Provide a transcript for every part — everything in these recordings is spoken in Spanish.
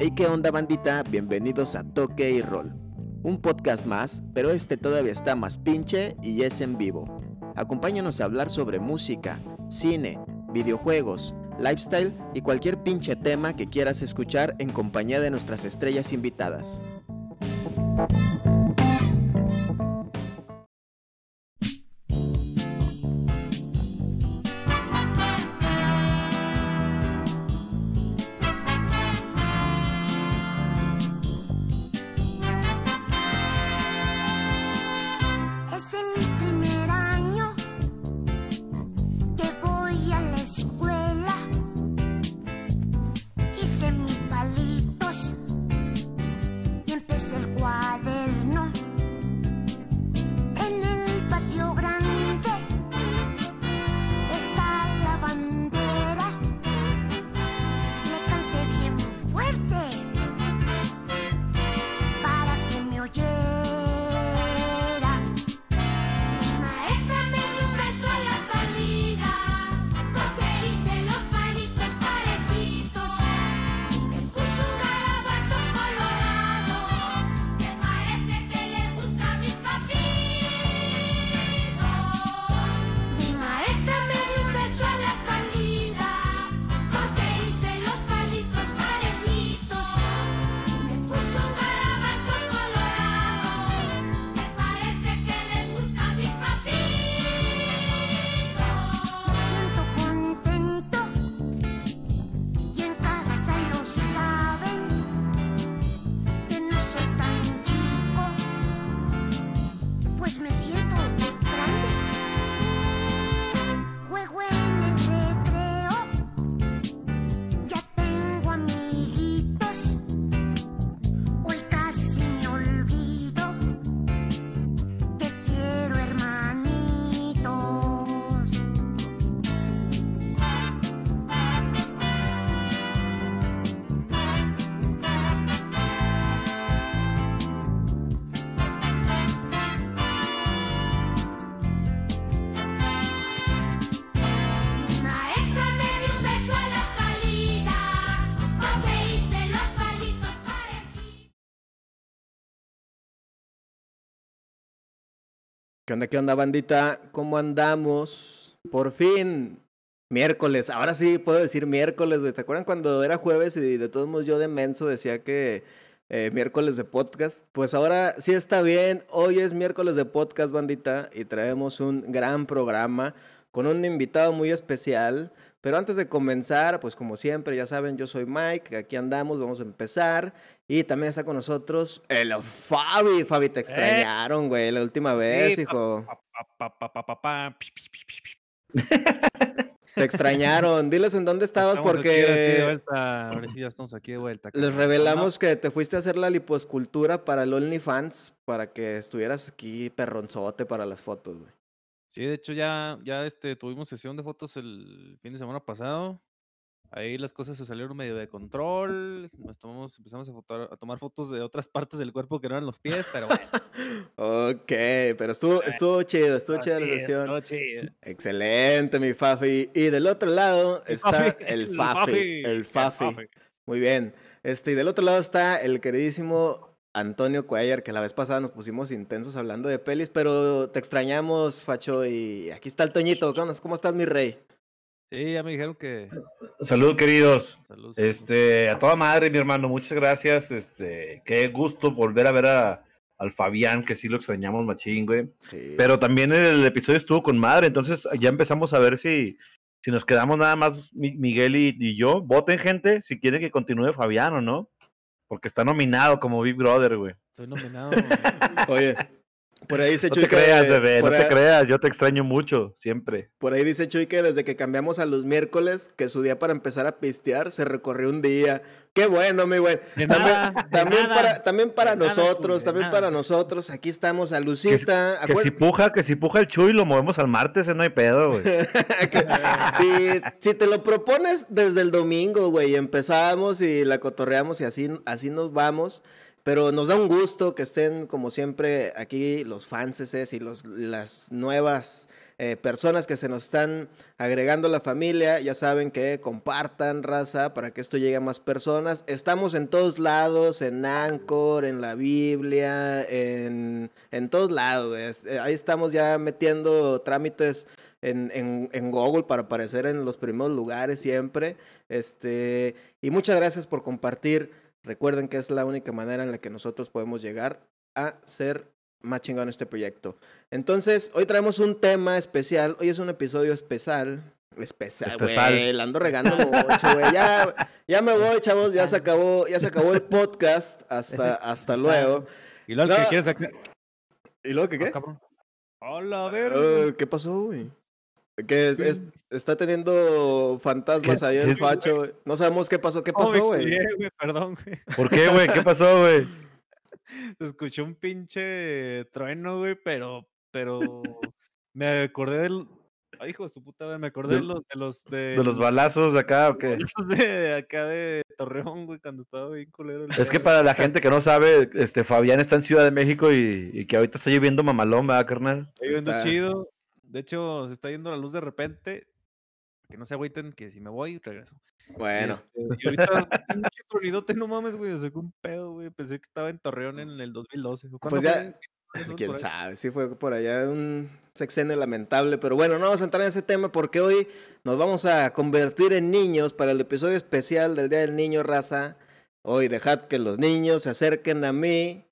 Hey, ¿qué onda bandita? Bienvenidos a Toque y Roll. Un podcast más, pero este todavía está más pinche y es en vivo. Acompáñanos a hablar sobre música, cine, videojuegos, lifestyle y cualquier pinche tema que quieras escuchar en compañía de nuestras estrellas invitadas. ¿Qué onda, qué onda, bandita? ¿Cómo andamos? Por fin, miércoles. Ahora sí puedo decir miércoles, güey. ¿Te acuerdan cuando era jueves y de todos modos yo de menso decía que eh, miércoles de podcast? Pues ahora sí está bien. Hoy es miércoles de podcast, bandita, y traemos un gran programa con un invitado muy especial. Pero antes de comenzar, pues como siempre, ya saben, yo soy Mike, aquí andamos, vamos a empezar. Y también está con nosotros el Fabi. Fabi, te extrañaron, güey, la última vez, Sí, hijo. pa, pa, pa. Te extrañaron. Diles en dónde estabas Estamos aquí, aquí de porque vuelta. Ahora sí, ya estamos aquí de vuelta. les revelamos que te fuiste a hacer la liposcultura para el OnlyFans para que estuvieras aquí perronzote para las fotos, güey. Sí, de hecho ya, ya este, tuvimos sesión de fotos el fin de semana pasado. Ahí las cosas se salieron medio de control. Nos tomamos, empezamos a, fotar- a tomar fotos de otras partes del cuerpo que no eran los pies, pero bueno. Ok, pero estuvo, estuvo chido, estuvo chida la sesión. estuvo chido. Excelente, mi Fafi. Y del otro lado El está Fafi, el el Fafi. El Fafi. Muy bien. Este, y del otro lado está el queridísimo Antonio Cuellar, que la vez pasada nos pusimos intensos hablando de pelis, pero te extrañamos, Facho, y aquí está el Toñito. ¿Cómo, cómo estás, mi rey? Sí, ya me dijeron que. Salud, queridos. Salud, salud. Este, a toda madre, mi hermano, muchas gracias. Este, qué gusto volver a ver a, al Fabián, que sí lo extrañamos machín, güey. Sí. Pero también el episodio estuvo con madre, entonces ya empezamos a ver si, si nos quedamos nada más Mi- Miguel y, y yo. Voten, gente, si quieren que continúe Fabián o no. Porque está nominado como Big Brother, güey. Soy nominado. Oye, por ahí dice No Chuy te que- creas, bebé, por no te ahí- creas, yo te extraño mucho, siempre. Por ahí dice Chuy que desde que cambiamos a los miércoles, que su día para empezar a pistear se recorrió un día. Qué bueno, mi güey. De También, nada, de también nada, para, también para de nada, nosotros, de también nada. para nosotros. Aquí estamos a Lucita. Que Acuer- si puja, que si puja el Chuy, lo movemos al martes, eh, no hay pedo, güey. que- si, si te lo propones desde el domingo, güey, empezamos y la cotorreamos y así, así nos vamos. Pero nos da un gusto que estén, como siempre, aquí los fanses y los, las nuevas eh, personas que se nos están agregando a la familia. Ya saben que compartan raza para que esto llegue a más personas. Estamos en todos lados, en Anchor, en la Biblia, en, en todos lados. Es- eh, Ahí estamos ya metiendo trámites en, en- en Google para aparecer en los primeros lugares siempre. Este, y muchas gracias por compartir. Recuerden que es la única manera en la que nosotros podemos llegar a ser más chingón este proyecto. Entonces, hoy traemos un tema especial. Hoy es un episodio especial. Especial, güey. La ando regando mucho, güey. Ya, ya me voy, chavos. Ya se acabó, ya se acabó el podcast. Hasta, hasta luego. Y luego No. que quieres sacar. ¿Y luego Ah, qué? cabrón. Hola, ver. Eh, ¿Qué pasó, güey? Que es- es- está teniendo fantasmas ¿Qué- ahí el facho, güey. No sabemos qué pasó. ¿Qué pasó, güey? Perdón, güey. ¿Por qué, güey? ¿Qué pasó, güey? Se escuchó un pinche trueno, güey, pero, pero me acordé del. Ay, hijo de su puta, madre, me acordé de De- los, de los, de, ¿De los balazos de acá o qué? balazos de acá de Torreón, güey, cuando estaba bien culero. el Es que para la gente que no sabe, este Fabián está en Ciudad de México y, y que ahorita está lloviendo mamalón, ¿verdad, carnal? Está lloviendo chido. De hecho, se está yendo la luz de repente. Que no se agüiten, que si me voy, regreso. Bueno, Este, y ahorita, pinche tronidote, no mames, güey, me sacó un pedo, güey. Pensé que estaba en Torreón en el 2012. ¿o cuándo pues ya, quién sabe, sí fue por allá un sexenio lamentable, pero bueno, no vamos a entrar en ese tema porque hoy nos vamos a convertir en niños para el episodio especial del Día del Niño Raza. Hoy dejad que los niños se acerquen a mí.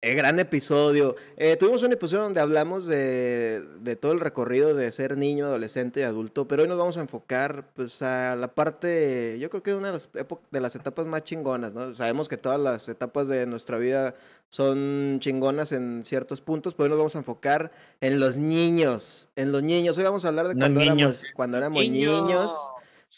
Eh, gran episodio. Eh, tuvimos un episodio donde hablamos de, de todo el recorrido de ser niño, adolescente y adulto, pero hoy nos vamos a enfocar pues a la parte, yo creo que una de las, de las etapas más chingonas, ¿no? Sabemos que todas las etapas de nuestra vida son chingonas en ciertos puntos, pero hoy nos vamos a enfocar en los niños, en los niños. Hoy vamos a hablar de No, cuando éramos, cuando éramos ¡Niño! niños.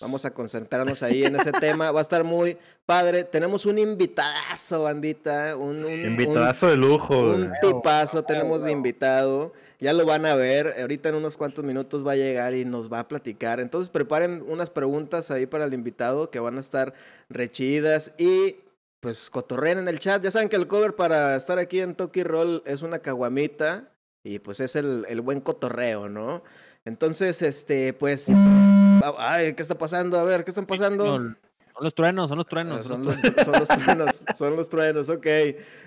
Vamos a concentrarnos ahí en ese tema. Va a estar muy padre. Tenemos un invitadazo, bandita. Un, un, Invitadazo de lujo, un, tipazo tenemos de invitado. Ya lo van a ver. Ahorita en unos cuantos minutos va a llegar y nos va a platicar. Entonces preparen unas preguntas ahí para el invitado que van a estar rechidas. Y pues cotorreen en el chat. Ya saben que el cover para estar aquí en Toki Roll es una caguamita. Y pues es el, el buen cotorreo, ¿no? Entonces, este, pues. Ay, ¿qué está pasando? A ver, ¿qué están pasando? No, son los truenos, son los truenos. Ah, son los los, son los truenos, son los truenos, ok.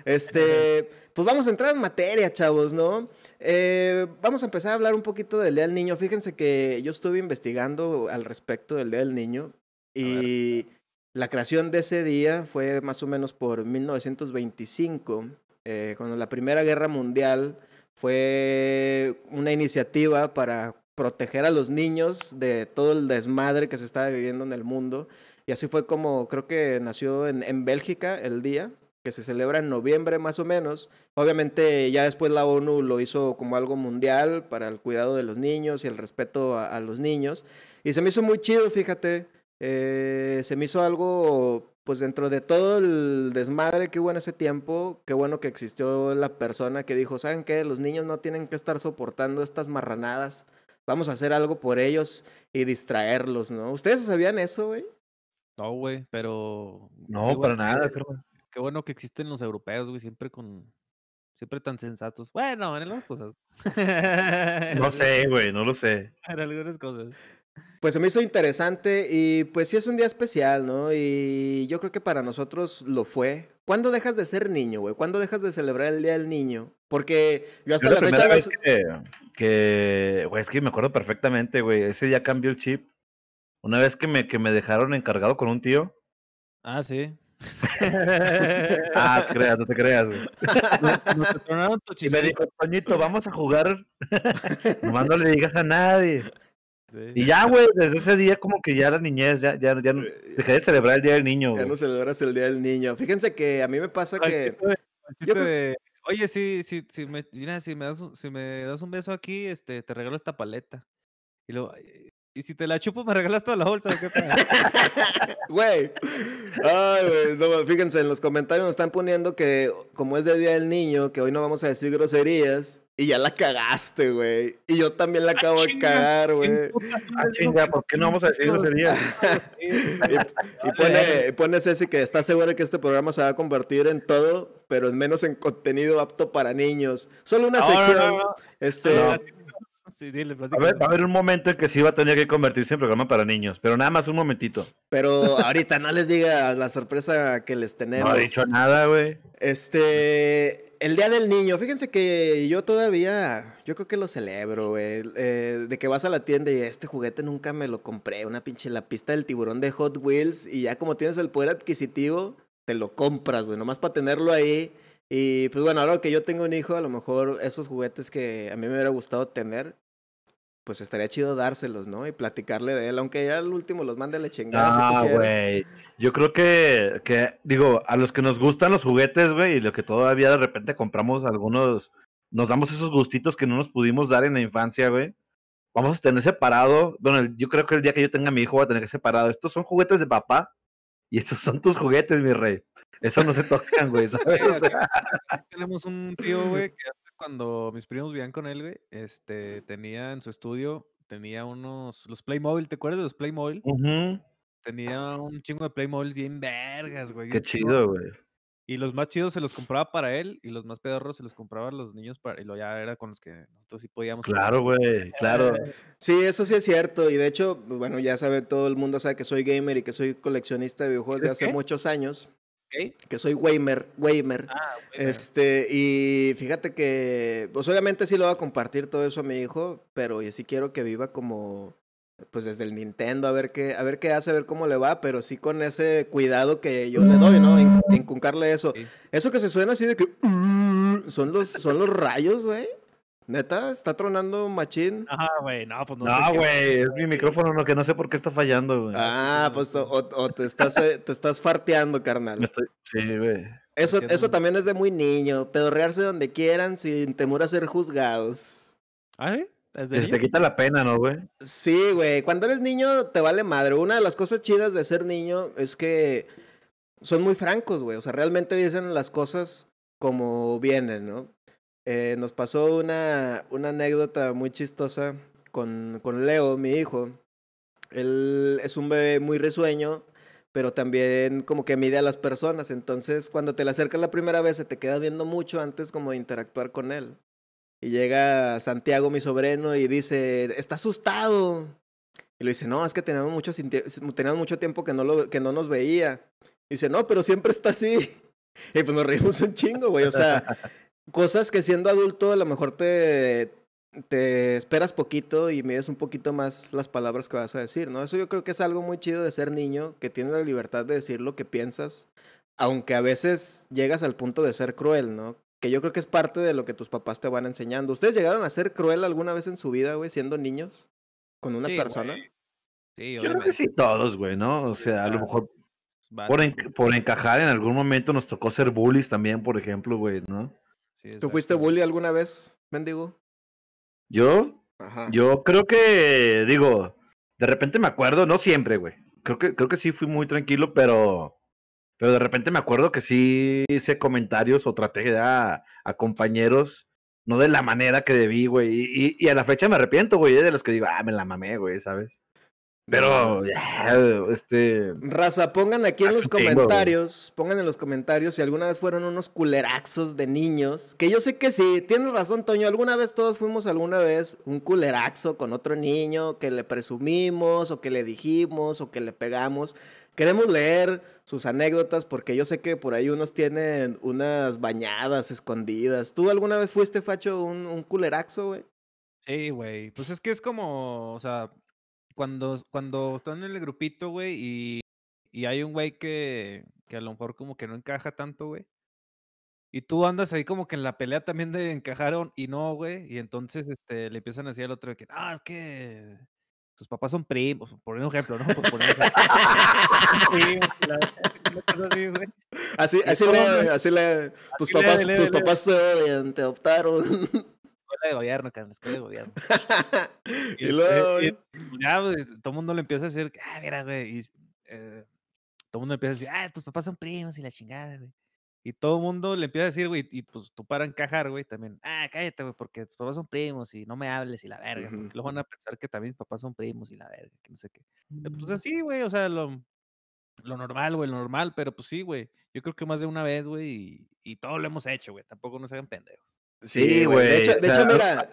Este, pues vamos a entrar en materia, chavos, ¿no? Eh, vamos a empezar a hablar un poquito del Día del Niño. Fíjense que yo estuve investigando al respecto del Día del Niño y la creación de ese día fue más o menos por 1925, eh, cuando la Primera Guerra Mundial fue una iniciativa para proteger a los niños de todo el desmadre que se estaba viviendo en el mundo. Y así fue como creo que nació en, en Bélgica el día, que se celebra en noviembre más o menos. Obviamente ya después la ONU lo hizo como algo mundial para el cuidado de los niños y el respeto a, los niños. Y se me hizo muy chido, fíjate. Eh, se me hizo algo, pues dentro de todo el desmadre que hubo en ese tiempo, qué bueno que existió la persona que dijo, ¿saben qué? Los niños no tienen que estar soportando estas marranadas. Vamos a hacer algo por ellos y distraerlos, ¿no? ¿Ustedes sabían eso, güey? No, güey, pero. No, qué para bueno nada, que- carnal. Qué bueno que existen los europeos, güey, siempre con. Siempre tan sensatos. Bueno, en algunas cosas. No sé, güey, no lo sé. En algunas cosas. Pues se me hizo interesante y pues sí es un día especial, ¿no? Y yo creo que para nosotros lo fue. ¿Cuándo dejas de ser niño, güey? ¿Cuándo dejas de celebrar el Día del Niño? Porque yo hasta Yo la, la fecha... vez que, que, güey, es que me acuerdo perfectamente, güey. Ese día cambió el chip. Una vez que me, que me dejaron encargado con un tío. Ah, sí. Ah, te creas, no te creas, güey. Nos tu Y me dijo, Toñito, vamos a jugar. Nomás no le digas a nadie. Y ya, güey, desde ese día como que ya la niñez, ya, ya, ya no- dejé de celebrar el Día del Niño, Ya no celebras el Día del Niño. Fíjense que a mí me pasa que... chiste de- al chiste creo- de, Oye, si, si, si, me, mira, si, me das un, si me das un beso aquí, este, te regalo esta paleta. Y luego, "Ay, y si te la chupo, me regalas toda la bolsa. ¿o qué pedo?" Güey. Ay, güey. No, fíjense, en los comentarios nos están poniendo que como es de Día del Niño, que hoy no vamos a decir groserías. Y ya la cagaste, güey. Y yo también la acabo de cagar, güey. ¿Quién puta Ah, chinga, ¿por qué no vamos a decir groserías? Y, y pone, pone Ceci que está segura de que este programa se va a convertir en todo, pero en menos en contenido apto para niños. Solo una No, no, sección. no, no. Este, No. Sí, dile, A ver, va a haber un momento en que sí va a tener que convertirse en programa para niños, pero nada más un momentito. Pero ahorita no les diga la sorpresa que les tenemos. No ha dicho nada, güey. Este, el Día del Niño, fíjense que yo todavía, yo creo que lo celebro, güey. eh, de que vas a la tienda y este juguete nunca me lo compré, una pinche la pista del tiburón de Hot Wheels y ya como tienes el poder adquisitivo, te lo compras, güey, nomás para tenerlo ahí. Y pues bueno, ahora que yo tengo un hijo, a lo mejor esos juguetes que a mí me hubiera gustado tener, pues estaría chido dárselos, ¿no? Y platicarle de él, aunque ya al último los mande a la chingada Ah, güey. Yo creo que, que, digo, a los que nos gustan los juguetes, güey, y lo que todavía de repente compramos algunos, nos damos esos gustitos que no nos pudimos dar en la infancia, güey. Vamos a tener separado, bueno, yo creo que el día que yo tenga a mi hijo voy a tener que separado. Estos son juguetes de papá y estos son tus juguetes, mi rey. Eso no se tocan, güey, ¿sabes? O sea, Tenemos un tío, güey, que cuando mis primos vivían con él, güey, este, tenía en su estudio, tenía unos, los Playmobil, ¿te acuerdas de los Playmobil? Tenía un chingo de Playmobil bien vergas, güey. Qué chido, güey. Y los más chidos se los compraba para él y los más pedorros se los compraba a los niños para, y lo ya era con los que nosotros sí podíamos. Claro, güey, claro. Sí, eso sí es cierto. Y de hecho, pues, bueno, ya sabe, todo el mundo sabe que soy gamer y que soy coleccionista de videojuegos de ¿Eres hace qué? muchos años. Que soy gamer, gamer. Ah, Este, y fíjate que, pues obviamente sí lo voy a compartir todo eso a mi hijo, pero yo sí quiero que viva como, pues desde el Nintendo, a ver qué, a ver qué hace, a ver cómo le va, pero sí con ese cuidado que yo le doy, ¿no? En, inculcarle eso. Sí. Eso que se suena así de que, "Uh", son los, son los rayos, güey. Neta, está tronando machín. Ajá, güey, no, pues no. sé No, qué- güey, es mi micrófono, no, que no sé por qué está fallando, güey. Ah, pues o, o te estás eh, te estás farteando, Me carnal. estoy... Sí, güey. Eso, es eso un- también es de muy niño. Pedorrearse donde quieran sin temor a ser juzgados. ¿Ah, sí? ¿Es de Que se te niños? quita la pena, ¿no, güey? Sí, güey. Cuando eres niño te vale madre. Una de las cosas chidas de ser niño es que son muy francos, güey. O sea, realmente dicen las cosas como vienen, ¿no? Eh, nos pasó una, una anécdota muy chistosa con, con Leo, mi hijo. Él es un bebé muy risueño, pero también como que mide a las personas. Entonces, cuando te le acercas la primera vez, se te queda viendo mucho antes como de interactuar con él. Y llega Santiago, mi sobrino, y dice, está asustado. Y le dice, no, es que teníamos mucho, teníamos mucho tiempo que no, lo, que no nos veía. Y dice, no, pero siempre está así. Y pues nos reímos un chingo, güey. O sea, cosas que siendo adulto a lo mejor te, te esperas poquito y mides un poquito más las palabras que vas a decir, ¿no? Eso yo creo que es algo muy chido de ser niño, que tienes la libertad de decir lo que piensas, aunque a veces llegas al punto de ser cruel, ¿no? Que yo creo que es parte de lo que tus papás te van enseñando. ¿Ustedes llegaron a ser cruel alguna vez en su vida, güey, siendo niños? ¿Con una Sí, persona? güey. Sí, Yo creo que obviamente. sí todos, güey, ¿no? O sea, a lo mejor por, en- por encajar en algún momento nos tocó ser bullies también, por ejemplo, güey, ¿no? Sí, ¿Tú fuiste bully alguna vez, mendigo? Yo, Ajá. yo creo que, digo, de repente me acuerdo, no siempre, güey. Creo que, creo que sí fui muy tranquilo, pero, pero de repente me acuerdo que sí hice comentarios o traté a, a compañeros, no de la manera que debí, güey. Y, y- y a la fecha me arrepiento, güey, de los que digo, ah, me la mamé, güey, ¿sabes? Pero, este, Raza, pongan aquí en los comentarios, pongan en los comentarios si alguna vez fueron unos culeraxos de niños, que yo sé que sí, tienes razón, Toño, alguna vez todos fuimos alguna vez un culeraxo con otro niño que le presumimos o que le dijimos o que le pegamos. Queremos leer sus anécdotas porque yo sé que por ahí unos tienen unas bañadas escondidas. ¿Tú alguna vez fuiste, Facho, un, un culeraxo, güey? Sí, güey. Pues es que es como, o sea, cuando, cuando están en el grupito, güey, y, y hay un güey que, que a lo mejor como que no encaja tanto, güey. Y tú andas ahí como que en la pelea también de encajaron y no, güey. Y entonces este, le empiezan a decir al otro que, no, es que sus papás son primos, por un ejemplo, ¿no? Por poner un ejemplo. Así, güey. Así, Y así le, así le, tus Así papás, tus odian, te adoptaron. Escuela de gobierno, carnal, escuela de gobierno. y luego, y- ya, güey, todo el mundo le empieza a decir, ah, mira, güey, y, eh, todo el mundo le empieza a decir, ah, tus papás son primos y la chingada, güey. Y todo el mundo le empieza a decir, güey, y pues tú para encajar, güey, también, ah, cállate, güey, porque tus papás son primos y no me hables y la verga, porque luego van a pensar que también mis papás son primos y la verga, que no sé qué. Eh, Pues así, güey, o sea, lo, lo normal, güey, lo normal, pero pues sí, güey, yo creo que más de una vez, güey, y, y todo lo hemos hecho, güey, tampoco nos hagan pendejos. Sí, güey. De hecho, o de hecho, mira,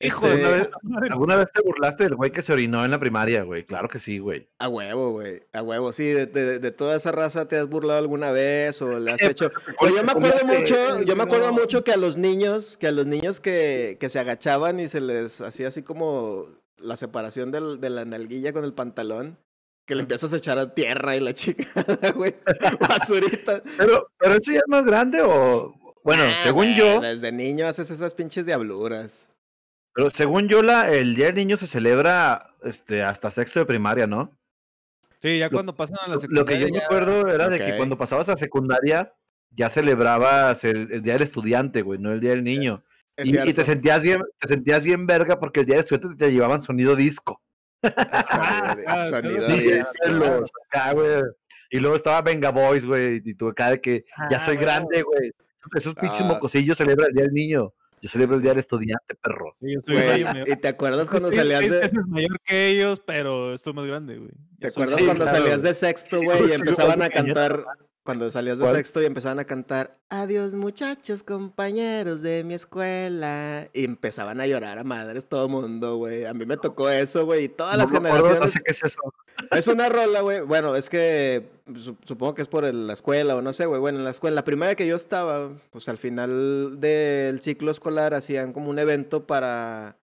Hijo de Este, ¿Alguna vez, ¿Alguna vez te burlaste del güey que se orinó en la primaria, güey? Claro que sí, güey. A huevo, güey. A huevo. Sí, de, de- de toda esa raza te has burlado alguna vez o le has hecho. pero yo me acuerdo mucho, yo me acuerdo mucho que a los niños, que a los niños que, que se agachaban y se les hacía así como la separación del- de la nalguilla con el pantalón, que le empiezas a echar a tierra y la chica, güey, basurita. Pero, pero eso ya es más grande o. Bueno, Ah, según yo, Desde niño haces esas pinches diabluras. pero según yo, la, el Día del Niño se celebra este, hasta sexto de primaria, ¿no? Sí, ya Lo- cuando pasan a la Lo secundaria. que yo me ya- acuerdo era de que cuando pasabas a secundaria ya celebrabas el, el Día del Estudiante, güey, no el Día del Niño. Y, te sentías bien, te sentías bien verga porque el Día del Estudiante te llevaban sonido disco. Sonido, Ah, sonido Los acá, güey. Y luego estaba Venga Boys, güey, y tú acá de que ya Ah, soy grande, güey. Esos pinches Ah. mocosillos celebran el Día del Niño. Yo celebro el Día del Estudiante, perro. Sí, yo soy Güey. ¿y te acuerdas cuando Estoy salías de, veces mayor que ellos, pero estoy más grande, güey. ¿Te acuerdas Sí, cuando claro, salías de sexto, güey, y empezaban a cantar, cuando salías de ¿Cuál? sexto y empezaban a cantar, adiós muchachos, compañeros de mi escuela, y empezaban a llorar a madres todo mundo, güey, a mí me tocó eso, güey, y todas las No generaciones, No sé qué es eso. es una rola, güey, bueno, es que su- supongo que es por el- la escuela o no sé, güey, bueno, en la escuela, la primera que yo estaba, pues al final del ciclo escolar hacían como un evento para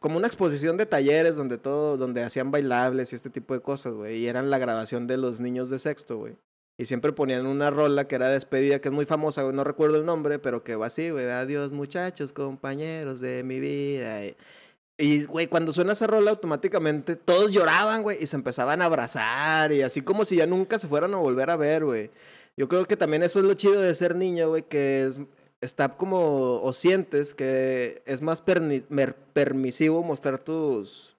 como una exposición de talleres donde todo, donde hacían bailables y este tipo de cosas, güey. Y eran la grabación de los niños de sexto, güey. Y siempre ponían una rola que era despedida, que es muy famosa. No recuerdo el nombre, pero que va así, güey. Adiós, muchachos, compañeros de mi vida. Y- güey, cuando suena esa rola, automáticamente todos lloraban, güey. Y se empezaban a abrazar. Y así como si ya nunca se fueran a volver a ver, güey. Yo creo que también eso es lo chido de ser niño, güey, que es, está como, o sientes que es más permisivo mostrar tus,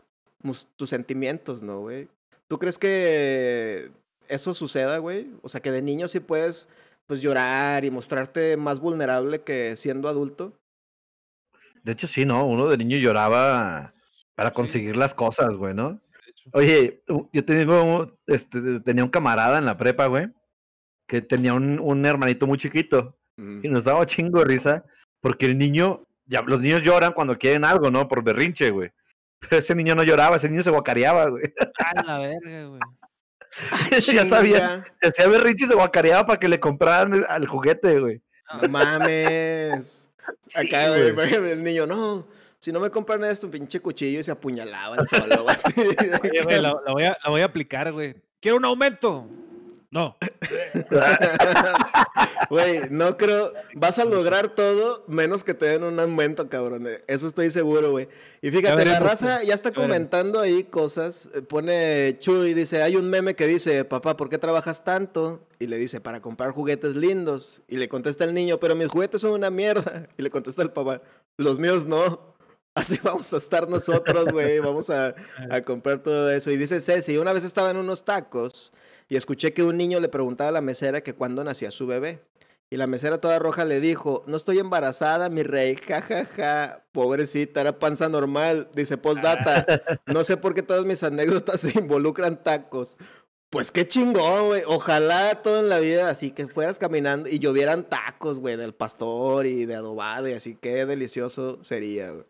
tus sentimientos, ¿no, güey? ¿Tú crees que eso suceda, güey? O sea, que de niño sí puedes, pues, llorar y mostrarte más vulnerable que siendo adulto. De hecho, sí, ¿no? Uno de niño lloraba para Sí. conseguir las cosas, güey, ¿no? Oye, yo tengo, este, tenía un camarada en la prepa, güey, que tenía un, un hermanito muy chiquito Mm. y nos daba chingo de risa porque el niño, ya, los niños lloran cuando quieren algo, ¿no? Por berrinche, güey. Pero ese niño no lloraba, ese niño se guacareaba, güey. A la verga, güey. ya sabía, se hacía berrinche y se guacareaba para que le compraran el, al juguete, güey. No mames. Acá, Sí, güey, el niño, no. Si no me compran esto, un pinche cuchillo y se apuñalaban solo, así. Oye, güey, la, la voy a, la voy a aplicar, güey. ¿Quiero un aumento? No. Güey, no creo. Vas a lograr todo menos que te den un aumento, cabrón. eh, Eso estoy seguro, güey. Y fíjate, la raza ya está comentando ahí cosas. eh, Pone Chuy, dice: Hay un meme que dice, papá, ¿por qué trabajas tanto? Y le dice, para comprar juguetes lindos. Y le contesta el niño, pero mis juguetes son una mierda. Y le contesta el papá, los míos no. Así vamos a estar nosotros, güey. Vamos a, a comprar todo eso. Y dice Ceci, una vez estaba en unos tacos y escuché que un niño le preguntaba a la mesera que cuándo nacía su bebé. Y la mesera toda roja le dijo, no estoy embarazada, mi rey, jajaja, ja, ja. pobrecita, era panza normal. Dice, postdata, no sé por qué todas mis anécdotas se involucran tacos. Pues qué chingón, güey. Ojalá todo en la vida así que fueras caminando y llovieran tacos, güey, del pastor y de adobado y así, qué delicioso sería, güey.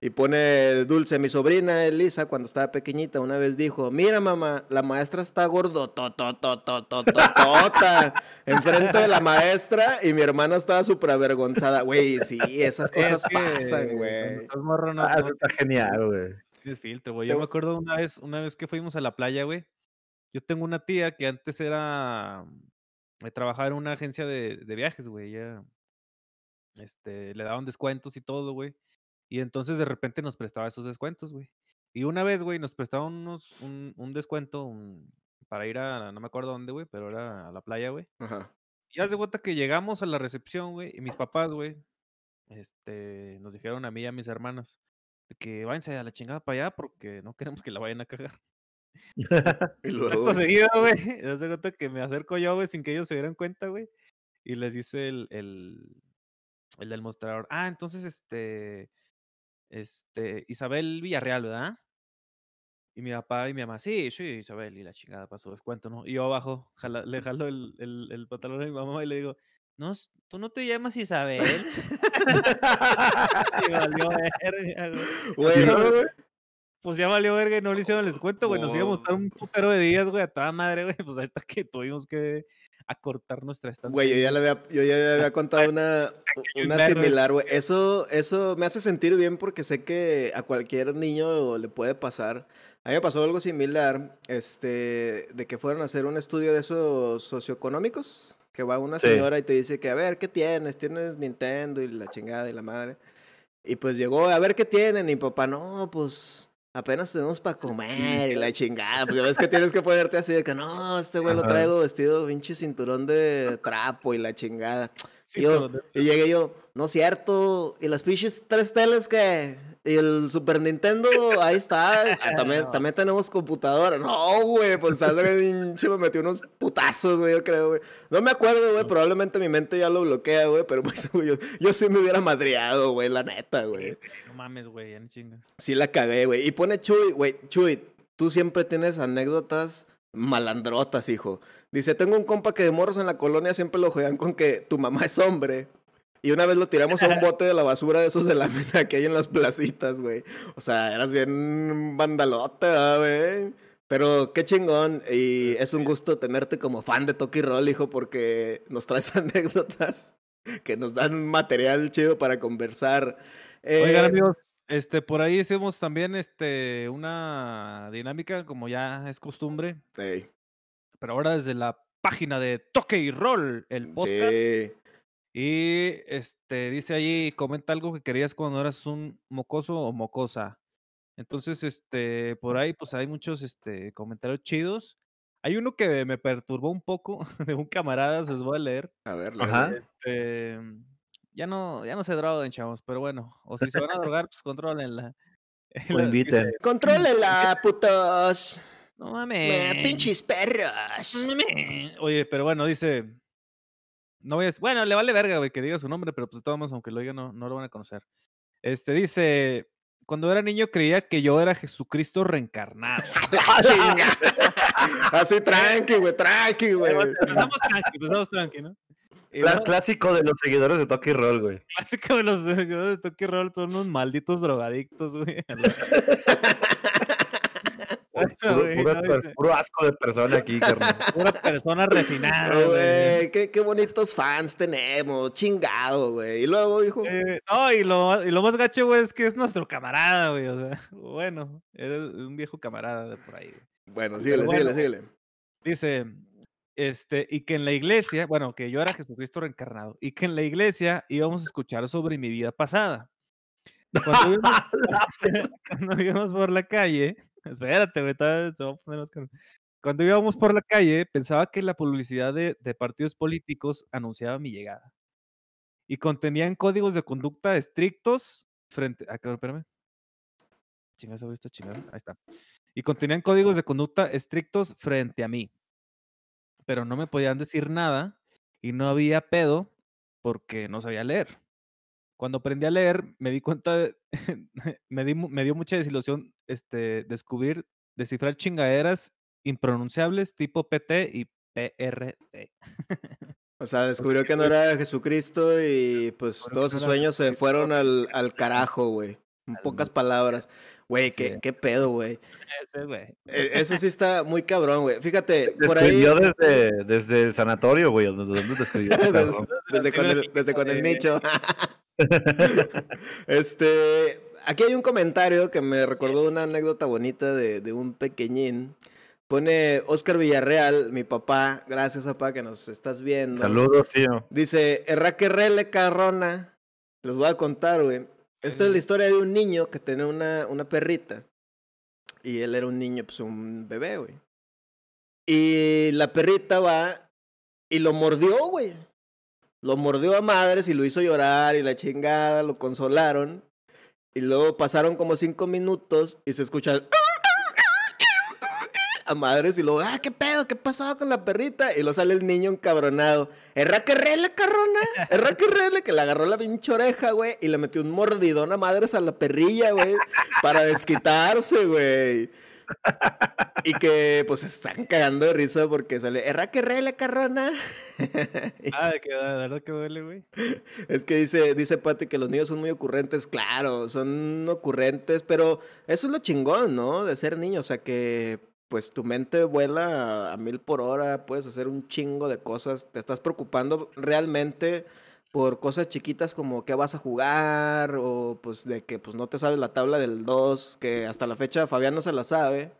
Y pone Dulce, mi sobrina Elisa, cuando estaba pequeñita, una vez dijo, mira mamá, la maestra está gordo, enfrente de la maestra y mi hermana estaba súper avergonzada. Güey, sí, esas cosas Es que pasan, güey. no, Ah, está genial, güey. tienes filtro, güey. Yo me acuerdo una vez, una vez que fuimos a la playa, güey. Yo tengo una tía que antes era. trabajaba en una agencia de, de viajes, güey. Ella. Este, le daban descuentos y todo, güey. Y entonces de repente nos prestaba esos descuentos, güey. Y una vez, güey, nos prestaban unos, un, un descuento un- para ir a, no me acuerdo dónde, güey, pero era a la playa, güey. Ajá. Y haz de cuenta que llegamos a la recepción, güey, y mis papás, güey, este, nos dijeron a mí y a mis hermanas que váyanse a la chingada para allá porque no queremos que la vayan a cagar. Y luego, seguido, güey, haz de cuenta que me acerco yo, güey, sin que ellos se dieran cuenta, güey, y les dice el, el, el del mostrador, ah, entonces, este, este, Isabel Villarreal, ¿verdad? Y mi papá y mi mamá, sí, sí, Isabel, y la chingada pasó descuento, ¿no? Y yo abajo, jala- le jalo el, el, el pantalón a mi mamá y le digo, no, tú no te llamas Isabel. Y valió verga, güey. Güey, Pues ya valió verga y no le hicieron el descuento, güey. Nos íbamos a estar Oh. un putero de días, güey, a toda madre, güey. Pues hasta que tuvimos que acortar nuestra estancia. Güey, yo ya le había, yo ya le había contado una, una similar, güey. Eso, eso me hace sentir bien porque sé que a cualquier niño le puede pasar. A mí me pasó algo similar, este, de que fueron a hacer un estudio de esos socioeconómicos, que va una Sí. señora y te dice que, a ver, ¿qué tienes? ¿Tienes Nintendo y la chingada y la madre? Y pues llegó, a ver, ¿qué tienen? Y papá, no, pues apenas tenemos para comer y la chingada. Pues ya ves que tienes que ponerte así de que, no, este güey lo traigo vestido pinche cinturón de trapo y la chingada. Sí, Y yo- llegué yo, no es cierto. ¿Y las pinches tres teles que el Super Nintendo, ahí está. Ah, también, No. también tenemos computadora. No, güey, pues pinche me metió unos putazos, güey, yo creo, güey. No me acuerdo, güey, probablemente mi mente ya lo bloquea, güey, pero pues, güey, yo, yo sí me hubiera madreado, güey, la neta, güey. No mames, güey, ya no chingas. Sí la cagué, güey. Y pone Chuy, güey, Chuy, tú siempre tienes anécdotas malandrotas, hijo. Dice, tengo un compa que de morros en la colonia siempre lo juegan con que tu mamá es hombre. Y una vez lo tiramos a un bote de la basura de esos de la mina que hay en las placitas, güey. O sea, eras bien vandalota, güey. Pero qué chingón. Y es un gusto tenerte como fan de Toki Roll, hijo, porque nos traes anécdotas que nos dan material chido para conversar. Oigan, Eh, amigos, este, por ahí hicimos también este, una dinámica, como ya es costumbre, ey, pero ahora desde la página de Toque y Roll, el podcast. sí. Y este, dice allí, comenta algo que querías cuando eras un mocoso o mocosa. Entonces, este, por ahí, pues hay muchos este, comentarios chidos. Hay uno que me perturbó un poco de un camarada, se los voy a leer. A ver, Ajá. léelo. Este, ya no, ya no se droguen, chavos, pero bueno, o si se van a drogar, pues controlenla. O inviten. Contrólela, putos. No Me, mames. pinches perros. mames. Oye, pero bueno, dice. No voy a. Bueno, le vale verga, güey, que diga su nombre, pero pues de todos modos, aunque lo diga, no, no lo van a conocer. Este dice. Cuando era niño creía que yo era Jesucristo reencarnado. Chinga. Así tranqui, güey, tranqui, güey. Empezamos tranqui, empezamos tranqui, ¿no? Luego, clásico de los seguidores de Toki Roll, güey. clásico de los seguidores de Toki Roll son unos malditos drogadictos, güey. Puro, güey, puro- dice- puro asco de persona aquí, carnal. Pura persona refinada, Ah, güey. Güey, qué, qué bonitos fans tenemos. Chingado, güey. Y luego, hijo. Eh, no, y lo, y lo más gacho, güey, es que es nuestro camarada, güey. O sea, bueno, eres un viejo camarada de por ahí, güey. Bueno, síguele, bueno, síguele, síguele. Dice, este, y que en la iglesia, bueno, que yo era Jesucristo reencarnado, y que en la iglesia íbamos a escuchar sobre mi vida pasada. Cuando íbamos, cuando íbamos por la calle, espérate, güey, se va a poner más cabrón. Cuando íbamos por la calle, pensaba que la publicidad de, partidos políticos anunciaba mi llegada. Y contenían códigos de conducta estrictos frente. Ah, cabrón, espérame. Chingas, ¿sabes esta chingada? Ahí está. Y contenían códigos de conducta estrictos frente a mí. Pero no me podían decir nada y no había pedo porque no sabía leer. Cuando aprendí a leer, me di cuenta, de- me, di mu- me dio mucha desilusión este, descubrir, descifrar chingaderas impronunciables tipo PT y PRT. O sea, descubrió que no era Jesucristo y pues Descubrió todos sus sueños se fueron al, al carajo, güey. En pocas palabras. Güey, qué, Sí. qué pedo, güey. Ese, güey. E- Eso sí está muy cabrón, güey. Fíjate, Te por ahí. desde, desde el sanatorio, güey. ¿Dónde dónde te escribió? ese desde, cabrón? desde con el, desde con el nicho. este, aquí hay un comentario que me recordó una anécdota bonita de, de un pequeñín. Pone Oscar Villarreal, mi papá, gracias papá que nos estás viendo. Saludos, tío. Dice, Erraquerrele Carrona. Les voy a contar, güey. Esta es la historia de un niño que tenía una, una perrita. Y él era un niño, pues un bebé, güey. Y la perrita va y lo mordió, güey. Lo mordió a madres y lo hizo llorar y la chingada, lo consolaron. Y luego pasaron como cinco minutos y se escucha. A madres y luego, ah, ¿qué pedo? ¿Qué pasó con la perrita? Y luego sale el niño encabronado. Erra que rele, carrona. Erra que rele, que le agarró la pinche oreja, güey. Y le metió un mordidón a madres a la perrilla, güey. Para desquitarse, güey. Y que pues están cagando de risa porque sale, erra que rele carrona. Ah, de que de verdad que duele, güey. Es que dice, dice Pati que los niños son muy ocurrentes, claro, son ocurrentes, pero eso es lo chingón, ¿no? De ser niño, o sea que pues tu mente vuela a, a mil por hora, puedes hacer un chingo de cosas, te estás preocupando realmente por cosas chiquitas como qué vas a jugar o pues de que pues no te sabes la tabla del 2, que hasta la fecha Fabián no se la sabe,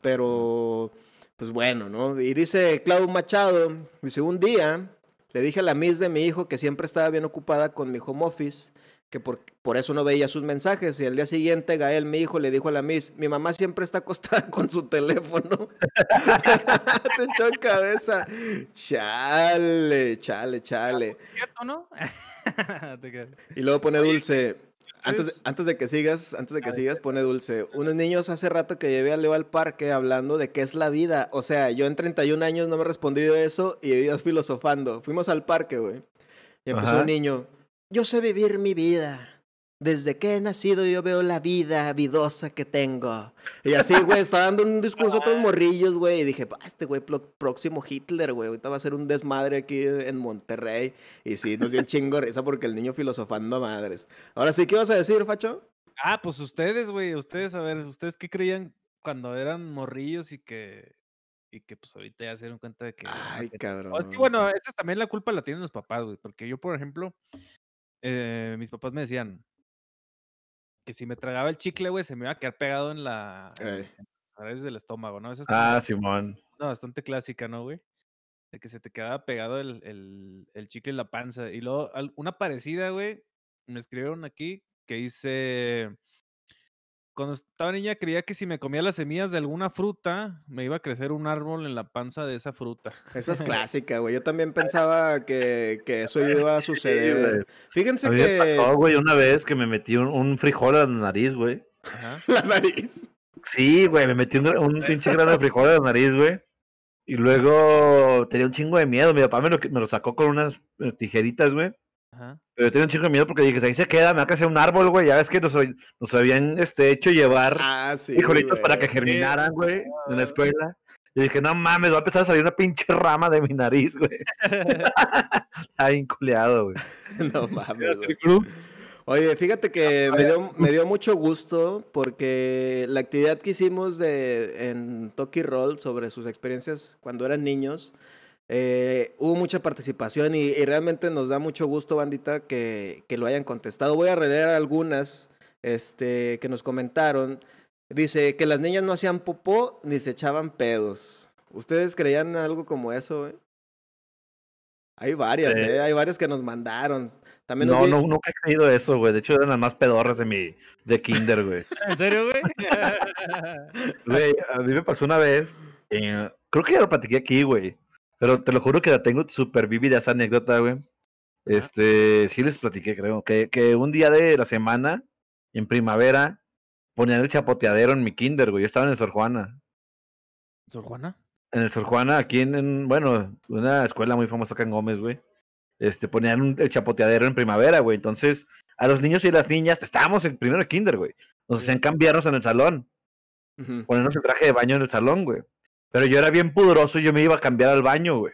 pero pues bueno, ¿no? Y dice Clau Machado, dice, un día le dije a la Miss de mi hijo que siempre estaba bien ocupada con mi home office, que por, por eso no veía sus mensajes. Y al día siguiente, Gael, mi hijo, le dijo a la Miss, mi mamá siempre está acostada con su teléfono. Te echó en cabeza. Chale, chale, chale. Y luego pone dulce. Antes, de- ¿ustedes- antes de que sigas, antes de que sigas, pone dulce. Unos niños hace rato que llevé a Leo al parque hablando de qué es la vida. O sea, yo en 31 años no me he respondido eso y ellos filosofando. Fuimos al parque, güey. Y empezó Ajá. un niño. Yo sé vivir mi vida. Desde que he nacido yo veo la vida vidosa que tengo. Y así, güey, está dando un discurso a otros morrillos, güey. Y dije, "Ah, este güey, próximo Hitler, güey. Ahorita va a ser un desmadre aquí en Monterrey. Y sí, nos dio un chingo de risa porque el niño filosofando a madres. Ahora sí, ¿qué vas a decir, Facho? Ah, pues ustedes, güey, ustedes, a ver, ¿ustedes qué creían cuando eran morrillos y que, y que pues ahorita ya se dieron cuenta de que... Ay, que- cabrón. o es que bueno, esa es también la culpa la tienen los papás, güey, porque yo, por ejemplo, eh, mis papás me decían que si me tragaba el chicle, güey, se me iba a quedar pegado en la... en- Ey. en las paredes del estómago, ¿no? Esa es Ah, Simón. bastante clásica, ¿no, güey? De que se te quedaba pegado el, el, el chicle en la panza. Y luego, una parecida, güey, me escribieron aquí que dice, cuando estaba niña creía que si me comía las semillas de alguna fruta, me iba a crecer un árbol en la panza de esa fruta. Esa es clásica, güey. Yo también pensaba que, que eso iba a suceder. güey. Fíjense A mí me que pasó, güey, una vez que me metí un, un frijol a la nariz, güey. Ajá. la nariz. Sí, güey, me metí un, un pinche grano de frijol a la nariz, güey. Y luego tenía un chingo de miedo. Mi papá me lo, me lo sacó con unas eh, tijeritas, güey. Ajá. Pero yo tenía un chingo de miedo porque dije, ahí se queda, me va a crecer un árbol, güey. Ya ves que nos, hab- nos habían este, hecho llevar Ah, sí. para que germinaran, güey, en la escuela. Y dije, no mames, va a empezar a salir una pinche rama de mi nariz, güey. Está bien culeado, güey. No mames. Oye, fíjate que me dio, me dio mucho gusto porque la actividad que hicimos de, en Toki Roll sobre sus experiencias cuando eran niños, eh, hubo mucha participación y, y realmente nos da mucho gusto, bandita, que, que lo hayan contestado. Voy a releer algunas este, que nos comentaron. Dice que las niñas no hacían popó ni se echaban pedos. ¿Ustedes creían algo como eso? güey? Hay varias, Sí. ¿eh? Hay varias que nos mandaron. También No, no, nunca he creído eso, güey. De hecho, eran las más pedorras de mi, de kinder, güey. ¿En serio, güey? Güey, a mí me pasó una vez, eh, creo que ya lo platiqué aquí, güey. Pero te lo juro que la tengo súper vívida esa anécdota, güey. Este, sí les platiqué, creo. Que, que un día de la semana, en primavera, ponían el chapoteadero en mi kinder, güey. Yo estaba en el Sor Juana. ¿Sor Juana? En el Sor Juana, aquí en, en, bueno, una escuela muy famosa acá en Gómez, güey. Este, ponían un- el chapoteadero en primavera, güey. Entonces, a los niños y las niñas, estábamos en primero de kinder, güey. Nos hacían cambiarnos en el salón ponernos el traje de baño en el salón, güey. Pero yo era bien pudoroso y yo me iba a cambiar al baño, güey.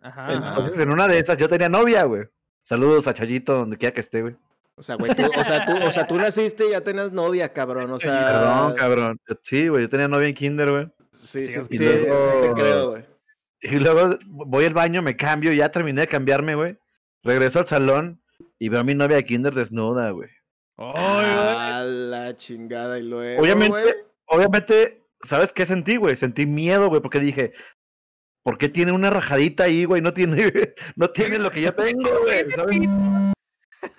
Ajá. Entonces, en una de esas, yo tenía novia, güey. Saludos a Chayito, donde quiera que esté, güey. O sea, güey, tú, o sea, tú, o sea, tú naciste y ya tenías novia, cabrón. O sea. Perdón, cabrón. Sí, güey, yo tenía novia en kinder, güey. Sí, sí, sí, y sí luego- te creo, güey. Y luego voy al baño, me cambio, ya terminé de cambiarme, güey. Regreso al salón y veo a mi novia de kinder desnuda, güey. Ay, güey. A la chingada y luego. Obviamente, güey. obviamente, ¿sabes qué sentí, güey? Sentí miedo, güey, porque dije, ¿por qué tiene una rajadita ahí, güey? No tiene, no tiene lo que yo tengo, güey. ¿sabes?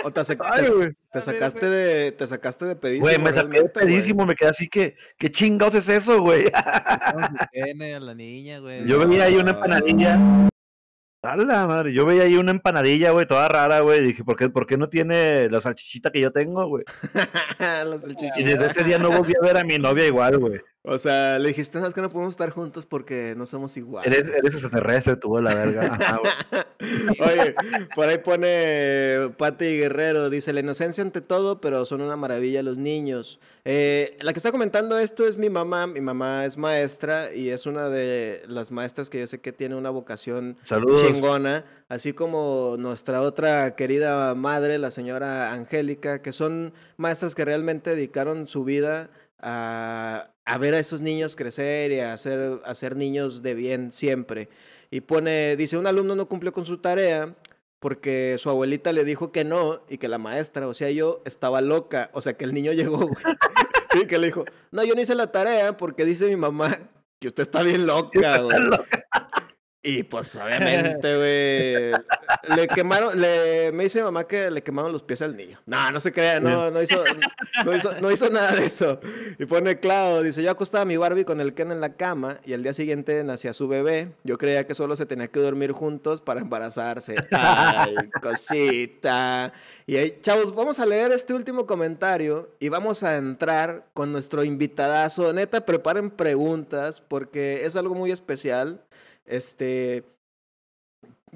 O te, sac- Ay, te- güey. te sacaste de, te sacaste de pedísimo. Güey, me saqué güey. pedísimo, me quedé así que, ¿qué chingados es eso, güey? La niña. Yo veía ahí una empanadilla. A la madre, yo veía ahí una empanadilla, güey, toda rara, güey. Dije, ¿por qué, ¿por qué no tiene la salchichita que yo tengo, güey? Y desde ese día no volví a ver a mi novia igual, güey. O sea, le dijiste, no, es que no podemos estar juntos porque no somos iguales. Eres, eres extraterrestre, tuvo la verga. Ajá. Oye, por ahí pone Pati Guerrero, dice, la inocencia ante todo, pero son una maravilla los niños. Eh, la que está comentando esto es mi mamá, mi mamá es maestra y es una de las maestras que yo sé que tiene una vocación Saludos. chingona, así como nuestra otra querida madre, la señora Angélica, que son maestras que realmente dedicaron su vida a, a ver a esos niños crecer y a hacer, a ser niños de bien siempre. Y pone, dice, un alumno no cumplió con su tarea porque su abuelita le dijo que no y que la maestra, o sea, yo estaba loca, o sea, que el niño llegó, güey, y que le dijo, no, yo no hice la tarea porque dice mi mamá que usted está bien loca, güey. Y pues obviamente, güey, le quemaron, le, me dice mi mamá que le quemaron los pies al niño. No, no se crea, no, no hizo, no hizo, nada de eso. Y pone claro, dice, yo acostaba a mi Barbie con el Ken en la cama y al día siguiente nacía su bebé. Yo creía que solo se tenía que dormir juntos para embarazarse. Ay, cosita. Y ahí, chavos, vamos a leer este último comentario y vamos a entrar con nuestro invitadazo. Neta, preparen preguntas porque es algo muy especial este,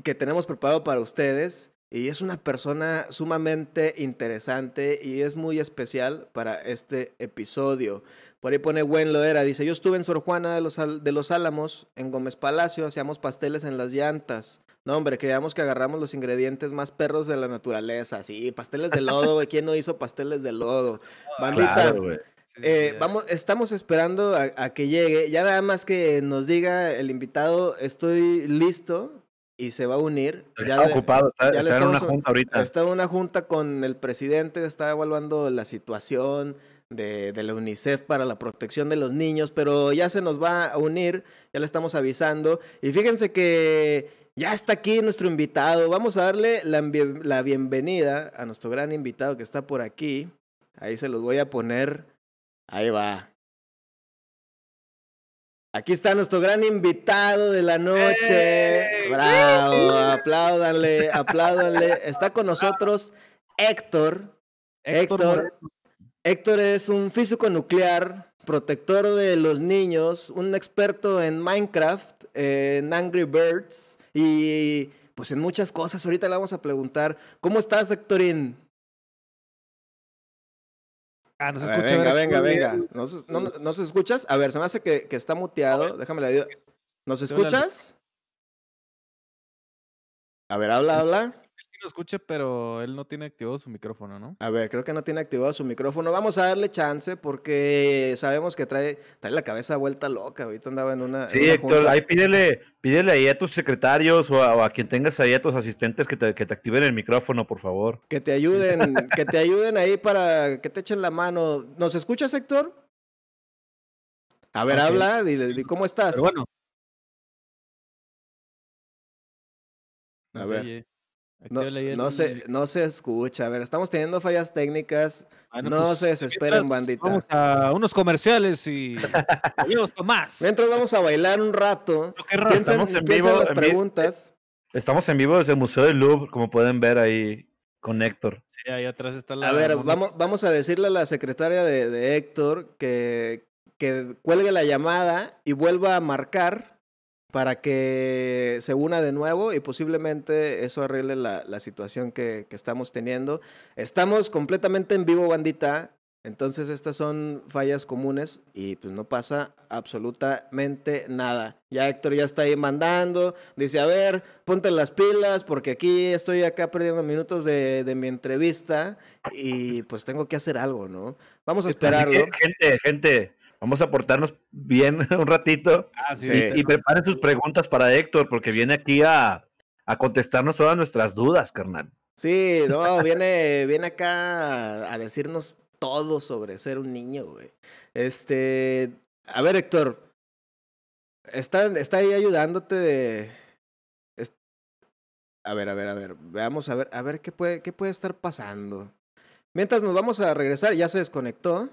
que tenemos preparado para ustedes. Y es una persona sumamente interesante y es muy especial para este episodio. Por ahí pone Buen Loera, dice, yo estuve en Sor Juana de los, de los Álamos, en Gómez Palacio, hacíamos pasteles en las llantas. No, hombre, creíamos que agarramos los ingredientes más perros de la naturaleza. Sí, pasteles de lodo, güey. ¿Quién no hizo pasteles de lodo? Bandita, Claro. Sí, eh, vamos, estamos esperando a, a que llegue. Ya nada más que nos diga el invitado, estoy listo y se va a unir. Ya Está le- ocupado, está, ya está en una junta ahorita. Está en una junta con el presidente, está evaluando la situación de, de la UNICEF para la protección de los niños, pero ya se nos va a unir, ya le estamos avisando. Y fíjense que ya está aquí nuestro invitado. Vamos a darle la, la bienvenida a nuestro gran invitado que está por aquí. Ahí se los voy a poner. Ahí va. Aquí está nuestro gran invitado de la noche. ¡Ey! Bravo, apláudanle, apláudanle. Está con nosotros Héctor. Héctor. Moreno. Héctor es un físico nuclear, protector de los niños, un experto en Minecraft, en Angry Birds y pues en muchas cosas. Ahorita le vamos a preguntar, ¿cómo estás, Héctorín? Ah, no se A ver, escucha. venga, venga, venga. bien. ¿No se, no, no se escuchas? A ver, se me hace que, que está muteado. Déjame le ayudo. ¿Nos escuchas? A ver, habla, habla. Lo escuche, pero él no tiene activado su micrófono, ¿no? A ver, creo que no tiene activado su micrófono. Vamos a darle chance porque sabemos que trae, trae la cabeza vuelta loca. Ahorita andaba en una. en Sí, una Héctor, junta. ahí pídele, pídele ahí a tus secretarios o a, o a quien tengas ahí a tus asistentes que te, que te activen el micrófono, por favor. Que te ayuden, que te ayuden ahí para que te echen la mano. ¿Nos escuchas, Héctor? A ver, habla, dile, di cómo estás. Pero bueno. A no ver. No, se, no se escucha. A ver, estamos teniendo fallas técnicas. Bueno, no pues, se desesperen, bandita. Vamos a unos comerciales y más. Mientras vamos a bailar un rato. No. Piensen, estamos en piensen vivo, las en vi- preguntas. Estamos en vivo desde el Museo del Louvre, como pueden ver ahí con Héctor. Sí, ahí atrás está la. A ver, vamos, vamos a decirle a la secretaria de, de Héctor que, que cuelgue la llamada y vuelva a marcar para que se una de nuevo y posiblemente eso arregle la, la situación que, que estamos teniendo. Estamos completamente en vivo, bandita. Entonces estas son fallas comunes y pues no pasa absolutamente nada. Ya Héctor ya está ahí mandando, dice, a ver, ponte las pilas porque aquí estoy acá perdiendo minutos de, de mi entrevista y pues tengo que hacer algo, ¿no? Vamos a esperarlo. gente, gente, vamos a portarnos bien un ratito Ah, sí, y preparen sus preguntas para Héctor, porque viene aquí a, a contestarnos todas nuestras dudas, carnal. Sí, no, viene, viene acá a decirnos todo sobre ser un niño, güey. Este, a ver, Héctor, está, está ahí ayudándote de... es- A ver, a ver, a ver, veamos, a ver, a ver qué puede, qué puede estar pasando. Mientras nos vamos a regresar, ya se desconectó.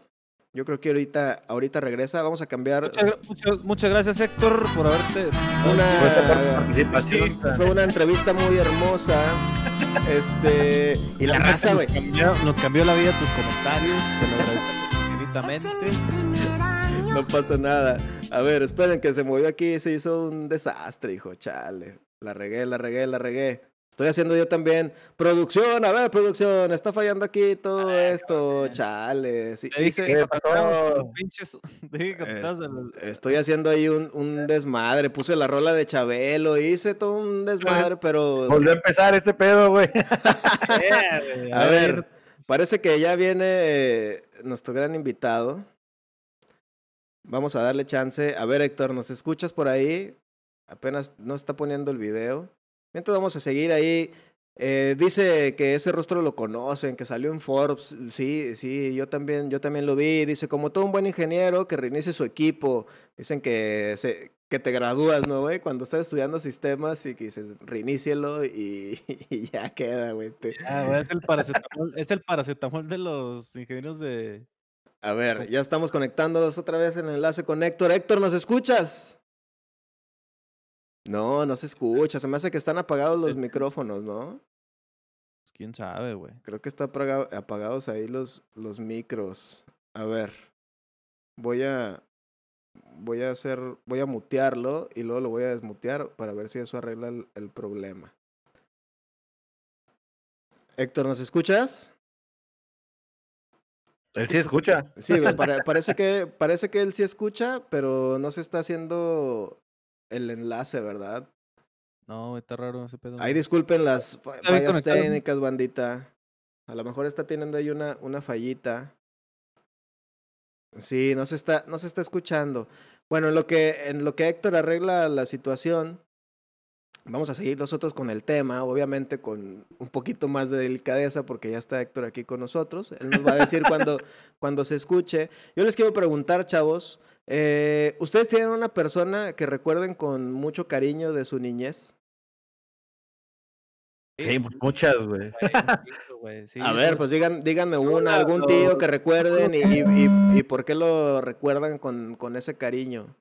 Yo creo que ahorita, ahorita regresa, vamos a cambiar. Muchas, gra- muchas- muchas gracias, Héctor, por haberte. Una- participación. Fue una entrevista muy hermosa. Este, y la raza, güey. Nos cambió, nos cambió la vida tus comentarios. Te lo infinitamente. baño. No pasa nada. A ver, esperen que se movió aquí, se hizo un desastre, hijo, chale. La regué, la regué, la regué. Estoy haciendo yo también. Producción, a ver, producción, está fallando aquí todo esto, chale. Sí, Te dije hice- que Estoy haciendo ahí un, un desmadre. Puse la rola de Chabelo, hice todo un desmadre, pero. Volvió a empezar este pedo, güey, A ver, parece que ya viene eh, nuestro gran invitado. Vamos a darle chance. A ver, Héctor, ¿nos escuchas por ahí? Apenas no está poniendo el video. Mientras vamos a seguir ahí. Eh, dice que ese rostro lo conocen, que salió en Forbes. Sí, sí, yo también, yo también lo vi. Dice, como todo un buen ingeniero, que reinicie su equipo. Dicen que se, que te gradúas, ¿no, güey? Cuando estás estudiando sistemas y que dices, reinícielo y, y ya queda, Ah, güey, es el paracetamol, es el paracetamol de los ingenieros de. A ver, ya estamos conectándonos otra vez en el enlace con Héctor. Héctor, ¿nos escuchas? No, no se escucha. Se me hace que están apagados los micrófonos, ¿no? Pues, quién sabe, güey. Creo que están apagados ahí los, los micros. A ver. Voy a. Voy a hacer. Voy a mutearlo y luego lo voy a desmutear para ver si eso arregla el, el problema. Héctor, ¿nos escuchas? Él sí escucha. Sí, parece, que, parece que él sí escucha, pero no se está haciendo el enlace, ¿verdad? No, está raro ese pedo. Ahí disculpen las fa- fallas técnicas, bandita. A lo mejor está teniendo ahí una, una fallita. Sí, no se está, no se está escuchando. Bueno, en lo que, en lo que Héctor arregla la situación, vamos a seguir nosotros con el tema, obviamente con un poquito más de delicadeza, porque ya está Héctor aquí con nosotros. Él nos va a decir cuando, cuando se escuche. Yo les quiero preguntar, chavos, eh, ¿ustedes tienen una persona que recuerden con mucho cariño de su niñez? Sí, pues, muchas, güey. Sí, A ver, pues digan, díganme una, algún tío que recuerden y, y, y- y por qué lo recuerdan con, con ese cariño.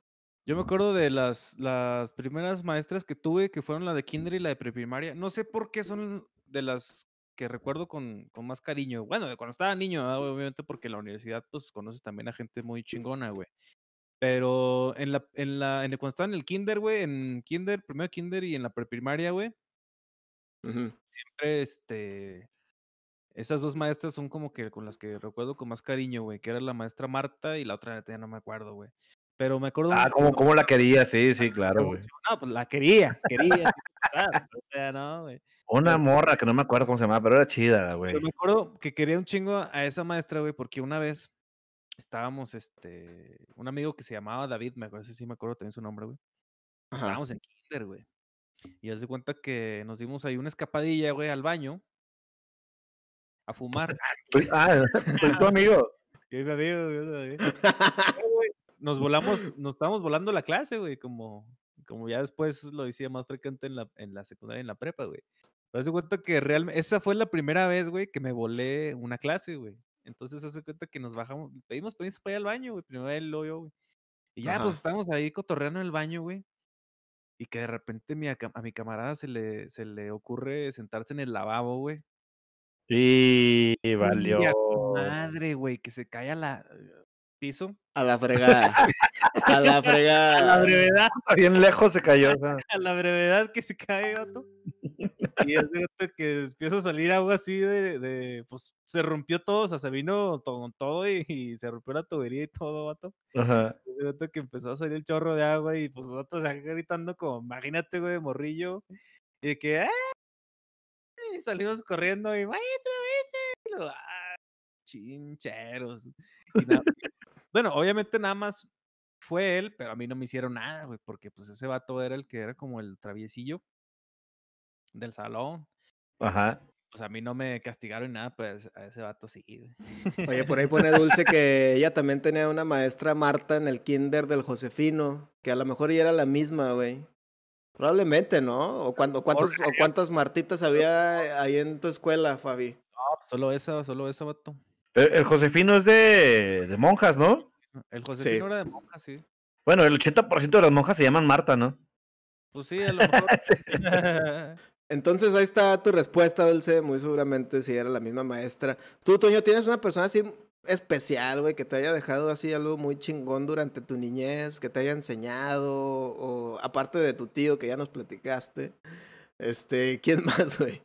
Yo me acuerdo de las, las primeras maestras que tuve, que fueron la de kinder y la de preprimaria. No sé por qué son de las que recuerdo con, con más cariño. Bueno, de cuando estaba niño, ¿verdad? obviamente porque en la universidad pues conoces también a gente muy chingona, güey. Pero en la, en la, en el- cuando estaba en el kinder, güey, en kinder, primero kinder y en la preprimaria, güey, siempre, este, esas dos maestras son como que con las que recuerdo con más cariño, güey, que era la maestra Marta y la otra ya no me acuerdo, güey. Pero me acuerdo Ah, mucho- ¿cómo, cómo la quería? Sí, sí, claro, güey. no, pues la quería, quería. o sea, no, güey. Una Pero- morra que no me acuerdo cómo se llamaba, pero era chida, güey. Pero me acuerdo que quería un chingo a esa maestra, güey, porque una vez estábamos, este, un amigo que se llamaba David, me acuerdo, sí me acuerdo también su nombre, güey. Ajá. Estábamos en kinder, güey. Y haz de cuenta que nos dimos ahí una escapadilla, güey, al baño a fumar. Soy- Ah, soy tu amigo. Y mi amigo, yo. No, güey, Nos volamos, nos estábamos volando la clase, güey, como, como ya después lo decía más frecuente en la, en la secundaria y en la prepa, güey. Pero haz de cuenta que realmente, esa fue la primera vez, güey, que me volé una clase, güey. Entonces, haz de cuenta que nos bajamos, pedimos permiso para ir al baño, güey, primero él, luego yo, güey. Y ya, Ajá. pues estábamos ahí cotorreando en el baño, güey. Y que de repente mi, a mi camarada se le, se le ocurre sentarse en el lavabo, güey. Sí, Y a valió. su Madre, güey, que se cae a la piso. A la fregada. A la A fregada. la brevedad. Bien lejos se cayó. a la brevedad que se cae, vato. Y de cuenta que empieza a salir agua así de, de, pues se rompió todo, o sea, se vino todo, todo y, y se rompió la tubería y todo, vato. Ajá. Y de cuenta que empezó a salir el chorro de agua y pues vato se gritando como, imagínate, güey, morrillo. Y de que, ¡ah! Y salimos corriendo y, maestro, maestro. Y luego, "Ah, chincheros. Y nada, bueno, obviamente nada más fue él, pero a mí no me hicieron nada, güey, porque pues ese vato era el que era como el traviesillo del salón. Ajá. Pues a mí no me castigaron nada, pues a ese vato sí, güey. Oye, por ahí pone Dulce que ella también tenía una maestra Marta en el kinder del Josefino, que a lo mejor ella era la misma, güey. Probablemente, ¿no? ¿O, cuando, cuántas, o cuántas Martitas había ahí en tu escuela, Fabi? No, pues, solo esa, solo esa, vato. El Josefino es de, de monjas, ¿no? El Josefino era de monja, sí. Bueno, el 80% de las monjas se llaman Marta, ¿no? Pues sí, a lo mejor. Entonces ahí está tu respuesta, Dulce. Muy seguramente si era la misma maestra. Tú, Toño, tienes una persona así especial, güey, que te haya dejado así algo muy chingón durante tu niñez, que te haya enseñado, o aparte de tu tío que ya nos platicaste, este, ¿quién más, güey?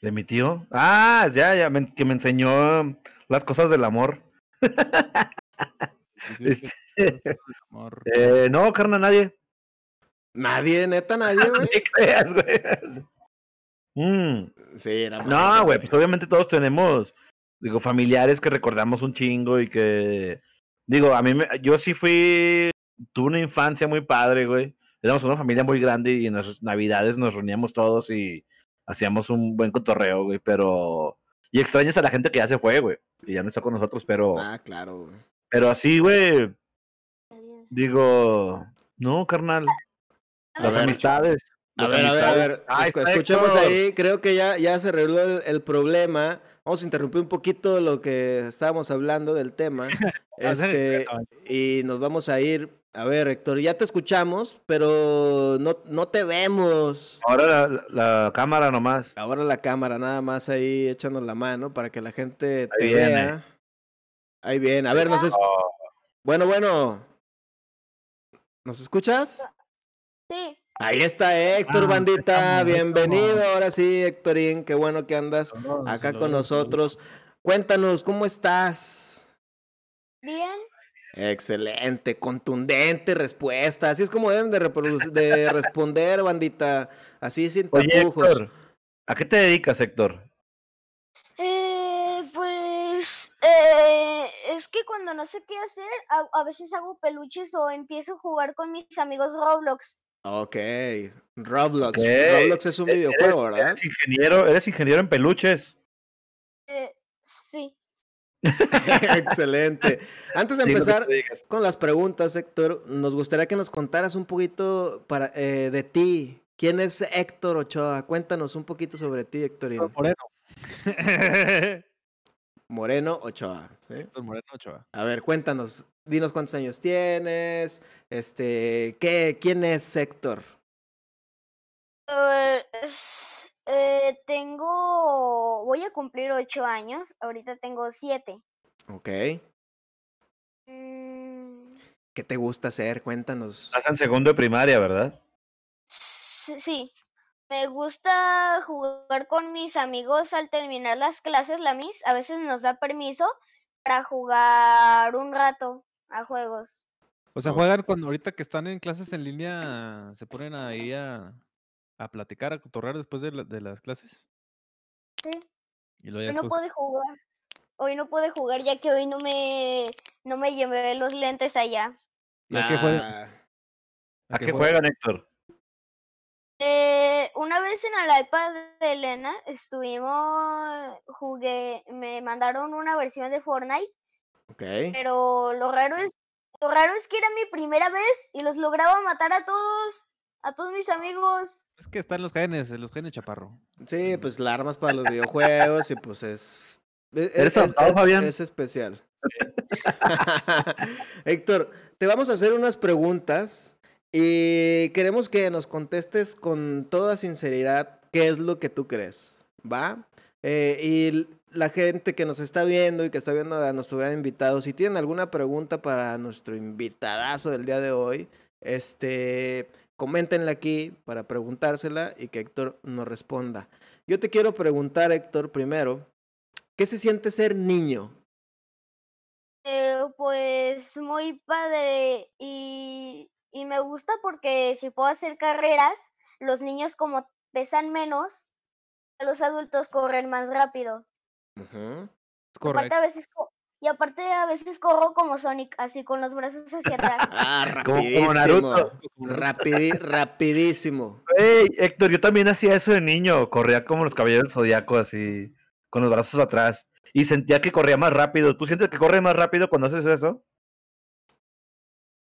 ¿De mi tío? Ah, ya, ya, me- que me enseñó las cosas del amor. Este, Amor. eh, no, carnal, nadie. Nadie, neta, nadie, güey. ¿Qué creas, güey? Mm, Sí, era No, güey, pues obviamente todos tenemos, digo, familiares que recordamos un chingo y que, digo, a mí, me, yo sí fui, tuve una infancia muy padre, güey. Éramos una familia muy grande y en las navidades nos reuníamos todos y hacíamos un buen cotorreo, güey, pero... Y extrañas a la gente que ya se fue, güey, que ya no está con nosotros, pero, Ah, claro, güey. pero así, güey, digo, no, carnal, A las ver, amistades. A las ver, a ver, a ver. Escu- está escuchemos Héctor. ahí. Creo que ya, ya se arregló el, el problema. Vamos a interrumpir un poquito lo que estábamos hablando del tema. este, y nos vamos a ir. A ver, Héctor, ya te escuchamos, pero no, no te vemos. Ahora la, la cámara nomás. Ahora la cámara, nada más ahí échanos la mano para que la gente te Ahí viene. vea. Ahí bien. A ver, nos es... Oh. Bueno, bueno. ¿Nos escuchas? Sí, Ahí está Héctor, Ah, bandita. Bienvenido. Ahora sí, Héctorín, qué bueno que andas acá con nosotros. Cuéntanos, ¿cómo estás? bien. Excelente, contundente respuesta. Así es como deben de, responder, bandita. Así sin Oye, tapujos. Héctor, ¿a qué te dedicas, Héctor? Eh, pues eh, es que cuando no sé qué hacer, a, a veces hago peluches o empiezo a jugar con mis amigos Roblox. Ok, Roblox. Roblox es un videojuego, ¿verdad? Eres ingeniero, eres ingeniero en peluches. Eh, sí. Excelente. Antes de Sí, empezar con las preguntas, Héctor, nos gustaría que nos contaras un poquito para, eh, de ti. ¿Quién es Héctor Ochoa? Cuéntanos un poquito sobre ti, Héctorín. Moreno. Moreno Ochoa. ¿sí? Héctor Moreno Ochoa. A ver, cuéntanos. Dinos cuántos años tienes. Este, ¿qué, ¿quién es Héctor? Pues, eh, tengo, voy a cumplir ocho años, ahorita tengo siete. Ok. Mm, ¿Qué te gusta hacer? Cuéntanos. Estás en segundo de primaria, ¿verdad? sí, me gusta jugar con mis amigos al terminar las clases, la Miss a veces nos da permiso para jugar un rato a juegos. O sea, juegan cuando ahorita que están en clases en línea, se ponen ahí a, a platicar, a cotorrear después de, la- de las clases. Sí. Y luego ya Hoy no pude jugar. Hoy no pude jugar ya que hoy no me no me llevé los lentes allá. ¿Y a qué juegan? Ah, ¿A qué qué juegan? juegan, Héctor? Eh, una vez en el iPad de Elena estuvimos jugué me mandaron una versión de Fortnite, ok. pero lo raro es lo raro es que era mi primera vez y los lograba matar a todos, a todos mis amigos. Es que están los genes, los genes chaparro. Sí, pues la armas para los videojuegos y pues es. es- ¿Eres es- adoptado, es- Fabián? Es especial. Héctor, te vamos a hacer unas preguntas y queremos que nos contestes con toda sinceridad qué es lo que tú crees, ¿va? Eh, y la gente que nos está viendo y que está viendo a nuestro gran invitado, si tienen alguna pregunta para nuestro invitadazo del día de hoy, este, coméntenla aquí para preguntársela y que Héctor nos responda. Yo te quiero preguntar, Héctor, primero, ¿qué se siente ser niño? Eh, pues muy padre y, y me gusta porque si puedo hacer carreras, los niños como pesan menos, los adultos corren más rápido. Aparte correcto. a veces y aparte a veces corro como Sonic, así con los brazos hacia atrás. Ah, Como- como rapidísimo. Naruto. Rapidísimo. Ey, Héctor, yo también hacía eso de niño. Corría como los caballeros del zodiaco, así, con los brazos atrás. Y sentía que corría más rápido. ¿Tú sientes que corre más rápido cuando haces eso?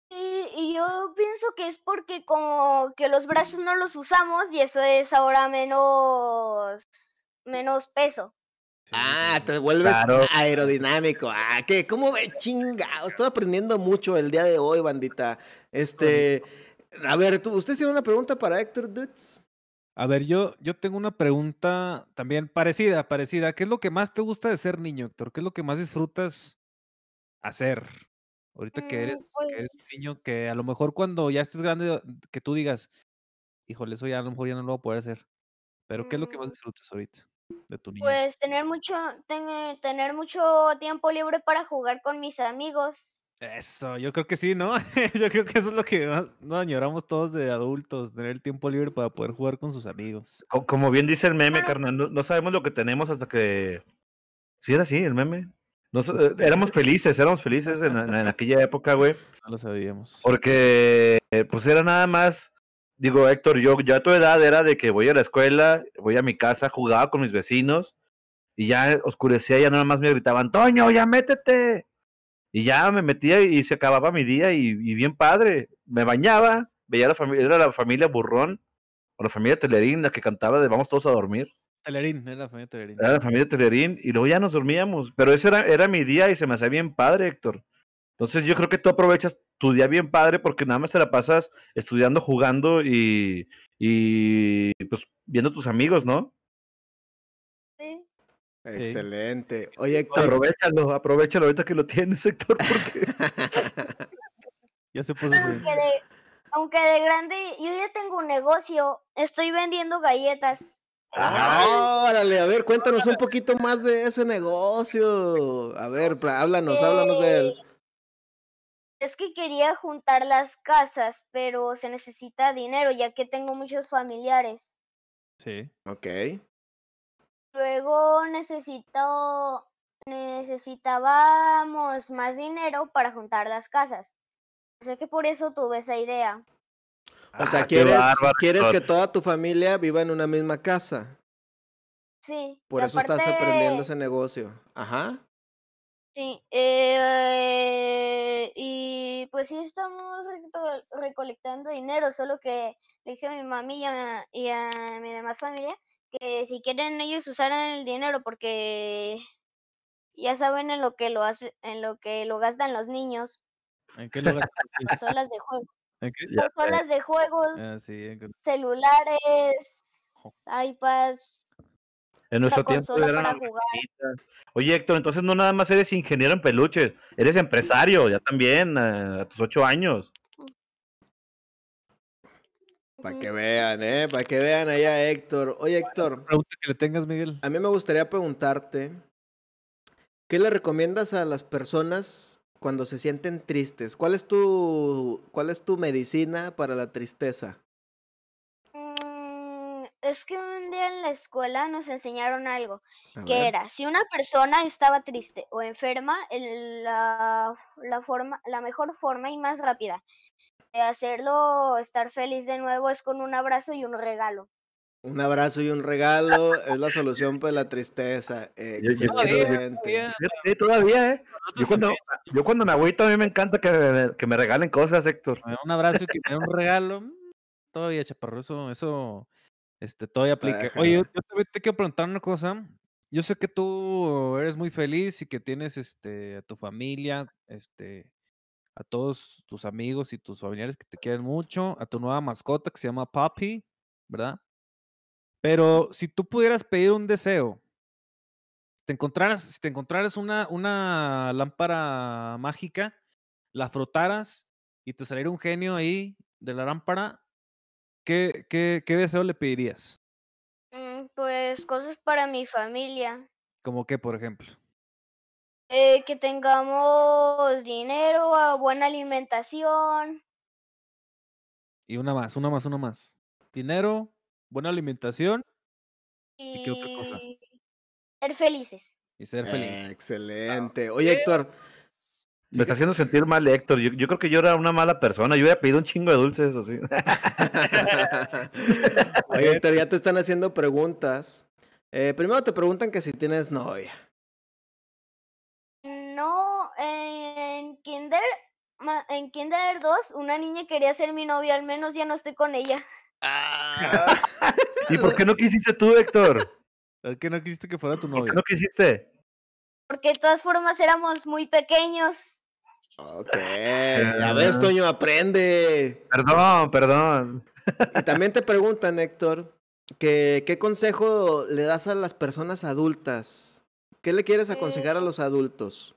Sí, y yo pienso que es porque como que los brazos no los usamos y eso es ahora menos menos peso. Ah, te vuelves Claro. aerodinámico. Ah, ¿qué? ¿Cómo ve? Chingado. Estoy aprendiendo mucho el día de hoy, bandita. Este. A ver, ¿tú, ¿ustedes tienen una pregunta para Héctor Dutz? A ver, yo, yo tengo una pregunta también parecida, parecida. ¿Qué es lo que más te gusta de ser niño, Héctor? ¿Qué es lo que más disfrutas hacer? Ahorita que eres, Mm, que eres pues- niño, que a lo mejor cuando ya estés grande, que tú digas, híjole, eso ya a lo mejor ya no lo voy a poder hacer. Pero ¿qué es lo que más Mm. disfrutas ahorita de tu niñez? Pues tener mucho, ten- tener mucho tiempo libre para jugar con mis amigos. Eso, yo creo que sí, ¿no? yo creo que eso es lo que más nos añoramos todos de adultos, tener el tiempo libre para poder jugar con sus amigos. Co- Como bien dice el meme, Ah. carnal, no, no sabemos lo que tenemos hasta que... Sí, era así, el meme. No sa- eh, éramos felices, éramos felices en, en- en aquella época, güey. No lo sabíamos. Porque, eh, pues era nada más, digo, Héctor, yo ya a tu edad era de que voy a la escuela, voy a mi casa, jugaba con mis vecinos, y ya oscurecía, ya nada más me gritaban, Toño, ya métete. Y ya me metía y se acababa mi día y, y bien padre. Me bañaba, veía la familia, era la familia Burrón, o la familia Telerín, la que cantaba de Vamos todos a dormir. Telerín, era la familia Telerín. Era la familia Telerín, y luego ya nos dormíamos. Pero ese era, era mi día y se me hacía bien padre, Héctor. Entonces yo creo que tú aprovechas tu día bien padre porque nada más te la pasas estudiando, jugando y, y pues viendo a tus amigos, ¿no? Sí. Excelente. Oye, Héctor. Aprovechalo, aprovechalo ahorita que lo tienes, Héctor, porque Ya se puso. Aunque de, aunque de grande, yo ya tengo un negocio. Estoy vendiendo galletas. Ah, Órale, a ver, cuéntanos un poquito más de ese negocio. A ver, háblanos, háblanos de él. Es que quería juntar las casas, pero se necesita dinero ya que tengo muchos familiares. Sí. Ok. Luego necesito, necesitábamos más dinero para juntar las casas. O sea que por eso tuve esa idea. O sea, Ah, quieres, quieres que toda tu familia viva en una misma casa. Sí. Por y eso estás aprendiendo ese negocio. Ajá. Sí, eh, y pues sí estamos reco- recolectando dinero, solo que le dije a mi mami y a, y a mi demás familia que si quieren ellos usaran el dinero porque ya saben en lo que lo hace, en lo que lo gastan los niños, ¿En qué lugar? consolas de juego, ¿En qué? Ya sé. consolas de juegos, Ah, sí, en qué- celulares, iPads, en nuestro tiempo eran. Oye, Héctor, entonces no nada más eres ingeniero en peluches, eres empresario ya también eh, a tus ocho años. Para que vean, ¿eh? Para que vean ahí a Héctor. Oye, Héctor, Pregunta que le tengas, Miguel. a mí me gustaría preguntarte, ¿qué le recomiendas a las personas cuando se sienten tristes? ¿Cuál es tu, cuál es tu medicina para la tristeza? Mm, Es que un día en la escuela nos enseñaron algo. A que ver. era, si una persona estaba triste o enferma, el- la, la forma, la mejor forma y más rápida de hacerlo estar feliz de nuevo es con un abrazo y un regalo. Un abrazo y un regalo es la solución para la tristeza. Excelente. todavía, Sí, todavía, ¿eh? Yo cuando, yo cuando me agüito a mí me encanta que me, que me regalen cosas, Héctor. un abrazo y que me dé un regalo. mm, Todavía, chaparro, eso, eso este, todavía aplica. Ajá. Oye, yo yo también te quiero preguntar una cosa. Yo sé que tú eres muy feliz y que tienes este, a tu familia, este, a todos tus amigos y tus familiares que te quieren mucho, a tu nueva mascota que se llama Puppy, ¿verdad? Pero si tú pudieras pedir un deseo, te encontraras, si te encontraras una, una lámpara mágica, la frotaras y te saliera un genio ahí de la lámpara, ¿qué, qué, qué deseo le pedirías? Mm, Pues cosas para mi familia. Como que, por ejemplo. eh, que tengamos dinero, a buena alimentación. Y una más, una más, una más. Dinero, buena alimentación Y ¿Y qué otra cosa? ser felices. y ser feliz. Excelente. Oye, Héctor, Me está haciendo sentir mal, Héctor. Yo, yo creo que yo era una mala persona. Yo hubiera pedido un chingo de dulces así. Oye, Héctor, ya te están haciendo preguntas. Eh, primero te preguntan que si tienes novia. No, en Kinder, en Kinder 2, una niña quería ser mi novia, al menos ya no estoy con ella. ¿Y por qué no quisiste tú, Héctor? ¿Por qué no quisiste que fuera tu ¿Por qué novia? no quisiste? Porque de todas formas éramos muy pequeños. Ok, ya ves, Toño, aprende. Perdón, perdón. Y también te preguntan, Héctor, que, ¿qué consejo le das a las personas adultas? ¿Qué le quieres aconsejar a Eh, los adultos?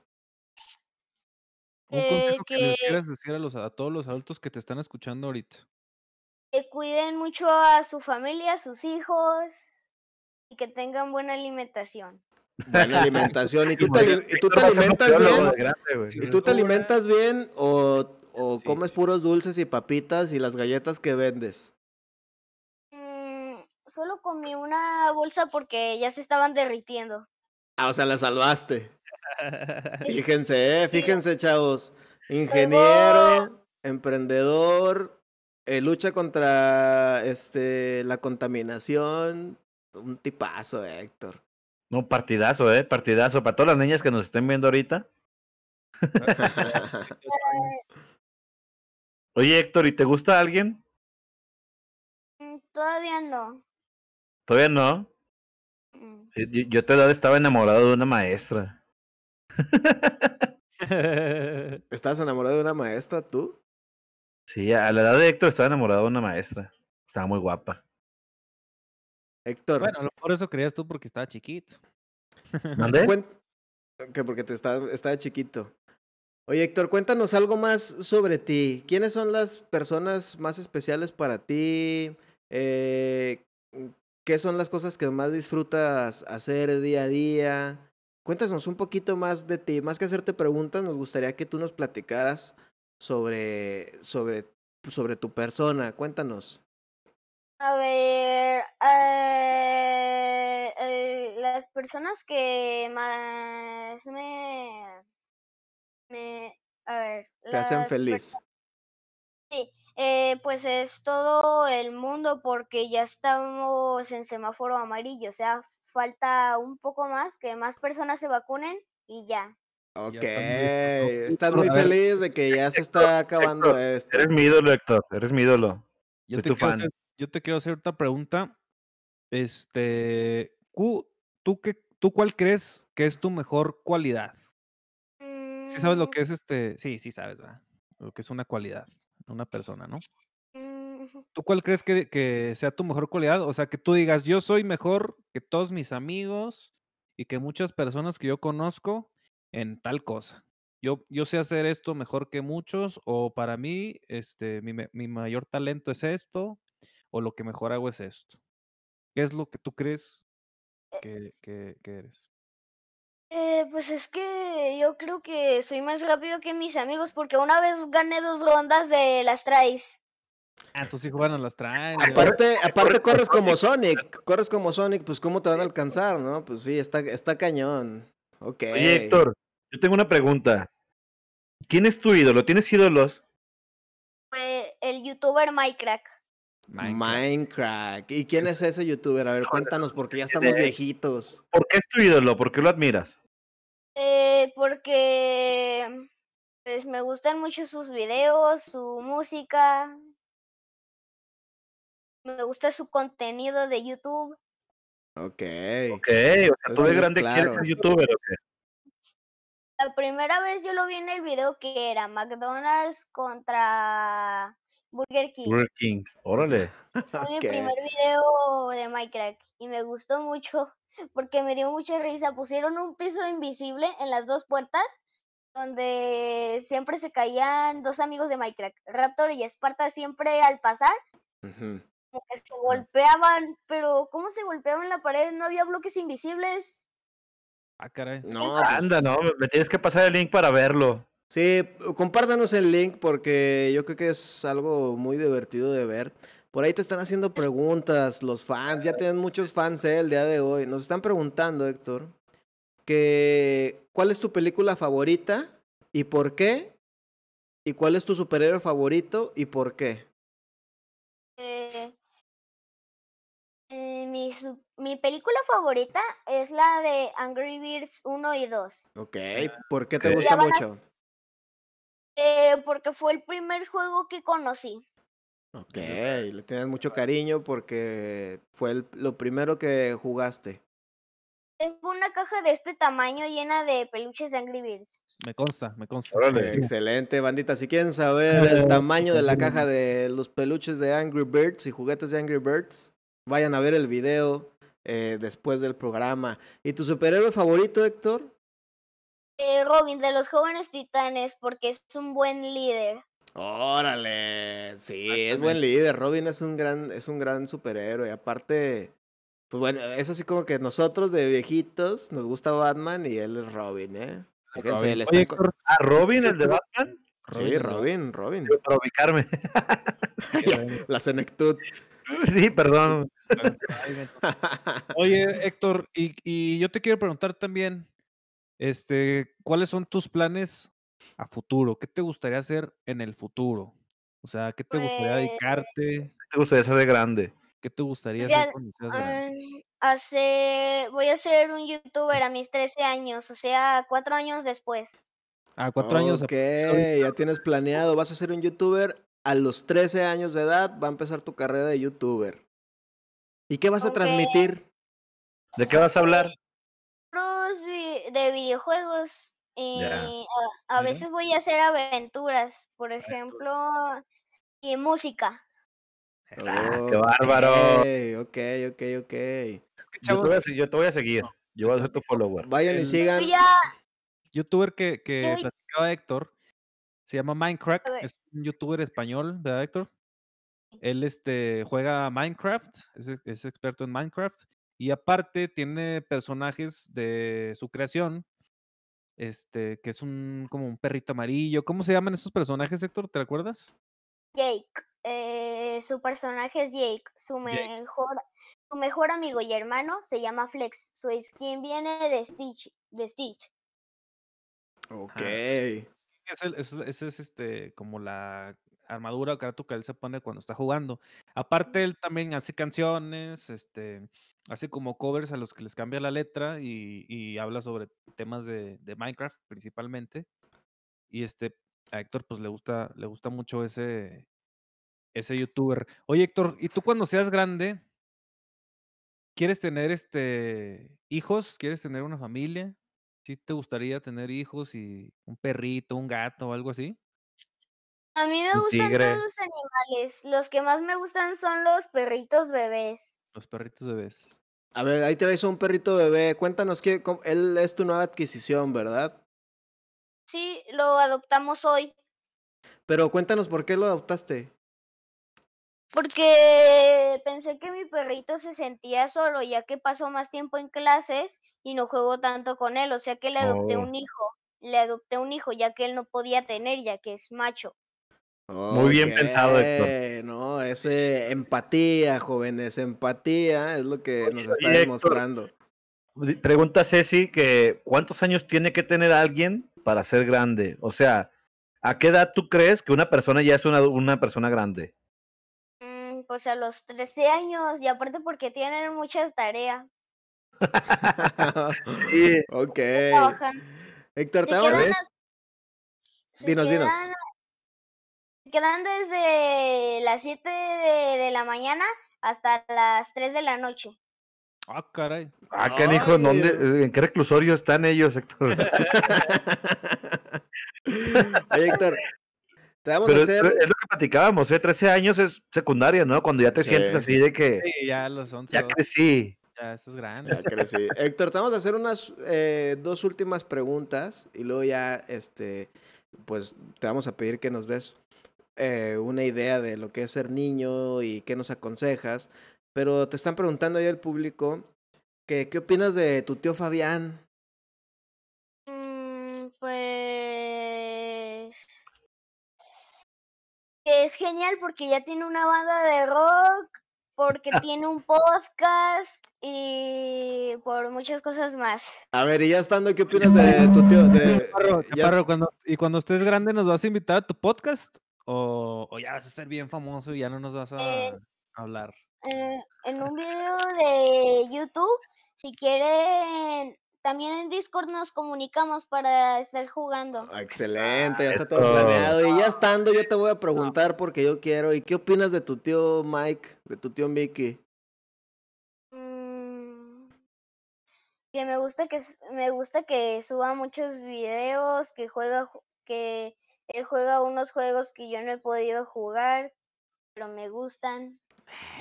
Un Eh, consejo que les que- quieras decir a, los, a todos los adultos que te están escuchando ahorita. que cuiden mucho a su familia, a sus hijos y que tengan buena alimentación. Buena alimentación. ¿Y tú te, y tú alimentas bien? grande, ¿Y tú te alimentas bien o, o Sí, comes sí. puros dulces y papitas y las galletas que vendes? Mm, solo comí una bolsa porque ya se estaban derritiendo. Ah, o sea, la salvaste. Fíjense, eh, fíjense, chavos. Ingeniero, emprendedor, eh, lucha contra este la contaminación. Un tipazo, Héctor. No, partidazo, eh, partidazo. Para todas las niñas que nos estén viendo ahorita. Oye, Héctor, ¿y te gusta alguien? Mm, Todavía no. Todavía no. Mm, Sí, Yo, yo a tu edad estaba enamorado de una maestra. ¿Estás enamorado de una maestra tú? Sí, a la edad de Héctor estaba enamorado de una maestra. Estaba muy guapa. Héctor, bueno, mejor eso creías tú porque estaba chiquito. ¿Mandé? que porque te está, estaba chiquito. Oye, Héctor, cuéntanos algo más sobre ti. ¿Quiénes son las personas más especiales para ti? Eh, ¿Qué son las cosas que más disfrutas hacer día a día? Cuéntanos un poquito más de ti. Más que hacerte preguntas, nos gustaría que tú nos platicaras sobre, sobre, sobre tu persona. Cuéntanos. A ver, eh, eh, las personas que más me, me, a ver, Te hacen feliz. Eh, pues es todo el mundo porque ya estamos en semáforo amarillo, o sea, falta un poco más que más personas se vacunen y ya. Ok. Estás muy feliz de que ya se está acabando esto. Eres mi ídolo, Héctor. Eres mi ídolo. Yo Soy te, tu fan. hacer, yo te quiero hacer otra pregunta. Este, cu- ¿tú, qué, ¿tú cuál crees que es tu mejor cualidad? Sí sabes lo Mm, que es este, sí, sí sabes, ¿verdad? Lo que es una cualidad, una persona, ¿no? mm, ¿Tú cuál crees que, que sea tu mejor cualidad? O sea, que tú digas, yo soy mejor que todos mis amigos y que muchas personas que yo conozco en tal cosa. Yo, yo sé hacer esto mejor que muchos, o para mí, este, mi, mi mayor talento es esto, o lo que mejor hago es esto. ¿Qué es lo que tú crees que, que, que eres? eh, pues es que yo creo que soy más rápido que mis amigos porque una vez gané dos rondas de las traes. Ah, tú sí a las traen. ya. Aparte, aparte corres como Sonic, corres como Sonic, pues cómo te van a alcanzar, ¿no? Pues sí, está, está cañón. Ok. Oye, Héctor, yo tengo una pregunta. ¿Quién es tu ídolo? ¿Tienes ídolos? Fue el youtuber Minecraft. Minecraft. Minecraft. ¿Y quién es ese youtuber? A ver, cuéntanos, porque ya estamos viejitos. ¿Por qué es tu ídolo? ¿Por qué lo admiras? Eh, porque pues me gustan mucho sus videos, su música. Me gusta su contenido de YouTube. Ok. Ok, o sea, tú de grande quieres claro. ser youtuber, ¿o qué? La primera vez yo lo vi en el video que era McDonald's contra Burger King. Burger King. Órale. Fue mi primer video de Minecraft y me gustó mucho porque me dio mucha risa. Pusieron un piso invisible en las dos puertas donde siempre se caían dos amigos de Minecraft, Raptor y Esparta, siempre al pasar, Ujú. como que se golpeaban, pero ¿cómo se golpeaban en la pared? No había bloques invisibles. Ah, caray. No, pues, Anda, no, me tienes que pasar el link para verlo. Sí, compártanos el link porque yo creo que es algo muy divertido de ver. Por ahí te están haciendo preguntas los fans, ya tienen muchos fans eh, el día de hoy. Nos están preguntando, Héctor, que ¿cuál es tu película favorita y por qué? ¿Y cuál es tu superhéroe favorito y por qué? Eh, eh, mi, su- mi película favorita es la de Angry Birds 1 y 2. Ok, ¿por qué te gusta mucho? Eh, porque fue el primer juego que conocí. Ok, le tienes mucho cariño porque fue el- lo primero que jugaste. Tengo una caja de este tamaño llena de peluches de Angry Birds. Me consta, me consta. Órale. Excelente, bandita. Si quieren saber el tamaño de la caja de los peluches de Angry Birds y juguetes de Angry Birds, Vayan a ver el video eh, después del programa. ¿Y tu superhéroe favorito, Héctor? Eh, Robin de los jóvenes titanes porque es un buen líder. Órale, sí, es buen líder. Robin es un gran, es un gran superhéroe. Aparte, pues bueno, es así como que nosotros de viejitos nos gusta Batman y él es Robin, ¿eh? Fíjense, Robin. Oye, están co- Héctor, ¿A Robin, el de Batman? Sí, Robin, Robin. Para ubicarme. La senectud. sí, perdón. Oye, Héctor, y, y yo te quiero preguntar también, este, ¿cuáles son tus planes a futuro? ¿Qué te gustaría hacer en el futuro? O sea, ¿qué te gustaría Pues, dedicarte? Te gustaría ser de grande. ¿Qué te gustaría sea, hacer cuando seas grande? Hacer, voy a ser un youtuber a mis 13 años, o sea, cuatro años después. Ah, cuatro años. Ok, ya tienes planeado. Vas a ser un youtuber a los 13 años de edad. Va a empezar tu carrera de youtuber. ¿Y qué vas a transmitir? ¿De qué vas a hablar? Vi- de videojuegos. Y Ya. a, veces voy a hacer aventuras, por ejemplo, y música. Ah, qué bárbaro. Ok, ok, ok. Yo te, voy a, yo te voy a seguir. Yo voy a ser tu follower. Vayan y sigan. Ya, youtuber que, que platicaba Héctor, se llama Minecraft, es un youtuber español, ¿verdad, Héctor? Él este, juega Minecraft, es, es experto en Minecraft, y aparte tiene personajes de su creación, este, que es un como un perrito amarillo. ¿Cómo se llaman esos personajes, Héctor? ¿Te acuerdas? Jake. eh, su personaje es Jake. Su Jake. mejor, su mejor amigo y hermano se llama Flex. Su skin viene de Stitch. De Stitch. Ok. Es el- es- Ese es, este, como la armadura o carato que él se pone cuando está jugando. Aparte, él también hace canciones, este, hace como covers a los que les cambia la letra y, y habla sobre temas de, de Minecraft principalmente. Y este, a Héctor pues le gusta, le gusta mucho ese, ese youtuber. Oye, Héctor, ¿y tú cuando seas grande, quieres tener este hijos? ¿Quieres tener una familia? ¿Sí te gustaría tener hijos y un perrito, un gato o algo así? A mí me gustan tigre. todos los animales. Los que más me gustan son los perritos bebés. Los perritos bebés. A ver, ahí traes un perrito bebé. Cuéntanos que él es tu nueva adquisición, ¿verdad? Sí, lo adoptamos hoy. Pero cuéntanos por qué lo adoptaste. Porque pensé que mi perrito se sentía solo, ya que pasó más tiempo en clases y no juego tanto con él. O sea que le adopté Oh. un hijo. Le adopté un hijo, ya que él no podía tener, ya que es macho. Muy bien pensado, Héctor. No, ese empatía, jóvenes, empatía es lo que nos está Héctor. demostrando. Pregunta Ceci que ¿cuántos años tiene que tener alguien para ser grande? O sea, ¿a qué edad tú crees que una persona ya es una, una persona grande? Mm, pues a los 13 años, y aparte porque tienen muchas tareas. Sí. ok. Trabajan. Héctor, te vamos a... Dinos, dinos. Quedan- desde las 7 de, de la mañana hasta las 3 de la noche. Ah, caray. Ah, canijo, ¿en, dónde-. ¿en qué reclusorio están ellos, Héctor? Oye, Héctor, te vamos Pero a es, hacer... es lo que platicábamos, ¿eh? 13 años es secundaria, ¿no? Cuando ya te sientes Sí. así de que Sí, ya a los 11, ya crecí. ya estás grande. Ya crecí. Héctor, te vamos a hacer unas eh, dos últimas preguntas y luego ya, este, pues te vamos a pedir que nos des eh, una idea de lo que es ser niño y qué nos aconsejas. Pero te están preguntando ahí el público que qué opinas de tu tío Fabián. Mm, pues que es genial porque ya tiene una banda de rock, porque tiene un podcast y por muchas cosas más. A ver, y ya estando, ¿qué opinas de tu tío? De, ya- cuando, ¿y cuando estés grande nos vas a invitar a tu podcast? ¿O, o ya vas a ser bien famoso y ya no nos vas a Eh, hablar? Eh, en un video de YouTube, si quieren, también en Discord nos comunicamos para estar jugando. Ah, Excelente, ya está todo planeado. Y ya estando, yo te voy a preguntar porque yo quiero. ¿Y qué opinas de tu tío Mike, de tu tío Mickey? Mm, que me gusta que me gusta que suba muchos videos, que juega ju- que él juega unos juegos que yo no he podido jugar, pero me gustan.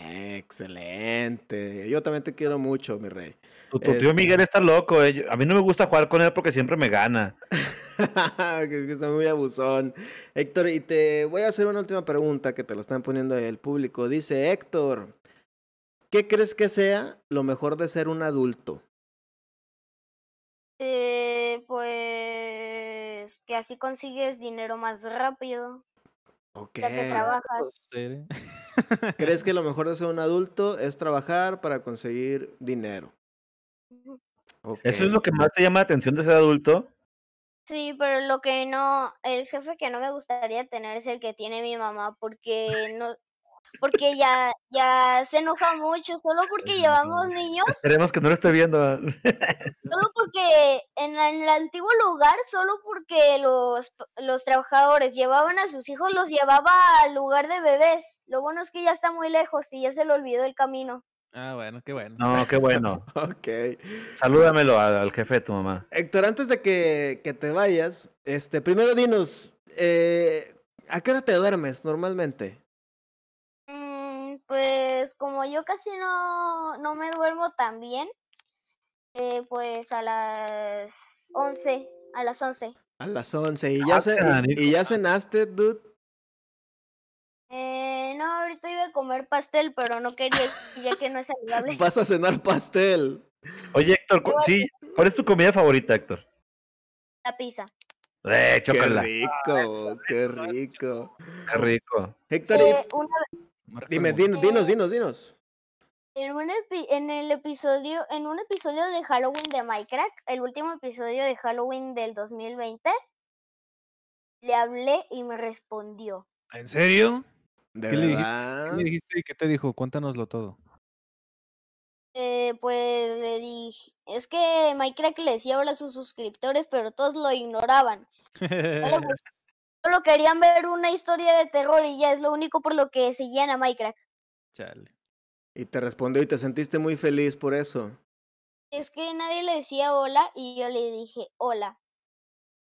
Excelente. Yo también te quiero mucho, mi rey. Tu, tu tío Este- Miguel está loco. eh. A mí no me gusta jugar con él porque siempre me gana. que, está muy abusón. Héctor, y te voy a hacer una última pregunta que te lo están poniendo el público. Dice Héctor, ¿qué crees que sea lo mejor de ser un adulto? Eh, pues que así consigues dinero más rápido, Ok. ya que trabajas. Eh, ¿Crees que lo mejor de ser un adulto es trabajar para conseguir dinero? Ujú. Ok. ¿Eso es lo que más te llama la atención de ser adulto? Sí, pero lo que no, el jefe que no me gustaría tener es el que tiene mi mamá, porque no, porque ya, ya se enoja mucho, solo porque llevamos niños, Esperemos que no lo esté viendo. solo porque en la- en el antiguo lugar, solo porque los, los trabajadores llevaban a sus hijos, los llevaba al lugar de bebés. Lo bueno es que ya está muy lejos y ya se le olvidó el camino. Ah, bueno, qué bueno. No, qué bueno. Ok. Salúdamelo al, al jefe de tu mamá. Héctor, antes de que, que te vayas, este, primero dinos, eh, ¿a qué hora te duermes normalmente? Pues como yo casi no, no me duermo tan bien, eh, pues a las 11, a las 11. A las 11. ¿Y ya, Ah, ce- y- y ya cenaste, dude? Eh, no, ahorita iba a comer pastel, pero no quería, ya que no es saludable. Vas a cenar pastel. Oye, Héctor, cu- sí, ¿cuál es tu comida favorita, Héctor? La pizza. Eh, Qué chócala. rico, qué rico. Qué rico. Héctor, y- Eh, una- Dime, dinos, dinos, dinos. en, un epi- en el episodio, en un episodio de Halloween de Minecraft, el último episodio de Halloween del 2020, le hablé y me respondió. ¿En serio? ¿De ¿Qué le verdad? ¿Qué le dijiste y qué te dijo? Cuéntanoslo todo. Eh, pues le dije, es que Minecraft le decía hola a sus suscriptores, pero todos lo ignoraban. No le gustó. Solo querían ver una historia de terror y ya es lo único por lo que seguían a Minecraft. Chale. Y te respondió y te sentiste muy feliz por eso. Es que nadie le decía hola y yo le dije hola.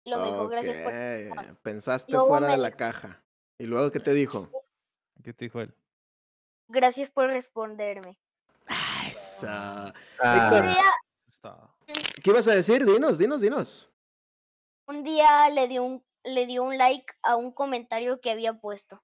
Lo me dijo, gracias por... Ok, Pensaste Luego fuera me de la caja. ¿Y luego qué te dijo? ¿Qué te dijo él? Gracias por responderme. Ah, eso. Ah, Está. ¿Qué ibas a decir? Dinos, dinos, dinos. un día le dio un, le dio un like a un comentario que había puesto.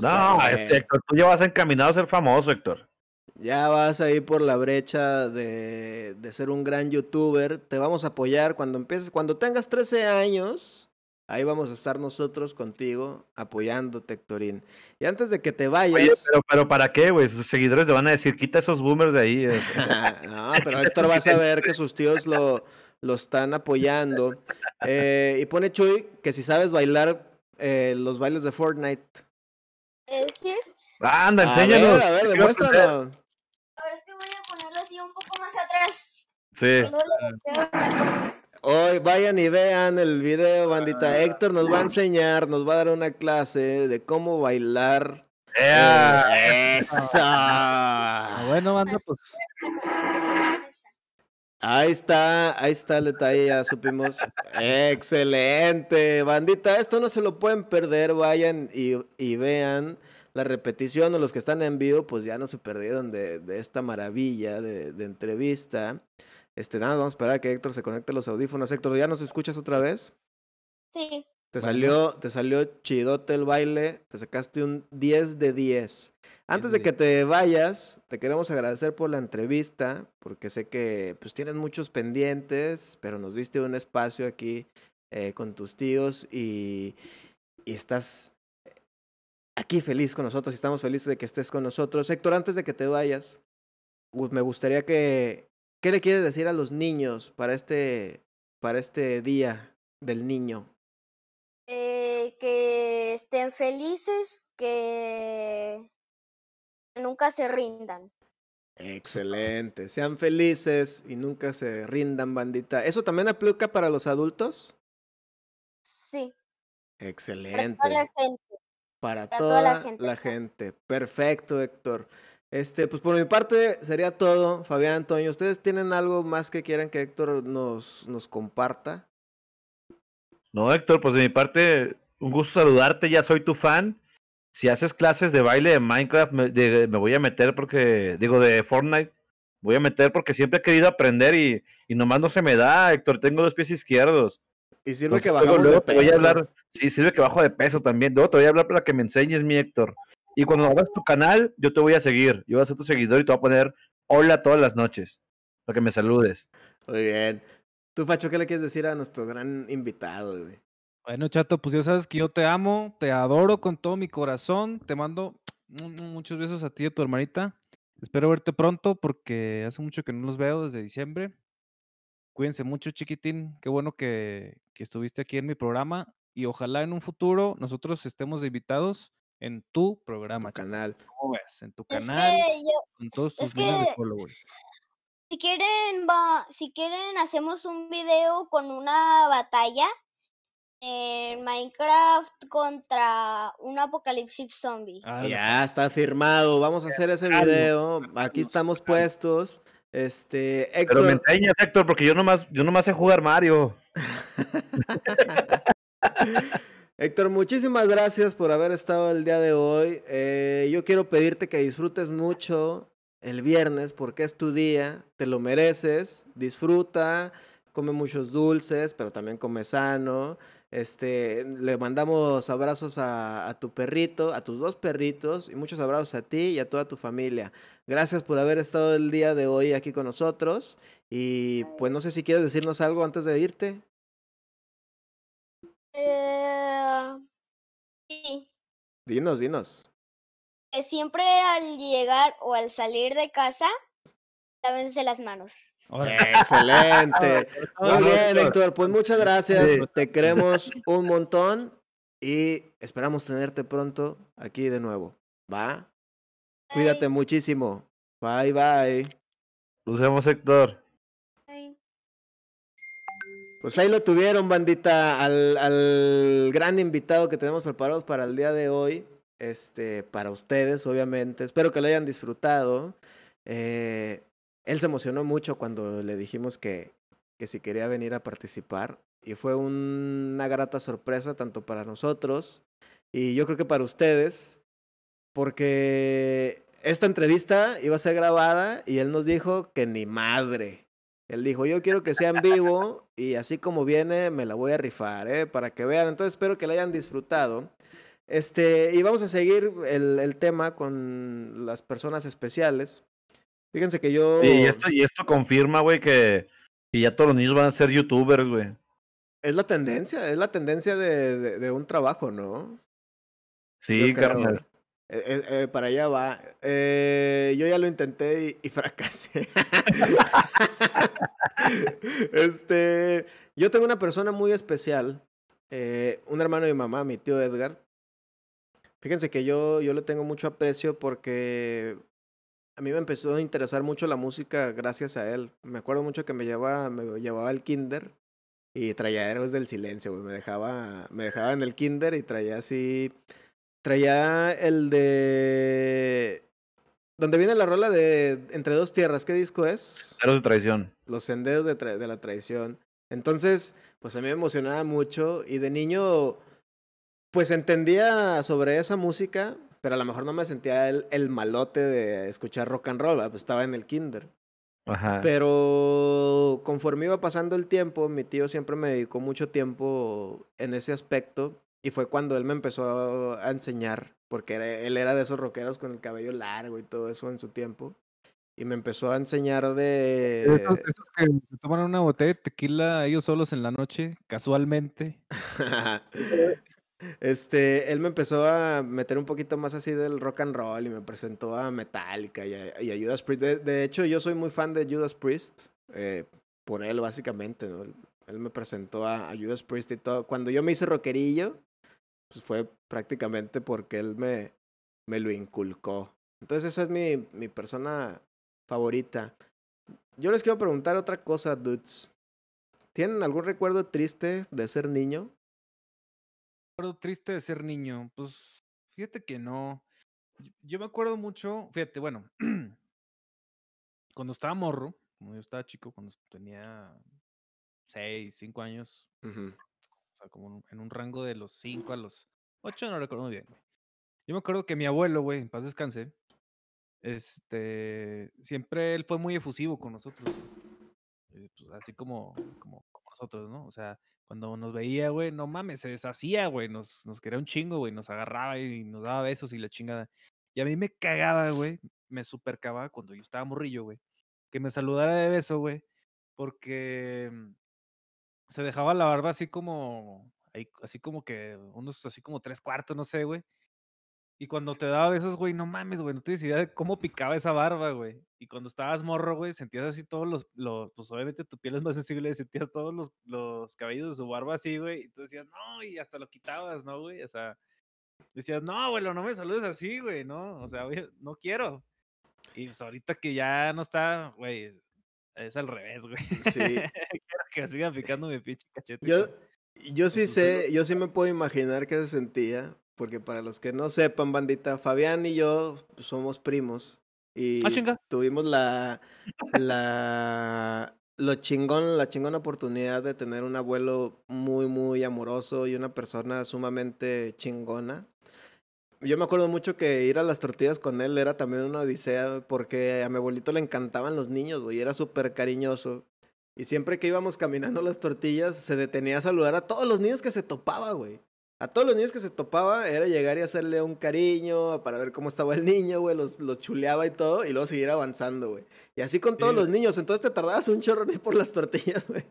No, este, Héctor, tú ya vas encaminado a ser famoso, Héctor. Ya vas ahí por la brecha de, de ser un gran youtuber. Te vamos a apoyar cuando empieces, cuando tengas 13 años. Ahí vamos a estar nosotros contigo apoyándote, Héctorín. Y antes de que te Oye, vayas. pero, pero ¿para qué, güey? Sus seguidores le van a decir, quita esos boomers de ahí. eh". no, pero Héctor va a saber que sus tíos lo, lo están apoyando. Eh, y pone Chuy que si sabes bailar eh, los bailes de Fortnite. Sí, Anda, A enséñanos. ver, a ver, a ver, es que voy a ponerlo así un poco más atrás. Sí. Hoy vayan y vean el video, bandita. Héctor nos va a enseñar, nos va a dar una clase de cómo bailar. ¡Ea! Eh, ¡Eso! Ah, bueno, banda, pues Ahí está, ahí está el detalle, ya supimos. Excelente, bandita. Esto no se lo pueden perder. Vayan y, y vean la repetición o los que están en vivo, pues ya no se perdieron de, de esta maravilla de, de entrevista. Este, nada, vamos a esperar a que Héctor se conecte a los audífonos. Héctor, ¿ya nos escuchas otra vez? Sí, Te Bueno. salió, te salió chidote el baile, te sacaste un 10 de 10. Antes de de que te vayas, te queremos agradecer por la entrevista, porque sé que pues tienes muchos pendientes, pero nos diste un espacio aquí eh, con tus tíos y, y estás aquí feliz con nosotros y estamos felices de que estés con nosotros. Héctor, antes de que te vayas, me gustaría que, ¿qué le quieres decir a los niños para este, para este día del niño? eh, que estén felices, que nunca se rindan. Excelente. Sean felices y nunca se rindan, bandita. ¿Eso también aplica para los adultos? Sí, para Excelente. toda la gente. Para para toda toda la gente. Perfecto, Héctor. Este, pues por mi parte sería todo. Fabián, Antonio, ¿ustedes tienen algo más que quieran que Héctor nos, nos comparta? No, Héctor, pues de mi parte, un gusto saludarte, ya soy tu fan. Si haces clases de baile de Minecraft, me, de- me voy a meter porque, digo, de Fortnite, voy a meter porque siempre he querido aprender y, y nomás no se me da, Héctor, tengo los pies izquierdos. Y sirve Entonces, que bajamos luego de te voy a peso. hablar, sí, sirve que bajo de peso también. Luego te voy a hablar para que me enseñes, mi Héctor. Y cuando abras tu canal, yo te voy a seguir. Yo voy a ser tu seguidor y te voy a poner hola todas las noches. Para que me saludes. Muy bien. Tú, Facho, ¿qué le quieres decir a nuestro gran invitado, güey? Bueno, chato, pues ya sabes que yo te amo, te adoro con todo mi corazón. Te mando mu- mu- muchos besos a ti y a tu hermanita. Espero verte pronto porque hace mucho que no los veo desde diciembre. Cuídense mucho, chiquitín. Qué bueno que, que estuviste aquí en mi programa y ojalá en un futuro nosotros estemos invitados en tu programa. Tu chato. canal. ¿Cómo ves? En tu Es canal, que yo, con todos tus es que followers. si quieren va, si quieren hacemos un video con una batalla en Minecraft contra un apocalipsis zombie. Ah, Ya está firmado. Vamos a hacer ese video. Aquí estamos puestos. Este, Pero me Héctor, enseñas, Héctor, porque yo nomás, yo nomás sé jugar Mario. Héctor, muchísimas gracias por haber estado el día de hoy. Eh, yo quiero pedirte que disfrutes mucho el viernes porque es tu día, te lo mereces, disfruta, come muchos dulces, pero también come sano. Este, le mandamos abrazos a, a tu perrito, a tus dos perritos y muchos abrazos a ti y a toda tu familia. Gracias por haber estado el día de hoy aquí con nosotros y pues no sé si quieres decirnos algo antes de irte. Eh, sí, Dinos, dinos. que siempre al llegar o al salir de casa, lávense las manos. Excelente. Muy bien, Héctor. Pues muchas gracias. Sí. Te queremos un montón y esperamos tenerte pronto aquí de nuevo. ¿Va? Cuídate muchísimo. Bye, bye. Nos vemos, Héctor. Bye. Pues ahí lo tuvieron, bandita, al, al gran invitado que tenemos preparados para el día de hoy. Este, para ustedes, obviamente. Espero que lo hayan disfrutado. Eh, él se emocionó mucho cuando le dijimos que, que si quería venir a participar. Y fue un- una grata sorpresa tanto para nosotros y yo creo que para ustedes. Porque esta entrevista iba a ser grabada y él nos dijo que ni madre. Él dijo, yo quiero que sea en vivo y así como viene me la voy a rifar, ¿eh? Para que vean. Entonces espero que la hayan disfrutado. Este, y vamos a seguir el, el tema con las personas especiales. Fíjense que yo... Y esto, y esto confirma, güey, que, que ya todos los niños van a ser youtubers, güey. Es la tendencia, es la tendencia de, de, de un trabajo, ¿no? Sí, carnal. Eh, eh, eh, para allá va. Yo ya lo intenté y, y fracasé. este, yo tengo una persona muy especial, un hermano de mi mamá, mi tío Edgar. Fíjense que yo, yo le tengo mucho aprecio porque a mí me empezó a interesar mucho la música gracias a él. Me acuerdo mucho que me llevaba, me llevaba al kinder y traía Héroes del Silencio, güey. Me dejaba, me dejaba en el kinder y traía así Traía el de. Donde viene la rola de Entre dos tierras. ¿Qué disco es? Ceros de traición. Los senderos de, tra- de la traición. Entonces, pues a mí me emocionaba mucho. Y de niño, pues entendía sobre esa música. Pero a lo mejor no me sentía el, el malote de escuchar rock and roll. ¿verdad? Pues estaba en el kinder. Ajá. Pero conforme iba pasando el tiempo, mi tío siempre me dedicó mucho tiempo en ese aspecto. Y fue cuando él me empezó a enseñar, porque era- él era de esos rockeros con el cabello largo y todo eso en su tiempo. Y me empezó a enseñar de... Esos, esos que se toman una botella de tequila ellos solos en la noche, casualmente. este, él me empezó a meter un poquito más así del rock and roll y me presentó a Metallica y a, Judas Priest. De, hecho, yo soy muy fan de Judas Priest, eh, por él básicamente, ¿no? Él, él me presentó a, a Judas Priest y todo. Cuando yo me hice rockerillo, pues fue prácticamente porque él me, me lo inculcó. Entonces esa es mi, mi persona favorita. Yo les quiero preguntar otra cosa, dudes. ¿Tienen algún recuerdo triste de ser niño? Recuerdo triste de ser niño. Pues fíjate que no. Yo- me acuerdo mucho, fíjate, bueno, cuando estaba morro, como yo estaba chico, cuando tenía 6, 5 años, o sea, como en un- rango de los 5 a los 8, no recuerdo muy bien. Yo me acuerdo que mi abuelo, güey, en paz descanse, este, siempre él fue muy efusivo con nosotros. Eh, pues, así como, como nosotros, ¿no? O sea, cuando nos veía, güey, no mames, se deshacía, güey, nos, nos quería un chingo, güey, nos agarraba y nos daba besos y la chingada. Y a mí me cagaba, güey, me super cagaba cuando yo estaba morrillo, güey, que me saludara de beso, güey, porque mm, se dejaba la barba así como, así como que, unos así como tres cuartos, no sé, güey. Y cuando te daba besos, güey, no mames, güey, no tienes idea de cómo picaba esa barba, güey. Y cuando estabas morro, güey, sentías así todos los, los, pues obviamente tu piel es más sensible, sentías todos los, los cabellos de su barba así, güey. Y tú decías, no, y hasta lo quitabas, ¿no, güey? O sea, decías, no, abuelo, no me saludes así, güey, no, o sea, güey, no quiero. Y pues ahorita que ya no está, güey, es al revés, güey. Sí. Quiero que siga picando mi pinche cachete. Yo, yo sí sé, yo sí me puedo imaginar qué se sentía, porque para los que no sepan, bandita, Fabián y yo pues, somos primos y Ah, tuvimos la, la, lo chingón, la chingona oportunidad de tener un abuelo muy, muy amoroso y una persona sumamente chingona. Yo me acuerdo mucho que ir a las tortillas con él era también una odisea, porque a mi abuelito le encantaban los niños, güey, era súper cariñoso. Y siempre que íbamos caminando las tortillas, se detenía a saludar a todos los niños que se topaba, güey. A todos los niños que se topaba era llegar y hacerle un cariño para ver cómo estaba el niño, güey, los, los chuleaba y todo, y luego seguir avanzando, güey. Y así con todos Sí. los niños, entonces te tardabas un chorro por las tortillas, güey.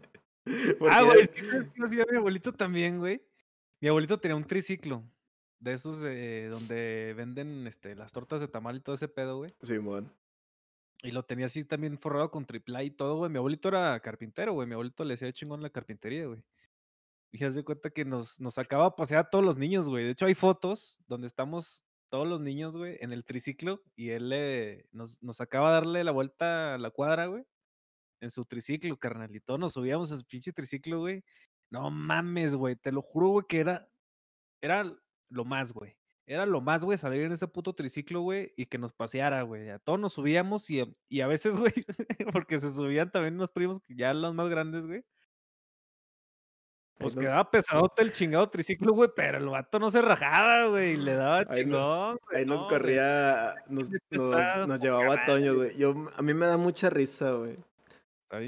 Ah, güey, es que ¿sabes qué hacía mi abuelito también, güey. Mi abuelito tenía un triciclo. De esos de donde venden este, las tortas de tamal y todo ese pedo, güey. Simón. Y lo tenía así también forrado con triple A y todo, güey. Mi abuelito era carpintero, güey. Mi abuelito le hacía chingón la carpintería, güey. Y haz de cuenta que nos, nos sacaba a pasear a todos los niños, güey. De hecho, hay fotos donde estamos todos los niños, güey, en el triciclo. Y él le, nos, nos sacaba a darle la vuelta a la cuadra, güey. En su triciclo, carnalito. Nos subíamos a su pinche triciclo, güey. No mames, güey. Te lo juro, güey, que era. Era lo más, güey. Era lo más, güey, salir en ese puto triciclo, güey, y que nos paseara, güey. A todos nos subíamos y, y a veces, güey, porque se subían también unos primos ya los más grandes, güey. Pues no- quedaba pesadote el chingado triciclo, güey, pero el vato no se rajaba, güey, y le daba Ahí chingón. Ahí nos no, corría, nos, llevaba a Toño, güey. Yo, a mí me da mucha risa, güey.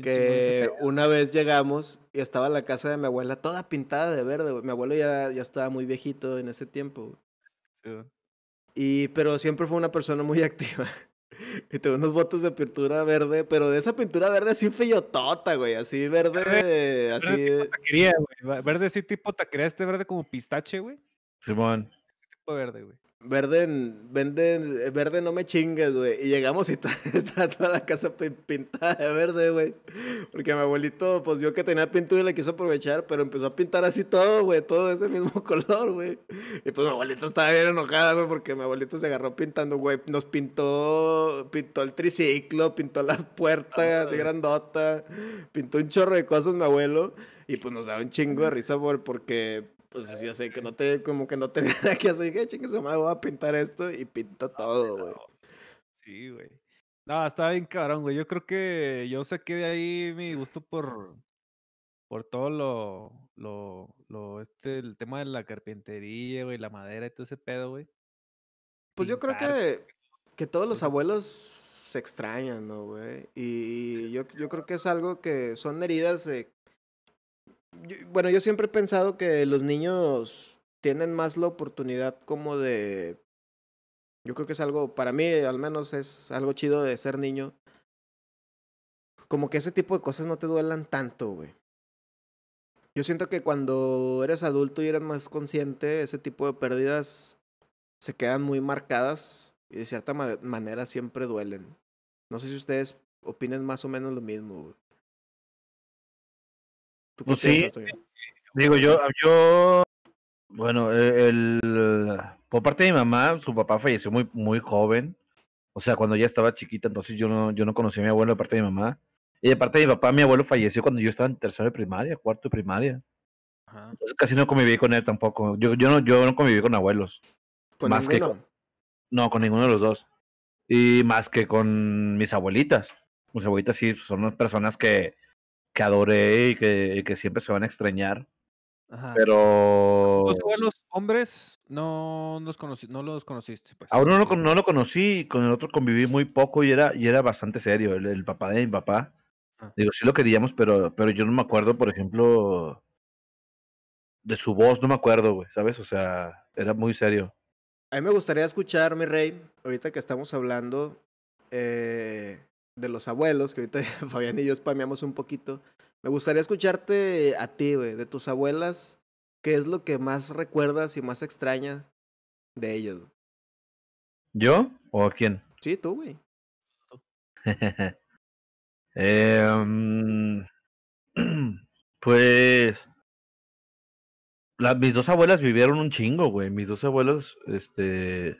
Que una vez llegamos y estaba la casa de mi abuela toda pintada de verde, güey. Mi abuelo ya, ya estaba muy viejito en ese tiempo, güey. sí. Y, pero siempre fue una persona muy activa. Y tuvo unos botes de pintura verde, pero de esa pintura verde así feyotota, güey. Así verde, Verde así. Taquería, güey. va- Verde así tipo taquería, este verde como pistache, güey. Simón. Tipo verde, güey. Verde, eh, verde no me chingues, güey. Y llegamos y estaba toda la casa pi- pintada de verde, güey. Porque mi abuelito, pues vio que tenía pintura y le quiso aprovechar, pero empezó a pintar así todo, güey, todo de ese mismo color, güey. Y pues mi abuelito estaba bien enojada, güey, porque mi abuelito se agarró pintando, güey. Nos pintó, pintó el triciclo, pintó la puerta así grandota, pintó un chorro de cosas mi abuelo. Y pues nos daba un chingo de risa por, porque, pues yo sé que no te, como que no tenía nada que hacer. Dije, chingue su madre, voy a pintar esto y pintó todo, güey. Sí, güey. No, estaba bien cabrón, güey. Yo creo que yo saqué de ahí mi gusto por, por todo lo, lo, lo, este, el tema de la carpintería, güey, la madera y todo ese pedo, güey. Pues yo creo que, que todos los abuelos se extrañan, ¿no, güey? Y yo, yo creo que es algo que son heridas. eh, bueno, yo siempre he pensado que los niños tienen más la oportunidad como de... Yo creo que es algo, para mí al menos es algo chido de ser niño. Como que ese tipo de cosas no te duelan tanto, güey. Yo siento que cuando eres adulto y eres más consciente, ese tipo de pérdidas se quedan muy marcadas y de cierta ma- manera siempre duelen. No sé si ustedes opinen más o menos lo mismo. güey. ¿Tú qué Pues sí. piensas? Digo, yo, yo, bueno, e- el, por parte de mi mamá, su papá falleció muy, muy joven. O sea, cuando ella estaba chiquita, entonces yo no, yo no conocí a mi abuelo de parte de mi mamá. Y de parte de mi papá, mi abuelo falleció cuando yo estaba en tercero de primaria, cuarto de primaria. Ajá. Entonces casi no conviví con él tampoco. Yo, yo, no, yo no conviví con abuelos. Con más que ninguno. No, con ninguno de los dos. Y más que con mis abuelitas. Mis abuelitas sí son unas personas que, que adoré y que, y que siempre se van a extrañar. Ajá. Pero Los abuelos hombres no los, conocí, no los conociste. Pues. a uno no, lo conocí, con el otro conviví muy poco y era, y era bastante serio, el, el papá de mi papá. Ah. Digo, sí lo queríamos, pero, pero yo no me acuerdo, por ejemplo, de su voz, no me acuerdo, güey, ¿sabes? O sea, era muy serio. A mí me gustaría escuchar, mi rey, ahorita que estamos hablando eh, de los abuelos, que ahorita Fabián y yo spameamos un poquito. Me gustaría escucharte a ti, güey, de tus abuelas. ¿Qué es lo que más recuerdas y más extrañas de ellas? ¿Yo o a quién? Sí, tú, güey. Em, pues la- mis dos abuelas vivieron un chingo, güey. Mis dos abuelas, este,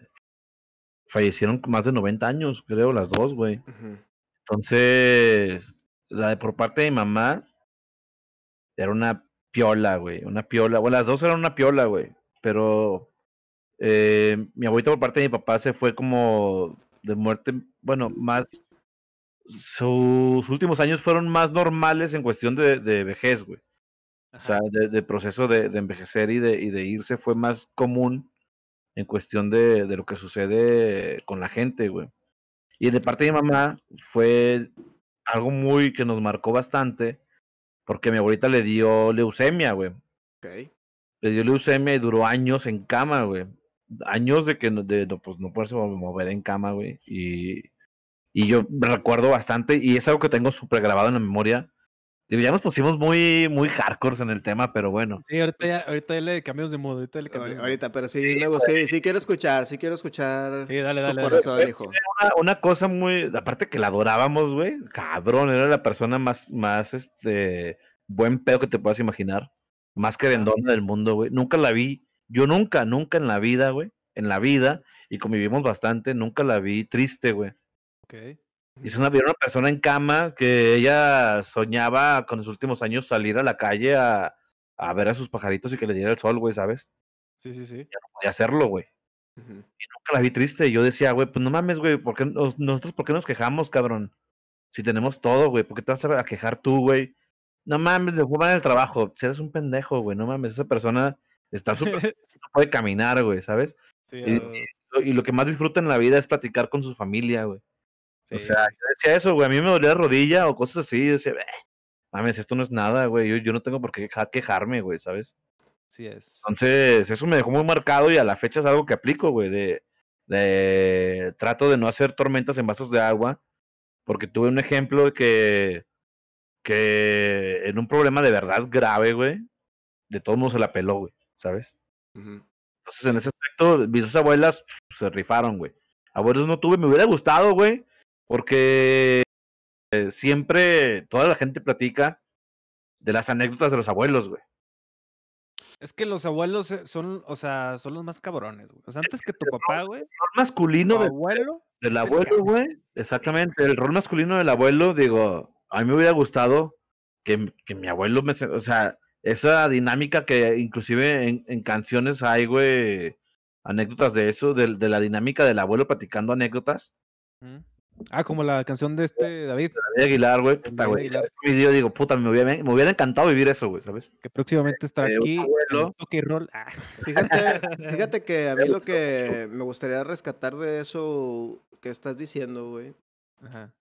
fallecieron más de 90 años, creo, las dos, güey. Ujú. Entonces, la de por parte de mi mamá era una piola, güey. Una piola. Bueno, las dos eran una piola, güey. Pero eh, mi abuelita por parte de mi papá se fue como de muerte, bueno, más... Sus últimos años fueron más normales en cuestión de, de vejez, güey. O sea, de, de proceso de, de envejecer y de, y de irse fue más común en cuestión de, de lo que sucede con la gente, güey. Y de parte de mi mamá fue algo muy que nos marcó bastante, porque mi abuelita le dio leucemia, güey. Le dio leucemia y duró años en cama, güey. Años de que no, de, no, pues, no poderse mo- mover en cama, güey. Y, y yo recuerdo bastante, y es algo que tengo súper grabado en la memoria. Digo, ya nos pusimos muy, muy hardcore en el tema, pero bueno. Sí, ahorita ya, ahorita ya le cambiamos de modo. Ahorita le cambiamos Ahori- de modo. Ahorita, pero sí, gusta, sí, sí quiero escuchar, sí quiero escuchar Sí, dale, tu dale. dale. corazón, hijo. Una, una cosa muy, aparte que la adorábamos, güey, cabrón, era la persona más, más, este, buen pedo que te puedas imaginar, más querendona del mundo, güey. Nunca la vi, yo nunca, nunca en la vida, güey, en la vida, y convivimos bastante, nunca la vi triste, güey. Ok. Y es una, una persona en cama que ella soñaba con los últimos años salir a la calle a, a ver a sus pajaritos y que le diera el sol, güey, ¿sabes? Sí, sí, sí. Podía hacerlo, güey. Ujú. nunca la vi triste. Y yo decía, güey, pues no mames, güey, ¿por qué nos- nosotros por qué nos quejamos, cabrón? Si tenemos todo, güey, ¿por qué te vas a quejar tú, güey? No mames, le fue mal el trabajo. Si eres un pendejo, güey, no mames, esa persona está súper, no puede caminar, güey, ¿sabes? Sí, Y- Lo- Y lo que más disfruta en la vida es platicar con su familia, güey. O sea, yo decía eso, güey, a mí me dolía la rodilla o cosas así. Yo decía, "Eh, mames, esto no es nada, güey, yo, yo no tengo por qué queja- quejarme, güey, ¿sabes? Sí es. Entonces, eso me dejó muy marcado y a la fecha es algo que aplico, güey, de, de trato de no hacer tormentas en vasos de agua, porque tuve un ejemplo de que, que en un problema de verdad grave, güey, de todos modos se la peló, güey, ¿sabes? Entonces, en ese aspecto, mis dos abuelas se rifaron, güey. Abuelos no tuve, me hubiera gustado, güey, porque eh, siempre toda la gente platica de las anécdotas de los abuelos, güey. Es que los abuelos eh, son, o sea, son los más cabrones, güey. O sea, antes que tu papá, güey, El rol masculino tu de- abuelo. del abuelo, güey. Exactamente, el rol masculino del abuelo, digo, a mí me hubiera gustado que, que mi abuelo me... O sea, esa dinámica que inclusive en, en canciones hay, güey, anécdotas de eso, de, de la dinámica del abuelo platicando anécdotas. Ujú. Ah, como la canción de este David, David Aguilar, güey, puta, güey. Video, digo, puta, me hubiera, me hubiera encantado vivir eso, güey, ¿sabes? que próximamente estará Eh, aquí. abuelo. Toque y roll. Ah, Fíjate, fíjate que a mí lo que me gustaría rescatar de eso que estás diciendo, güey. Ajá.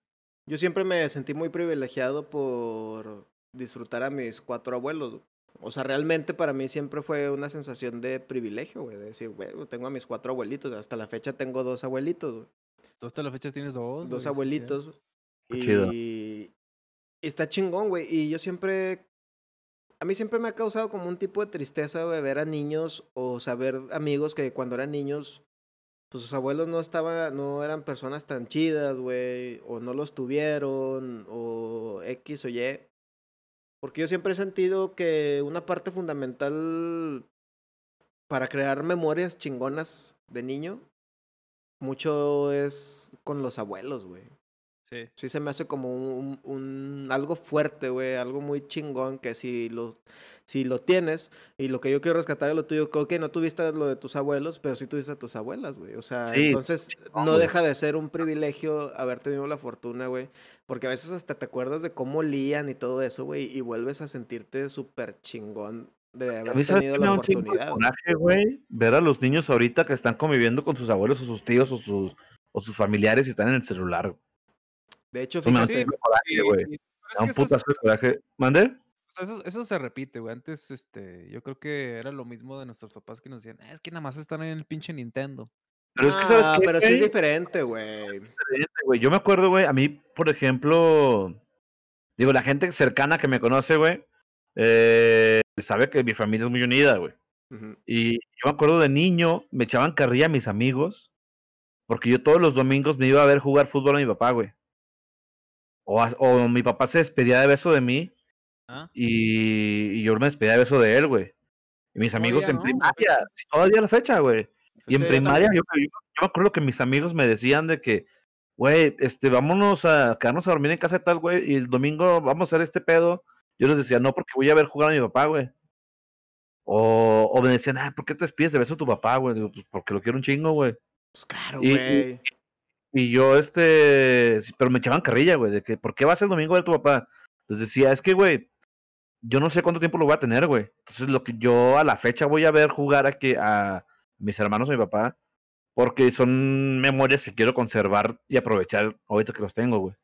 Yo siempre me sentí muy privilegiado por disfrutar a mis cuatro abuelos. güey. O sea, realmente para mí siempre fue una sensación de privilegio, güey. De decir, güey, tengo a mis cuatro abuelitos. Hasta la fecha tengo dos abuelitos, güey. Tú hasta la fecha tienes dos. Dos güey, abuelitos. Qué Y, chido. y está chingón, güey. Y yo siempre. A mí siempre me ha causado como un tipo de tristeza, güey, ver a niños o saber amigos que cuando eran niños, pues sus abuelos no estaban, no eran personas tan chidas, güey, o no los tuvieron, o X o Y. Porque yo siempre he sentido que una parte fundamental para crear memorias chingonas de niño, mucho es con los abuelos, güey. Sí. Sí se me hace como un, un- algo fuerte, güey, algo muy chingón que si lo, si lo tienes, y lo que yo quiero rescatar de lo tuyo, creo que no tuviste lo de tus abuelos, pero sí tuviste a tus abuelas, güey. O sea, Sí, entonces no deja de ser un privilegio haber tenido la fortuna, güey. Porque a veces hasta te acuerdas de cómo lían y todo eso, güey, y vuelves a sentirte súper chingón de A haber tenido la oportunidad. güey. coraje, güey, ver a los niños ahorita que están conviviendo con sus abuelos o sus tíos o sus, o sus familiares y están en el celular. De hecho, Eso un putazo de coraje. ¿Mande? eso, eso se repite, güey. Antes, este, yo creo que era lo mismo de nuestros papás que nos decían, "Ah, es que nada más están en el pinche Nintendo. Pero es que, ¿sabes Ah, qué, pero sí es diferente, güey. Yo me acuerdo, güey, a mí, por ejemplo, digo, la gente cercana que me conoce, güey, eh, sabe que mi familia es muy unida, güey. Y yo me acuerdo de niño, me echaban carrilla a mis amigos, porque yo todos los domingos me iba a ver jugar fútbol a mi papá, güey. O, o mi papá se despedía de beso de mí ¿Ah? y, y yo me despedía de beso de él, güey. Y mis amigos en primaria, todavía la fecha, güey. Y en primaria, yo- yo me acuerdo que mis amigos me decían de que, güey, este, vámonos a quedarnos a dormir en casa de tal, güey, y el domingo vamos a hacer este pedo. Yo les decía, no, porque voy a ver jugar a mi papá, güey. O, o me decían, ah, ¿por qué te despides de beso a tu papá, güey? Digo, pues porque lo quiero un chingo, güey. Pues claro, Y- güey. Y yo, este, pero me echaban carrilla, güey, de que, ¿por qué vas el domingo a ver a tu papá? Les decía, es que, güey, yo no sé cuánto tiempo lo voy a tener, güey. Entonces, lo que yo a la fecha voy a ver jugar a, que, a mis hermanos, a mi papá, porque son memorias que quiero conservar y aprovechar ahorita que los tengo, güey.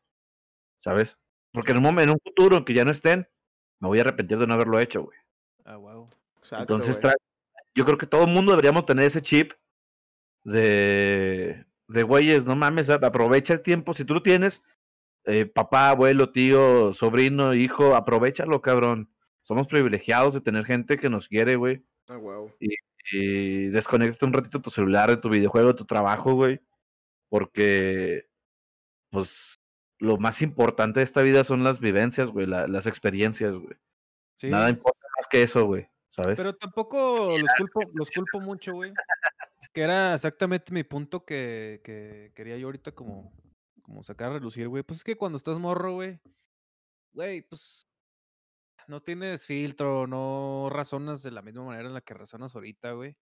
¿Sabes? Porque en un momento, en un futuro en que ya no estén, me voy a arrepentir de no haberlo hecho, güey. Ah, wow. Exacto, Entonces, tra- yo creo que todo el mundo deberíamos tener ese chip de, de güeyes, no mames, aprovecha el tiempo. Si tú lo tienes, eh, papá, abuelo, tío, sobrino, hijo, aprovechalo, cabrón. Somos privilegiados de tener gente que nos quiere, güey. Ah, wow. Y desconecta un ratito tu celular, de tu videojuego, de tu trabajo, güey. Porque, pues, lo más importante de esta vida son las vivencias, güey, la- las experiencias, güey. Sí. Nada importa más que eso, güey, ¿sabes? Pero tampoco los culpo, los culpo mucho, güey. Que era exactamente mi punto que, que quería yo ahorita como, como sacar a relucir, güey. Pues es que cuando estás morro, güey, güey, pues no tienes filtro, no razonas de la misma manera en la que razonas ahorita, güey.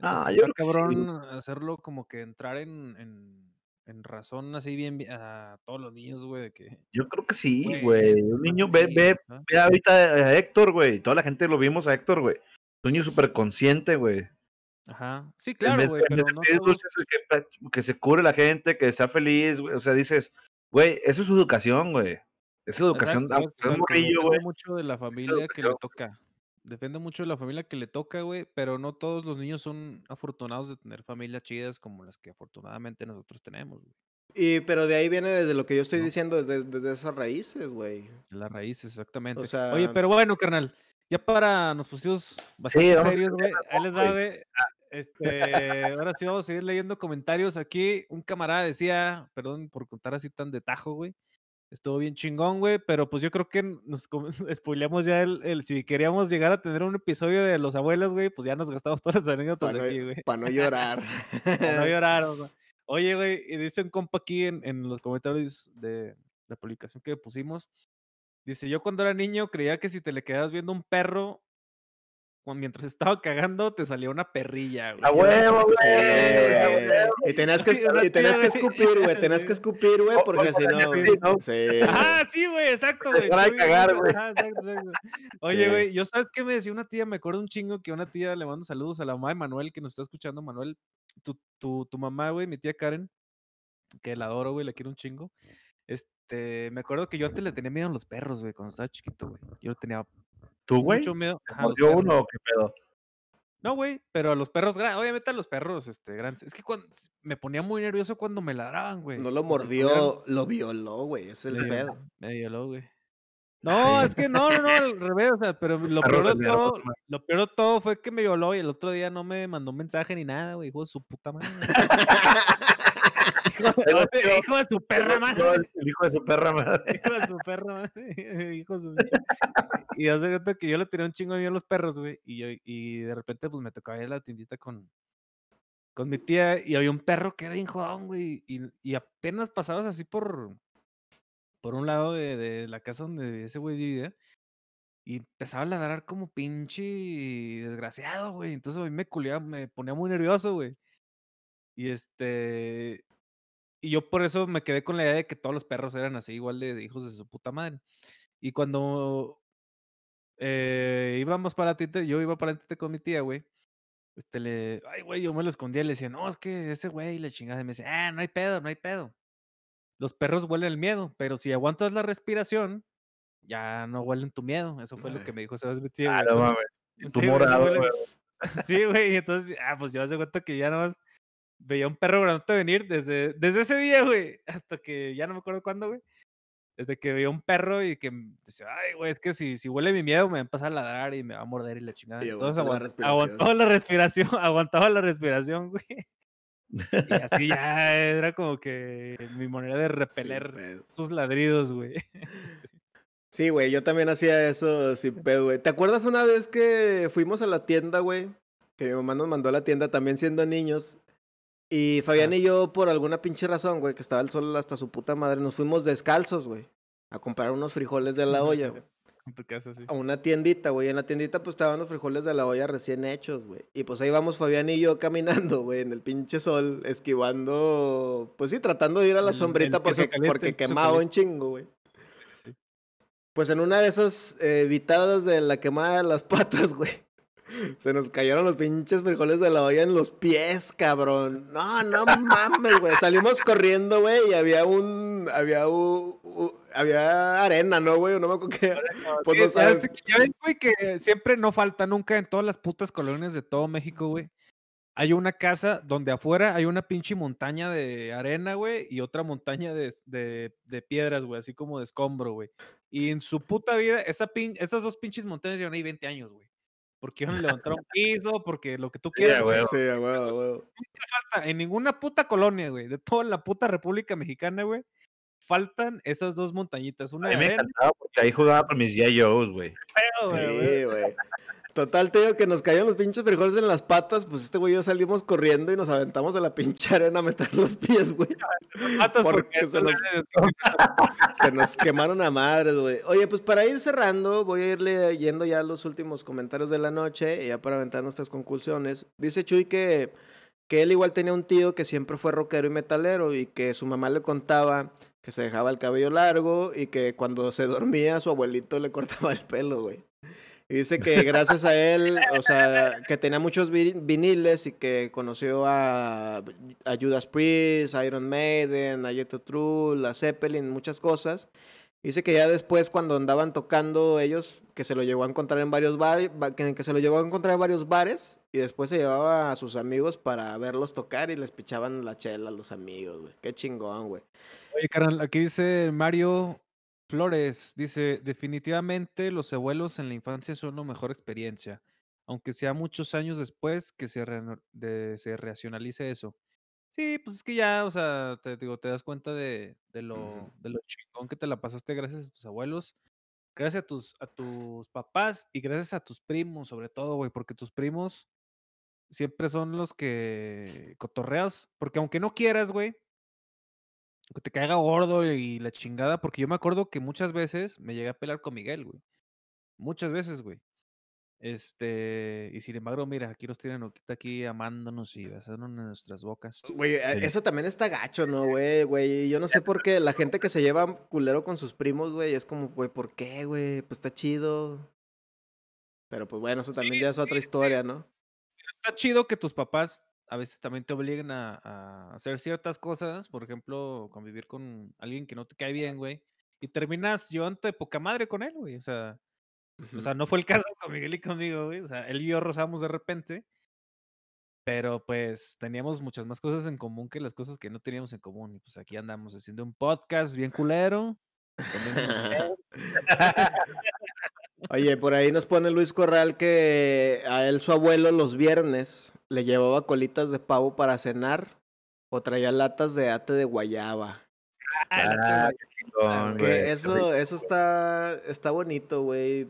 Ah, yo está sí, cabrón hacerlo como que entrar en, en, en razón así bien, bien a todos los niños, güey, de que... Yo creo que sí, Güey, Un niño, ve, ve, ve ahorita a Héctor, güey. Toda la gente lo vimos a Héctor, güey. Un niño súper consciente, güey. Ajá. Sí, claro, güey, pero no dulces, que, se cure la gente, que sea feliz, güey. O sea, dices, güey, eso es su educación, güey. Es educación. Exacto, morrillo, güey. mucho de la familia que le toca. Depende mucho de la familia que le toca, güey, pero no todos los niños son afortunados de tener familias chidas como las que afortunadamente nosotros tenemos, güey. Y, pero de ahí viene desde lo que yo estoy ¿No? diciendo, desde, desde esas raíces, güey. De Las raíces, exactamente. O sea, Oye, pero bueno, carnal, ya para nos pusimos bastante serios, güey. Ahí les va, güey. güey. Este, ahora sí vamos a seguir leyendo comentarios. Aquí un camarada decía, perdón por contar así tan de tajo, güey. Estuvo bien chingón, güey, pero pues yo creo que nos spoileamos ya el, el- si queríamos llegar a tener un episodio de los abuelos, güey, pues ya nos gastamos todas las anécdotas Para aquí, no, güey. pa' no llorar. Para no llorar, o sea. Oye, güey, y dice un compa aquí en, en los comentarios de la publicación que pusimos. Dice, yo cuando era niño creía que si te le quedabas viendo un perro mientras estaba cagando, te salía una perrilla, güey. A huevo, güey. güey. Y tenías que, y tenías que güey. escupir, güey. Tenías que escupir, güey, porque si para no. que sí, ¿no? Sí. Ajá, sí, güey, exacto, güey. Bien cagar, güey. ajá, exacto, exacto. Oye, Sí. güey, yo sabes qué me decía una tía, me acuerdo un chingo que una tía le mando saludos a la mamá de Manuel que nos está escuchando, Manuel, tu, tu, tu mamá, güey, mi tía Karen, que la adoro, güey, la quiero un chingo. Este, me acuerdo que yo antes le tenía miedo a los perros, güey, cuando estaba chiquito, güey. Yo le tenía ¿Tú, güey? mucho miedo. ¿Te ajá, mordió uno o qué pedo? No, güey, pero a los perros, gra- obviamente a los perros, este, grandes. Es que cuando, me ponía muy nervioso cuando me ladraban, güey. No lo mordió, lo violó, güey. Es el pedo. medio low, güey. No, es que no, no, no, al revés, o sea, pero lo Perro peor de todo, lo peor de todo fue que me violó y el otro día no me mandó un mensaje ni nada, güey, hijo de su puta madre. hijo, Pero, de- tío, hijo de su perra madre. el el hijo de su perra madre. Hijo de su perra madre. Hijo de su Y hace cuenta que yo le tiré un chingo de miedo a los perros, güey. Y, yo, y de repente, pues me tocaba ir a la tiendita con, con mi tía. Y había un perro que era bien jodón, güey. Y, y apenas pasabas así por, por un lado de, de la casa donde ese güey vivía. Y empezaba a ladrar como pinche desgraciado, güey. Entonces a mí me culiaba, me ponía muy nervioso, güey. Y este. Y yo por eso me quedé con la idea de que todos los perros eran así, igual de, de hijos de su puta madre. Y cuando eh, íbamos para Tite, yo iba para Tite con mi tía, güey. Este le, ay, güey, yo me lo escondía y le decía, no, es que ese güey, la chingada. Y me decía, ah, no hay pedo, no hay pedo. Los perros huelen el miedo, pero si aguantas la respiración, ya no huelen tu miedo. Eso fue lo que me dijo vez mi tía. Ah, no mames. Tu morado, güey. Sí, güey, entonces, ah, pues yo hace cuenta que ya nomás veía un perro grandote venir desde, desde ese día, güey, hasta que ya no me acuerdo cuándo, güey. Desde que veía un perro y que decía, ay, güey, es que si, si huele mi miedo me va a empezar a ladrar y me va a morder y la chingada. Y Entonces la aguantaba la respiración, aguantaba la respiración, güey. Y así ya era como que mi manera de repeler sus ladridos, güey. Sí, güey, yo también hacía eso sin pedo, güey. ¿Te acuerdas una vez que fuimos a la tienda, güey? Que mi mamá nos mandó a la tienda también siendo niños. Y Fabián Ah. y yo, por alguna pinche razón, güey, que estaba el sol hasta su puta madre, nos fuimos descalzos, güey. A comprar unos frijoles de la olla, güey. En tu casa, sí. A una tiendita, güey. En la tiendita, pues estaban los frijoles de la olla recién hechos, güey. Y pues ahí vamos Fabián y yo caminando, güey, en el pinche sol, esquivando. Pues sí, tratando de ir a la El- sombrita porque, caliente, porque quemaba un chingo, güey. Sí. Pues en una de esas eh, evitadas de la quemada de las patas, güey. Se nos cayeron los pinches frijoles de la olla en los pies, cabrón. No, no mames, güey. Salimos corriendo, güey, y había un. Había un. un- había arena, ¿no, güey? No me acuerdo qué. Pues Sí, no sabes. ya ves, güey, que siempre no falta nunca en todas las putas colonias de todo México, güey. Hay una casa donde afuera hay una pinche montaña de arena, güey, y otra montaña de, de piedras, güey, así como de escombro, güey. Y en su puta vida, esa pin, esas dos pinches montañas llevan ahí 20 años, güey. Porque iban a levantar un piso, porque lo que tú Sí, quieras, a güey. Sí, a a huevo. falta en ninguna puta colonia, güey, de toda la puta República Mexicana, güey. Faltan esas dos montañitas, A una mí de me arena, encantaba porque ahí jugaba con mis güey. güey, güey. Sí, güey. Total, te digo que nos cayeron los pinches frijoles en las patas, pues este güey y yo salimos corriendo y nos aventamos a la pinche arena a meter los pies, güey. Patas Porque porque se nos- Se nos quemaron a madres, güey. Oye, pues para ir cerrando, voy a ir leyendo ya los últimos comentarios de la noche, y ya para aventar nuestras conclusiones. Dice Chuy que, que él igual tenía un tío que siempre fue rockero y metalero, y que su mamá le contaba que se dejaba el cabello largo, y que cuando se dormía su abuelito le cortaba el pelo, güey. Y dice que gracias a él, o sea, que tenía muchos vi- viniles y que conoció a, Judas Priest, Iron Maiden, a Jethro Tull, a Zeppelin, muchas cosas. Dice que ya después cuando andaban tocando ellos, que se lo llevó a encontrar en varios bares, que, que se lo llevó a encontrar en varios bares y después se llevaba a sus amigos para verlos tocar y les pichaban la chela a los amigos, güey. Qué chingón, güey. Oye, carnal, aquí dice Mario Flores, dice, definitivamente los abuelos en la infancia son la mejor experiencia, aunque sea muchos años después que se, reno- de- se racionalice eso. Sí, pues es que ya, o sea, te digo, te das cuenta de, de lo, de lo chingón que te la pasaste gracias a tus abuelos, gracias a tus, a tus papás y gracias a tus primos, sobre todo, güey, porque tus primos siempre son los que cotorreas, porque aunque no quieras, güey, que te caiga gordo y la chingada, porque yo me acuerdo que muchas veces me llegué a pelear con Miguel, güey. Muchas veces, güey. Este, y sin embargo, mira, aquí nos tienen ahorita aquí amándonos y besándonos en nuestras bocas. Güey, eh, Sí. eso también está gacho, ¿no, güey? Güey, yo no sé por qué la gente que se lleva culero con sus primos, güey, es como, güey, ¿por qué, güey? Pues está chido. Pero pues bueno, eso también ya es otra historia, ¿no? Está chido que tus papás a veces también te obliguen a, a hacer ciertas cosas, por ejemplo, convivir con alguien que no te cae bien, güey, y terminas llevándote de poca madre con él, güey. O sea, O sea, no fue el caso con Miguel y conmigo, güey. O sea, él y yo rozamos de repente. Pero pues teníamos muchas más cosas en común que las cosas que no teníamos en común. Y pues aquí andamos haciendo un podcast bien culero. Oye, por ahí nos pone Luis Corral que a él su abuelo los viernes le llevaba colitas de pavo para cenar o traía latas de ate de guayaba. Ah, qué chingón, Que eso, eso está, está bonito, güey.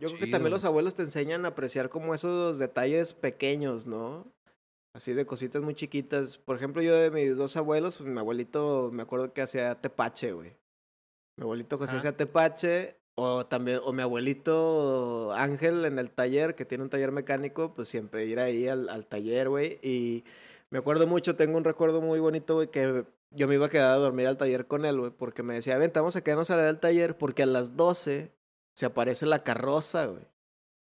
Yo creo que también los abuelos te enseñan a apreciar como esos detalles pequeños, ¿no? Así de cositas muy chiquitas. Por ejemplo, yo de mis dos abuelos, pues mi abuelito me acuerdo que hacía tepache, güey. Mi abuelito José hacía tepache. O también, o mi abuelito Ángel en el taller, que tiene un taller mecánico, pues siempre ir ahí al, al taller, güey. Y me acuerdo mucho, tengo un recuerdo muy bonito, güey, que yo me iba a quedar a dormir al taller con él, güey, porque me decía, ven, te vamos a quedarnos a la del taller, porque a las 12 se aparece la carroza, güey.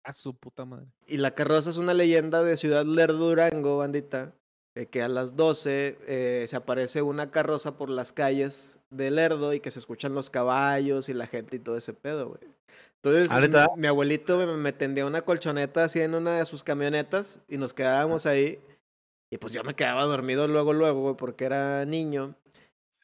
A su puta madre. Y la carroza es una leyenda de Ciudad Lerdo, Durango, bandita. Eh, que a las 12 eh, se aparece una carroza por las calles de Lerdo y que se escuchan los caballos y la gente y todo ese pedo, güey. Entonces, Ah, mi, abuelito me, me tendía una colchoneta así en una de sus camionetas y nos quedábamos ahí. Y pues yo me quedaba dormido luego, luego, güey, porque era niño.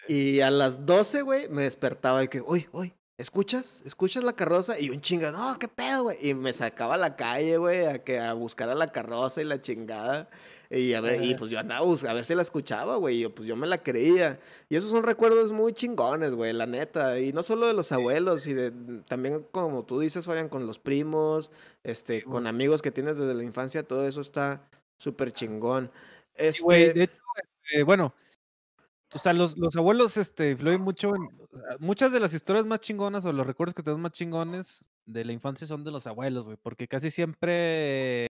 Y a las 12, güey, me despertaba y que, uy, uy, ¿escuchas? ¿Escuchas la carroza? Y un chinga, no, qué pedo, güey. Y me sacaba a la calle, güey, a, que, a buscar a la carroza y la chingada. Y a ver, y pues yo andaba a, ver si la escuchaba, güey. Y yo, pues yo me la creía. Y esos son recuerdos muy chingones, güey, la neta. Y no solo de los abuelos, y de también, como tú dices, vayan con los primos, este, con amigos que tienes desde la infancia, todo eso está súper chingón. Sí, güey, Este, de hecho, este, bueno, o sea, los, los abuelos este, influyen mucho en. Muchas de las historias más chingonas o los recuerdos que tenemos más chingones de la infancia son de los abuelos, güey, porque casi siempre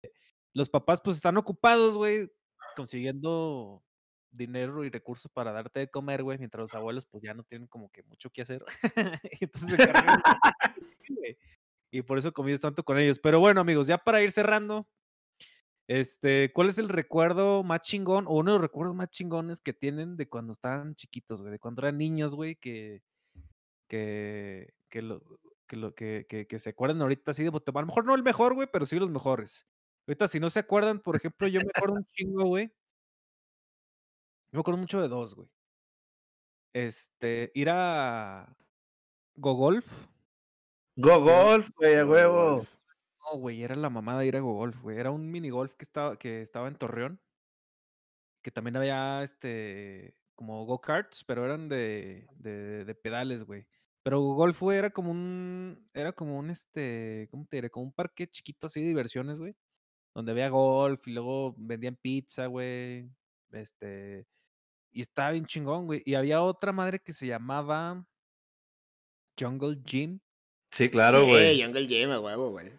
los papás, pues están ocupados, güey, consiguiendo dinero y recursos para darte de comer, güey, mientras los abuelos, pues ya no tienen como que mucho que hacer. entonces se Y por eso convives tanto con ellos. Pero bueno, amigos, ya para ir cerrando, este, ¿cuál es el recuerdo más chingón o uno de los recuerdos más chingones que tienen de cuando estaban chiquitos, güey? De cuando eran niños, güey, que, que, que, lo, que, lo, que, que, que se acuerdan ahorita así de bote- A lo mejor no el mejor, güey, pero sí los mejores. Ahorita, si no se acuerdan, por ejemplo, yo me acuerdo un chingo, güey. Yo me acuerdo mucho de dos, güey. Este, ir a Gogolf. Go Golf, güey, a Go huevo. Golf. No, güey, era la mamada de ir a Gogolf, güey. Era un mini golf que estaba, que estaba en Torreón. Que también había este como go-karts, pero eran de, de, de pedales, güey. Pero Golf, güey, era como un. Era como un este. ¿Cómo te diré? Como un parque chiquito así de diversiones, güey. Donde había golf y luego vendían pizza, güey. Este. Y estaba bien chingón, güey. Y había otra madre que se llamaba Jungle Gym. Sí, claro, Sí, güey. Jungle Gym, a huevo, güey.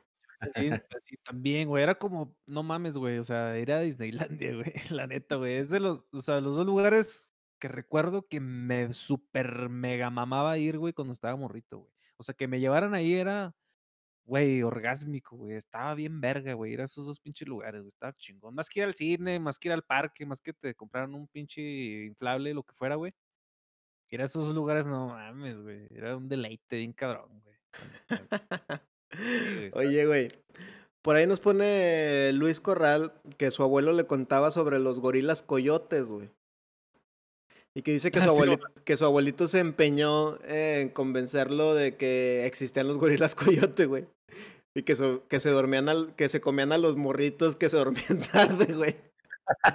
Sí, así también, güey. Era como, no mames, güey. O sea, era Disneylandia, güey. La neta, güey. Es de los, o sea, los dos lugares que recuerdo que me super mega mamaba ir, güey, cuando estaba morrito, güey. O sea, que me llevaran ahí era, güey, orgásmico, güey. Estaba bien verga, güey. Ir a esos dos pinches lugares, güey. Estaba chingón. Más que ir al cine, más que ir al parque, más que te compraran un pinche inflable, lo que fuera, güey. Ir a esos lugares, no mames, güey. Era un deleite bien cabrón, güey. Oye, güey. Por ahí nos pone Luis Corral que su abuelo le contaba sobre los gorilas coyotes, güey. Y que dice que su, Ah, abuelito, que su abuelito se empeñó en convencerlo de que existían los gorilas coyote, güey. Y que, so- que se dormían al, que se comían a los morritos que se dormían tarde, güey.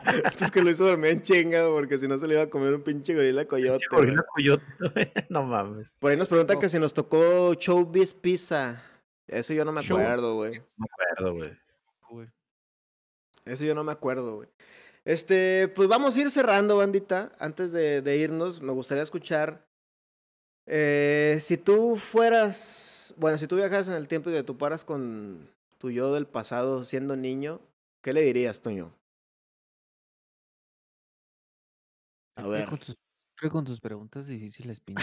Entonces que lo hizo dormir en chinga, güey, porque si no se le iba a comer un pinche gorila coyote. Gorila Coyote, güey. No mames. Por ahí nos preguntan No. que si nos tocó Showbiz Pizza. Eso yo no me acuerdo, güey. No me acuerdo, güey. Eso yo no me acuerdo, güey. Este, pues vamos a ir cerrando, bandita. Antes de, de irnos, me gustaría escuchar. eh, si tú fueras. Bueno, si tú viajas en el tiempo y te toparas con tu yo del pasado siendo niño, ¿qué le dirías, Toño? A Siempre ver. Con tus, con tus preguntas difíciles, pinche.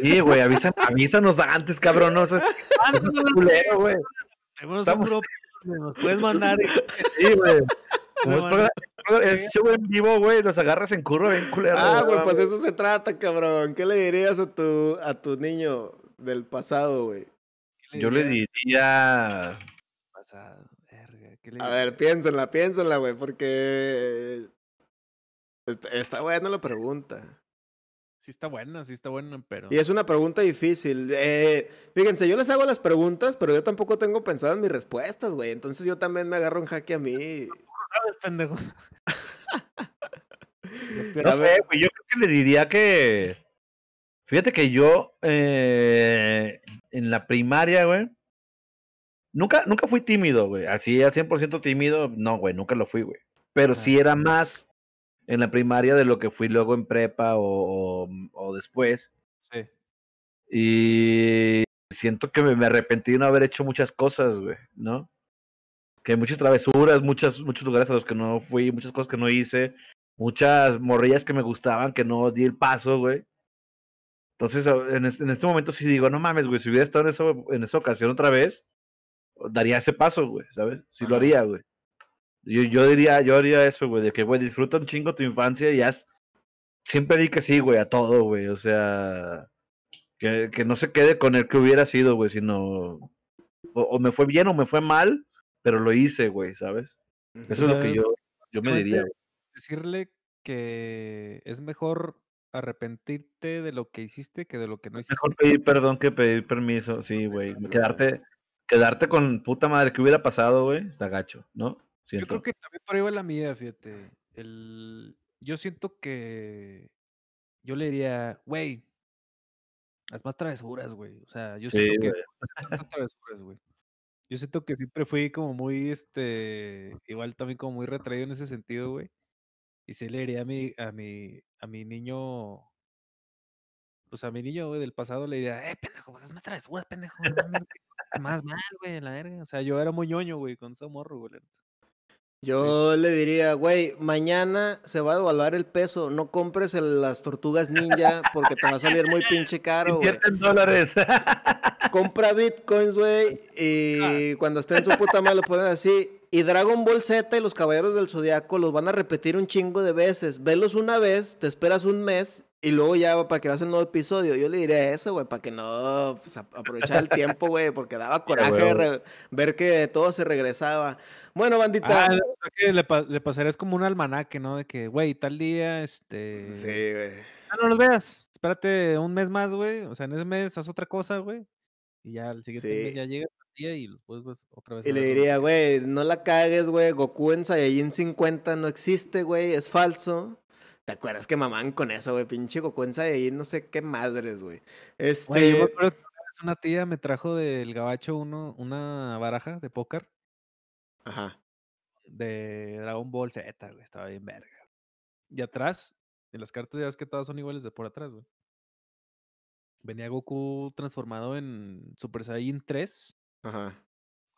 Sí, güey, avisa- avísanos antes, cabrón. No seas culero, güey. Estamos- nos puedes mandar. y- Sí, güey. Como es, Semana. programa- es show en vivo, güey, los agarras en curva bien culero. Ah, güey, pues eso se trata, cabrón. ¿Qué le dirías a tu, a tu niño del pasado, güey? ¿qué Yo le diría. Pasado, verga, ¿qué le A ver, piénsenla, piénsenla, güey, porque. Está, está buena la pregunta. Sí está buena, sí está buena, pero... Y es una pregunta difícil. Eh, fíjense, yo les hago las preguntas, pero yo tampoco tengo pensado en mis respuestas, güey. Entonces yo también me agarro un jaque a mí. Sabes, pendejo. No A sé, güey, yo creo que le diría que. Fíjate que yo eh, en la primaria, güey. Nunca, nunca fui tímido, güey. Así al 100% tímido, no, güey, nunca lo fui, güey. Pero sí era más en la primaria de lo que fui luego en prepa o, o- o después. Sí. Y siento que me, me arrepentí de no haber hecho muchas cosas, güey, ¿no? Que muchas travesuras, muchas, muchos lugares a los que no fui, muchas cosas que no hice, muchas morrillas que me gustaban que no di el paso, güey. Entonces, en, es- en este momento sí digo, no mames, güey, si hubiera estado en, eso, en esa ocasión otra vez, daría ese paso, güey, ¿sabes? Sí lo haría, güey. Yo, yo diría, yo haría eso, güey, de que, güey, disfruta un chingo tu infancia y haz. Siempre di que sí, güey, a todo, güey. O sea, que, que no se quede con el que hubiera sido, güey, sino. O, o me fue bien o me fue mal, pero lo hice, güey, ¿sabes? Eso es lo que yo, yo me diría, básicamente, decirle que es mejor arrepentirte de lo que hiciste que de lo que no hiciste. Mejor pedir perdón que pedir permiso, sí, güey. Quedarte, quedarte con puta madre que hubiera pasado, güey, está gacho, ¿no? Yo creo que también por ahí va la mía, fíjate. El... Yo siento que yo le diría, güey, haz más travesuras, güey. O sea, yo Sí, siento que güey. no hagas tantas travesuras, güey. Yo siento que siempre fui como muy, este, igual también como muy retraído en ese sentido, güey. Y sí le diría a mi, a mi, a mi niño, pues a mi niño, güey, del pasado le diría, eh, pendejo, haz más travesuras, pendejo. Más mal, güey, la verga. O sea, yo era muy ñoño, güey, con ese morro, güey. Yo le diría, güey, mañana se va a devaluar el peso, no compres el- las tortugas ninja porque te va a salir muy pinche caro. Invierte en dólares. Compra bitcoins, güey, y cuando esté en su puta madre lo ponen así. Y Dragon Ball Z y los Caballeros del Zodiaco los van a repetir un chingo de veces. Velos una vez, te esperas un mes y luego ya para que veas el nuevo episodio. Yo le diría eso, güey, para que no pues, aprovechar el tiempo, güey, porque daba coraje ver que todo se regresaba. Bueno, bandita. Ah, le, pa- le pasarías como un almanaque, ¿no? De que, güey, tal día, este... Sí, güey. Ah, no los veas. Espérate un mes más, güey. O sea, en ese mes haz otra cosa, güey. Y ya al siguiente mes Sí. ya llega el día y después pues, otra vez. Y le diría, güey, no la cagues, güey. Goku en Saiyajin 50 no existe, güey. Es falso. ¿Te acuerdas que mamaban con eso, güey? Pinche Goku en Saiyajin, no sé qué madres, güey. Este. Yo me acuerdo que una vez una tía me trajo del gabacho uno, una baraja de póker Ajá. de Dragon Ball Z, güey. Estaba bien verga. Y atrás, en las cartas ya ves que todas son iguales de por atrás, güey. Venía Goku transformado en Super Saiyan 3, Ajá.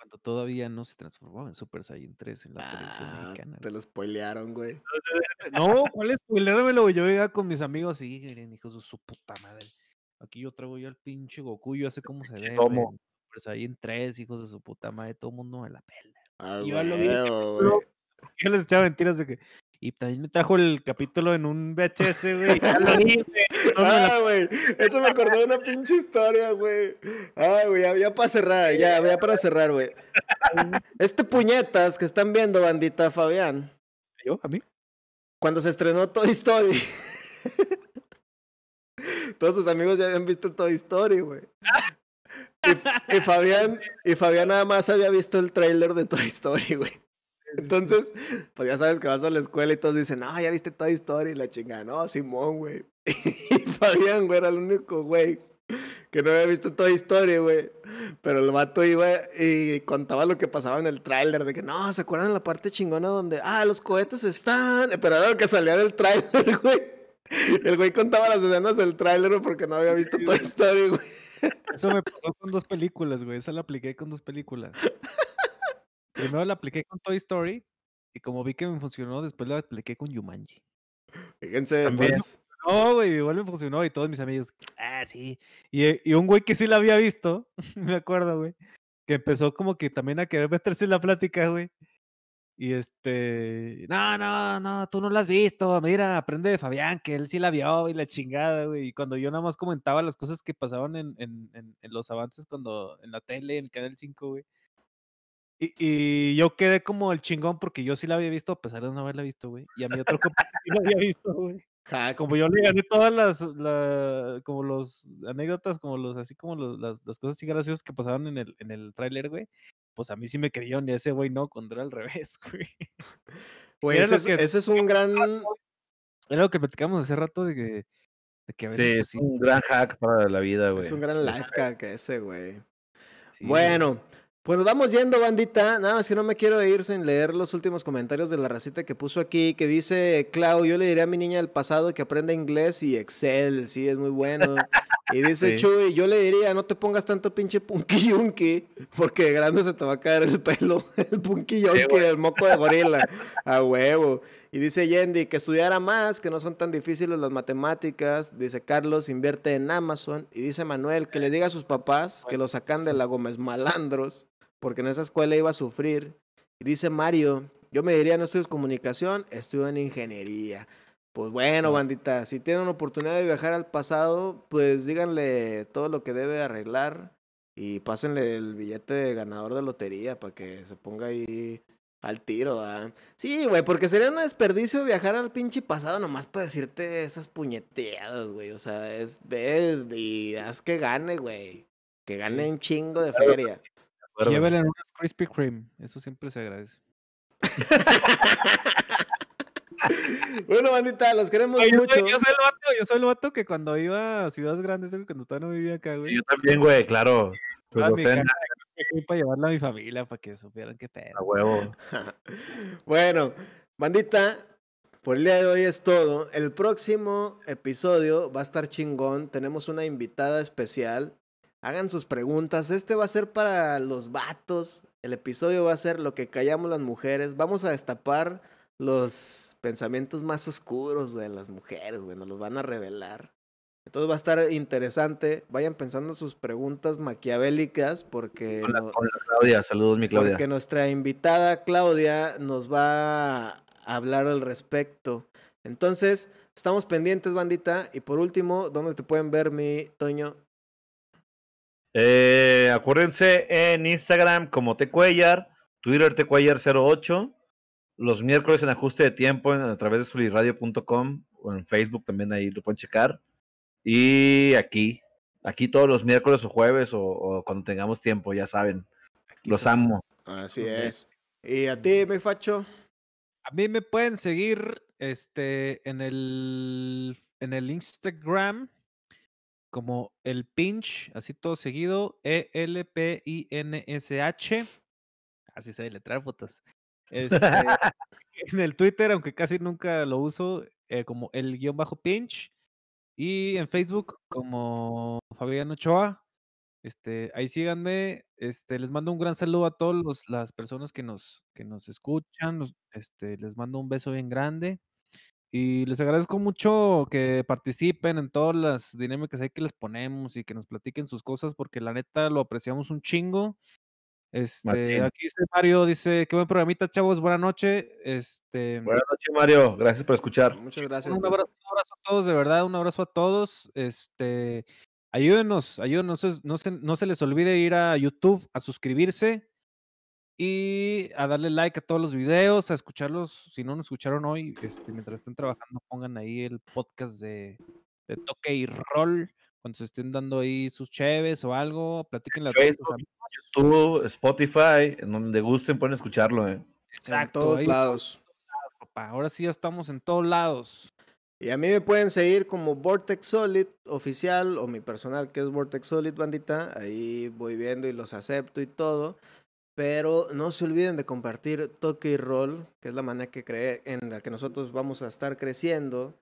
Cuando todavía no se transformaba en Super Saiyan 3 en la televisión Ah, mexicana. te lo spoilearon, güey. No, ¿cuál güey. Yo iba con mis amigos y miren, hijos de su puta madre. Aquí yo traigo yo al pinche Goku, yo sé cómo se ve, güey. en Super Saiyan 3, hijos de su puta madre, todo el mundo me la pela. Ah, Yo ya lo vi huevo, capítulo. güey. Yo les echaba mentiras de que. Y también me trajo el capítulo en un VHS, güey. Ah, güey. Eso me acordó de una pinche historia, güey. Ah, güey, ya, ya para cerrar, ya, ya para cerrar, güey. Este puñetas que están viendo, bandita Fabián, ¿Yo? ¿A mí? cuando se estrenó Toy Story. Todos sus amigos ya habían visto Toy Story, güey. Y, y Fabián, y Fabián nada más había visto el tráiler de Toy Story, güey. Entonces, pues ya sabes que vas a la escuela y todos dicen, no, ya viste Toy Story, y la chingada, no, Simón, güey. Y Fabián, güey, era el único, güey, que no había visto Toy Story, güey. Pero el vato iba y contaba lo que pasaba en el tráiler, de que, no, ¿se acuerdan de la parte chingona donde, ah, los cohetes están? Pero era lo que salía del tráiler, güey. El güey contaba las escenas del tráiler porque no había visto Toy Story, güey. Eso me pasó con dos películas, güey. Esa la apliqué con dos películas. Primero la apliqué con Toy Story. Y como vi que me funcionó, después la apliqué con Yumanji. Fíjense, También. pues, No, güey, igual me funcionó y todos mis amigos, ah, sí. Y, eh, y un güey que sí la había visto, me acuerdo, güey, que empezó como que también a querer meterse en la plática, güey. Y este, no, no, no, tú no la has visto, mira, aprende de Fabián, que él sí la vio y la chingada, güey. Y cuando yo nada más comentaba las cosas que pasaban en, en, en, en los avances cuando, en la tele, en el Canal 5, güey. Y, y yo quedé como el chingón porque yo sí la había visto, a pesar de no haberla visto, güey. Y a mi otro compa sí la había visto, güey como yo le gané todas las, la- como los anécdotas, como los, así como los- las, las cosas así graciosas que pasaban en el, en el tráiler, güey, pues a mí sí me creyeron y a ese güey no, cuando era al revés, güey. Güey, Era ese, es, que- ese es un gran... Era lo que platicamos hace rato de que, de que a veces, Sí, pues, es sí, un gran hack para la vida, güey. Es un gran life hack ese, güey. sí, güey. Bueno, pues nos vamos yendo, bandita. Nada más que no me quiero ir sin leer los últimos comentarios de la racita que puso aquí, que dice, Clau, yo le diría a mi niña del pasado que aprenda inglés y Excel, sí, es muy bueno. Y dice Sí. Chuy, yo le diría, no te pongas tanto pinche punky yunky, porque de grande se te va a caer el pelo, el punky yunky, el moco de gorila, a huevo. Y dice Yendi que estudiara más, que no son tan difíciles las matemáticas. Dice Carlos, invierte en Amazon. Y dice Manuel que le diga a sus papás que lo sacan de la Gómez Malandros, porque en esa escuela iba a sufrir. Y dice Mario, yo me diría no estudios comunicación, estudio en ingeniería. Pues bueno, bandita, si tienen oportunidad de viajar al pasado, pues díganle todo lo que debe arreglar y pásenle el billete de ganador de lotería para que se ponga ahí al tiro, ¿verdad? Sí, güey, porque sería un desperdicio viajar al pinche pasado nomás para decirte esas puñeteadas, güey. O sea, es ve y haz que gane, güey. Que gane un chingo de feria. Llévele unas Krispy Kreme. Eso siempre se agradece. Bueno, bandita, los queremos Ay, mucho. soy, yo soy el vato, yo soy el vato que cuando iba a ciudades grandes, güey, cuando todavía no vivía acá, güey. Yo también, güey, claro. Pues iba para llevarla a mi familia, para que supieran qué pedo. a huevo. Bueno, bandita, por el día de hoy es todo. El próximo episodio va a estar chingón. Tenemos una invitada especial. Hagan sus preguntas. Este va a ser para los vatos. El episodio va a ser lo que callamos las mujeres. Vamos a destapar los pensamientos más oscuros de las mujeres, güey. Nos los van a revelar. Entonces va a estar interesante. Vayan pensando sus preguntas maquiavélicas porque... Con la, no- con la Claudia, saludos, mi Claudia. porque nuestra invitada Claudia nos va a hablar al respecto. Entonces, estamos pendientes, bandita. Y por último, ¿dónde te pueden ver, mi Toño? Eh, acuérdense en Instagram como Tecuellar, Twitter Tecuellar08, los miércoles en ajuste de tiempo en- a través de soliradio.com o en Facebook también ahí lo pueden checar. Y aquí, aquí todos los miércoles o jueves o, o cuando tengamos tiempo, ya saben. Los amo. Así es. ¿Y a ti, mi Facho? A mí me pueden seguir este, en, el, en el Instagram como el pinch, así todo seguido, E E-L-P-I-N-S-H. Así se letrar fotos. Este, en el Twitter, aunque casi nunca lo uso, eh, como el guion bajo pinch. Y en Facebook como Fabián Ochoa. Este, ahí síganme. Este, les mando un gran saludo a todas las personas que nos, que nos escuchan. este, les mando un beso bien grande. Y les agradezco mucho que participen en todas las dinámicas ahí que les ponemos y que nos platiquen sus cosas, porque la neta lo apreciamos un chingo. Este, aquí dice Mario, dice, qué buen programita, chavos, buena noche. Este, Buenas noches, Mario. Gracias por escuchar. Muchas gracias. un abrazo, un abrazo a todos, de verdad, un abrazo a todos. Este, ayúdenos, ayúdenos, no se- no se, no se les olvide ir a YouTube a suscribirse y a darle like a todos los videos, a escucharlos. Si no nos escucharon hoy, este, mientras estén trabajando, pongan ahí el podcast de, de Toque y Roll. Cuando se estén dando ahí sus cheves o algo, platíquenle a YouTube, Spotify, en donde gusten pueden escucharlo. Eh. En Exacto, todos ahí, lados. papá. Ahora sí ya estamos en todos lados. Y a mí me pueden seguir como Vortex Solid oficial o mi personal que es Vortex Solid bandita. Ahí voy viendo y los acepto y todo. Pero no se olviden de compartir Toque y Roll, que es la manera que cree, en la que nosotros vamos a estar creciendo.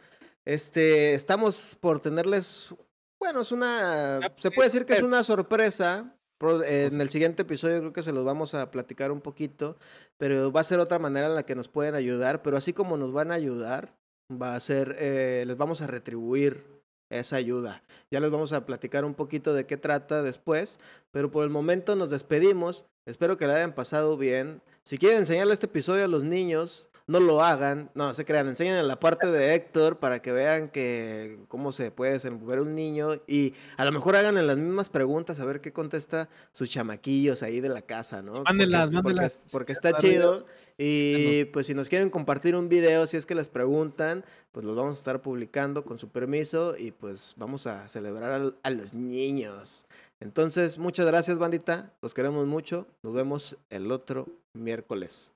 Este, estamos por tenerles, bueno, es una, se puede decir que es una sorpresa. Pro- En el siguiente episodio creo que se los vamos a platicar un poquito, pero va a ser otra manera en la que nos pueden ayudar. Pero así como nos van a ayudar, va a ser, eh, les vamos a retribuir esa ayuda. Ya les vamos a platicar un poquito de qué trata después, pero por el momento nos despedimos. Espero que la hayan pasado bien. Si quieren enseñarle este episodio a los niños, no lo hagan. No, se crean, enseñen en la parte de Héctor para que vean que cómo se puede desenvolver un niño y a lo mejor hagan las mismas preguntas a ver qué contesta sus chamaquillos ahí de la casa, ¿no? Mándenlas, porque, porque- mándenlas. porque está chido. Y pues si nos quieren compartir un video, si es que les preguntan, pues los vamos a estar publicando con su permiso y pues vamos a celebrar al- a, los niños. Entonces, muchas gracias, bandita. Los queremos mucho. Nos vemos el otro miércoles.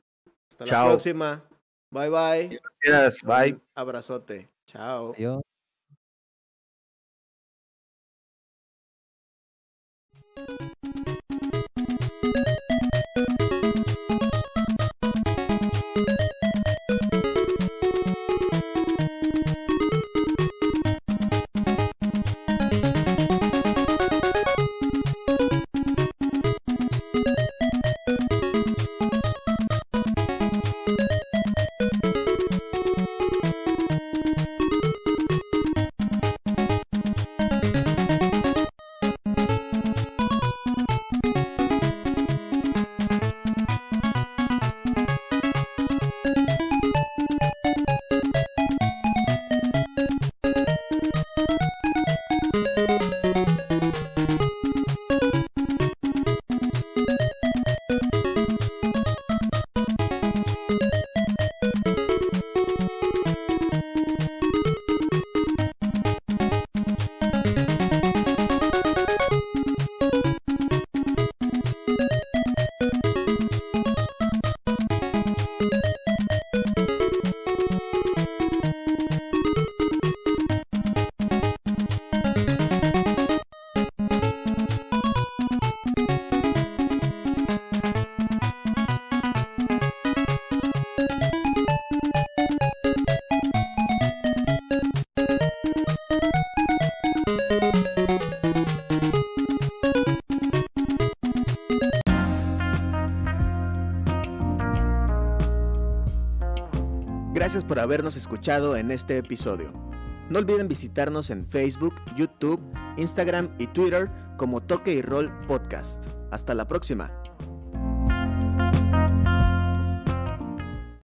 Hasta Chao. la próxima. Bye, bye. Gracias, bye. Un abrazote. Chao. Adiós. thank you habernos escuchado en este episodio. No olviden visitarnos en Facebook, YouTube, Instagram y Twitter como Toque y Roll Podcast. Hasta la próxima.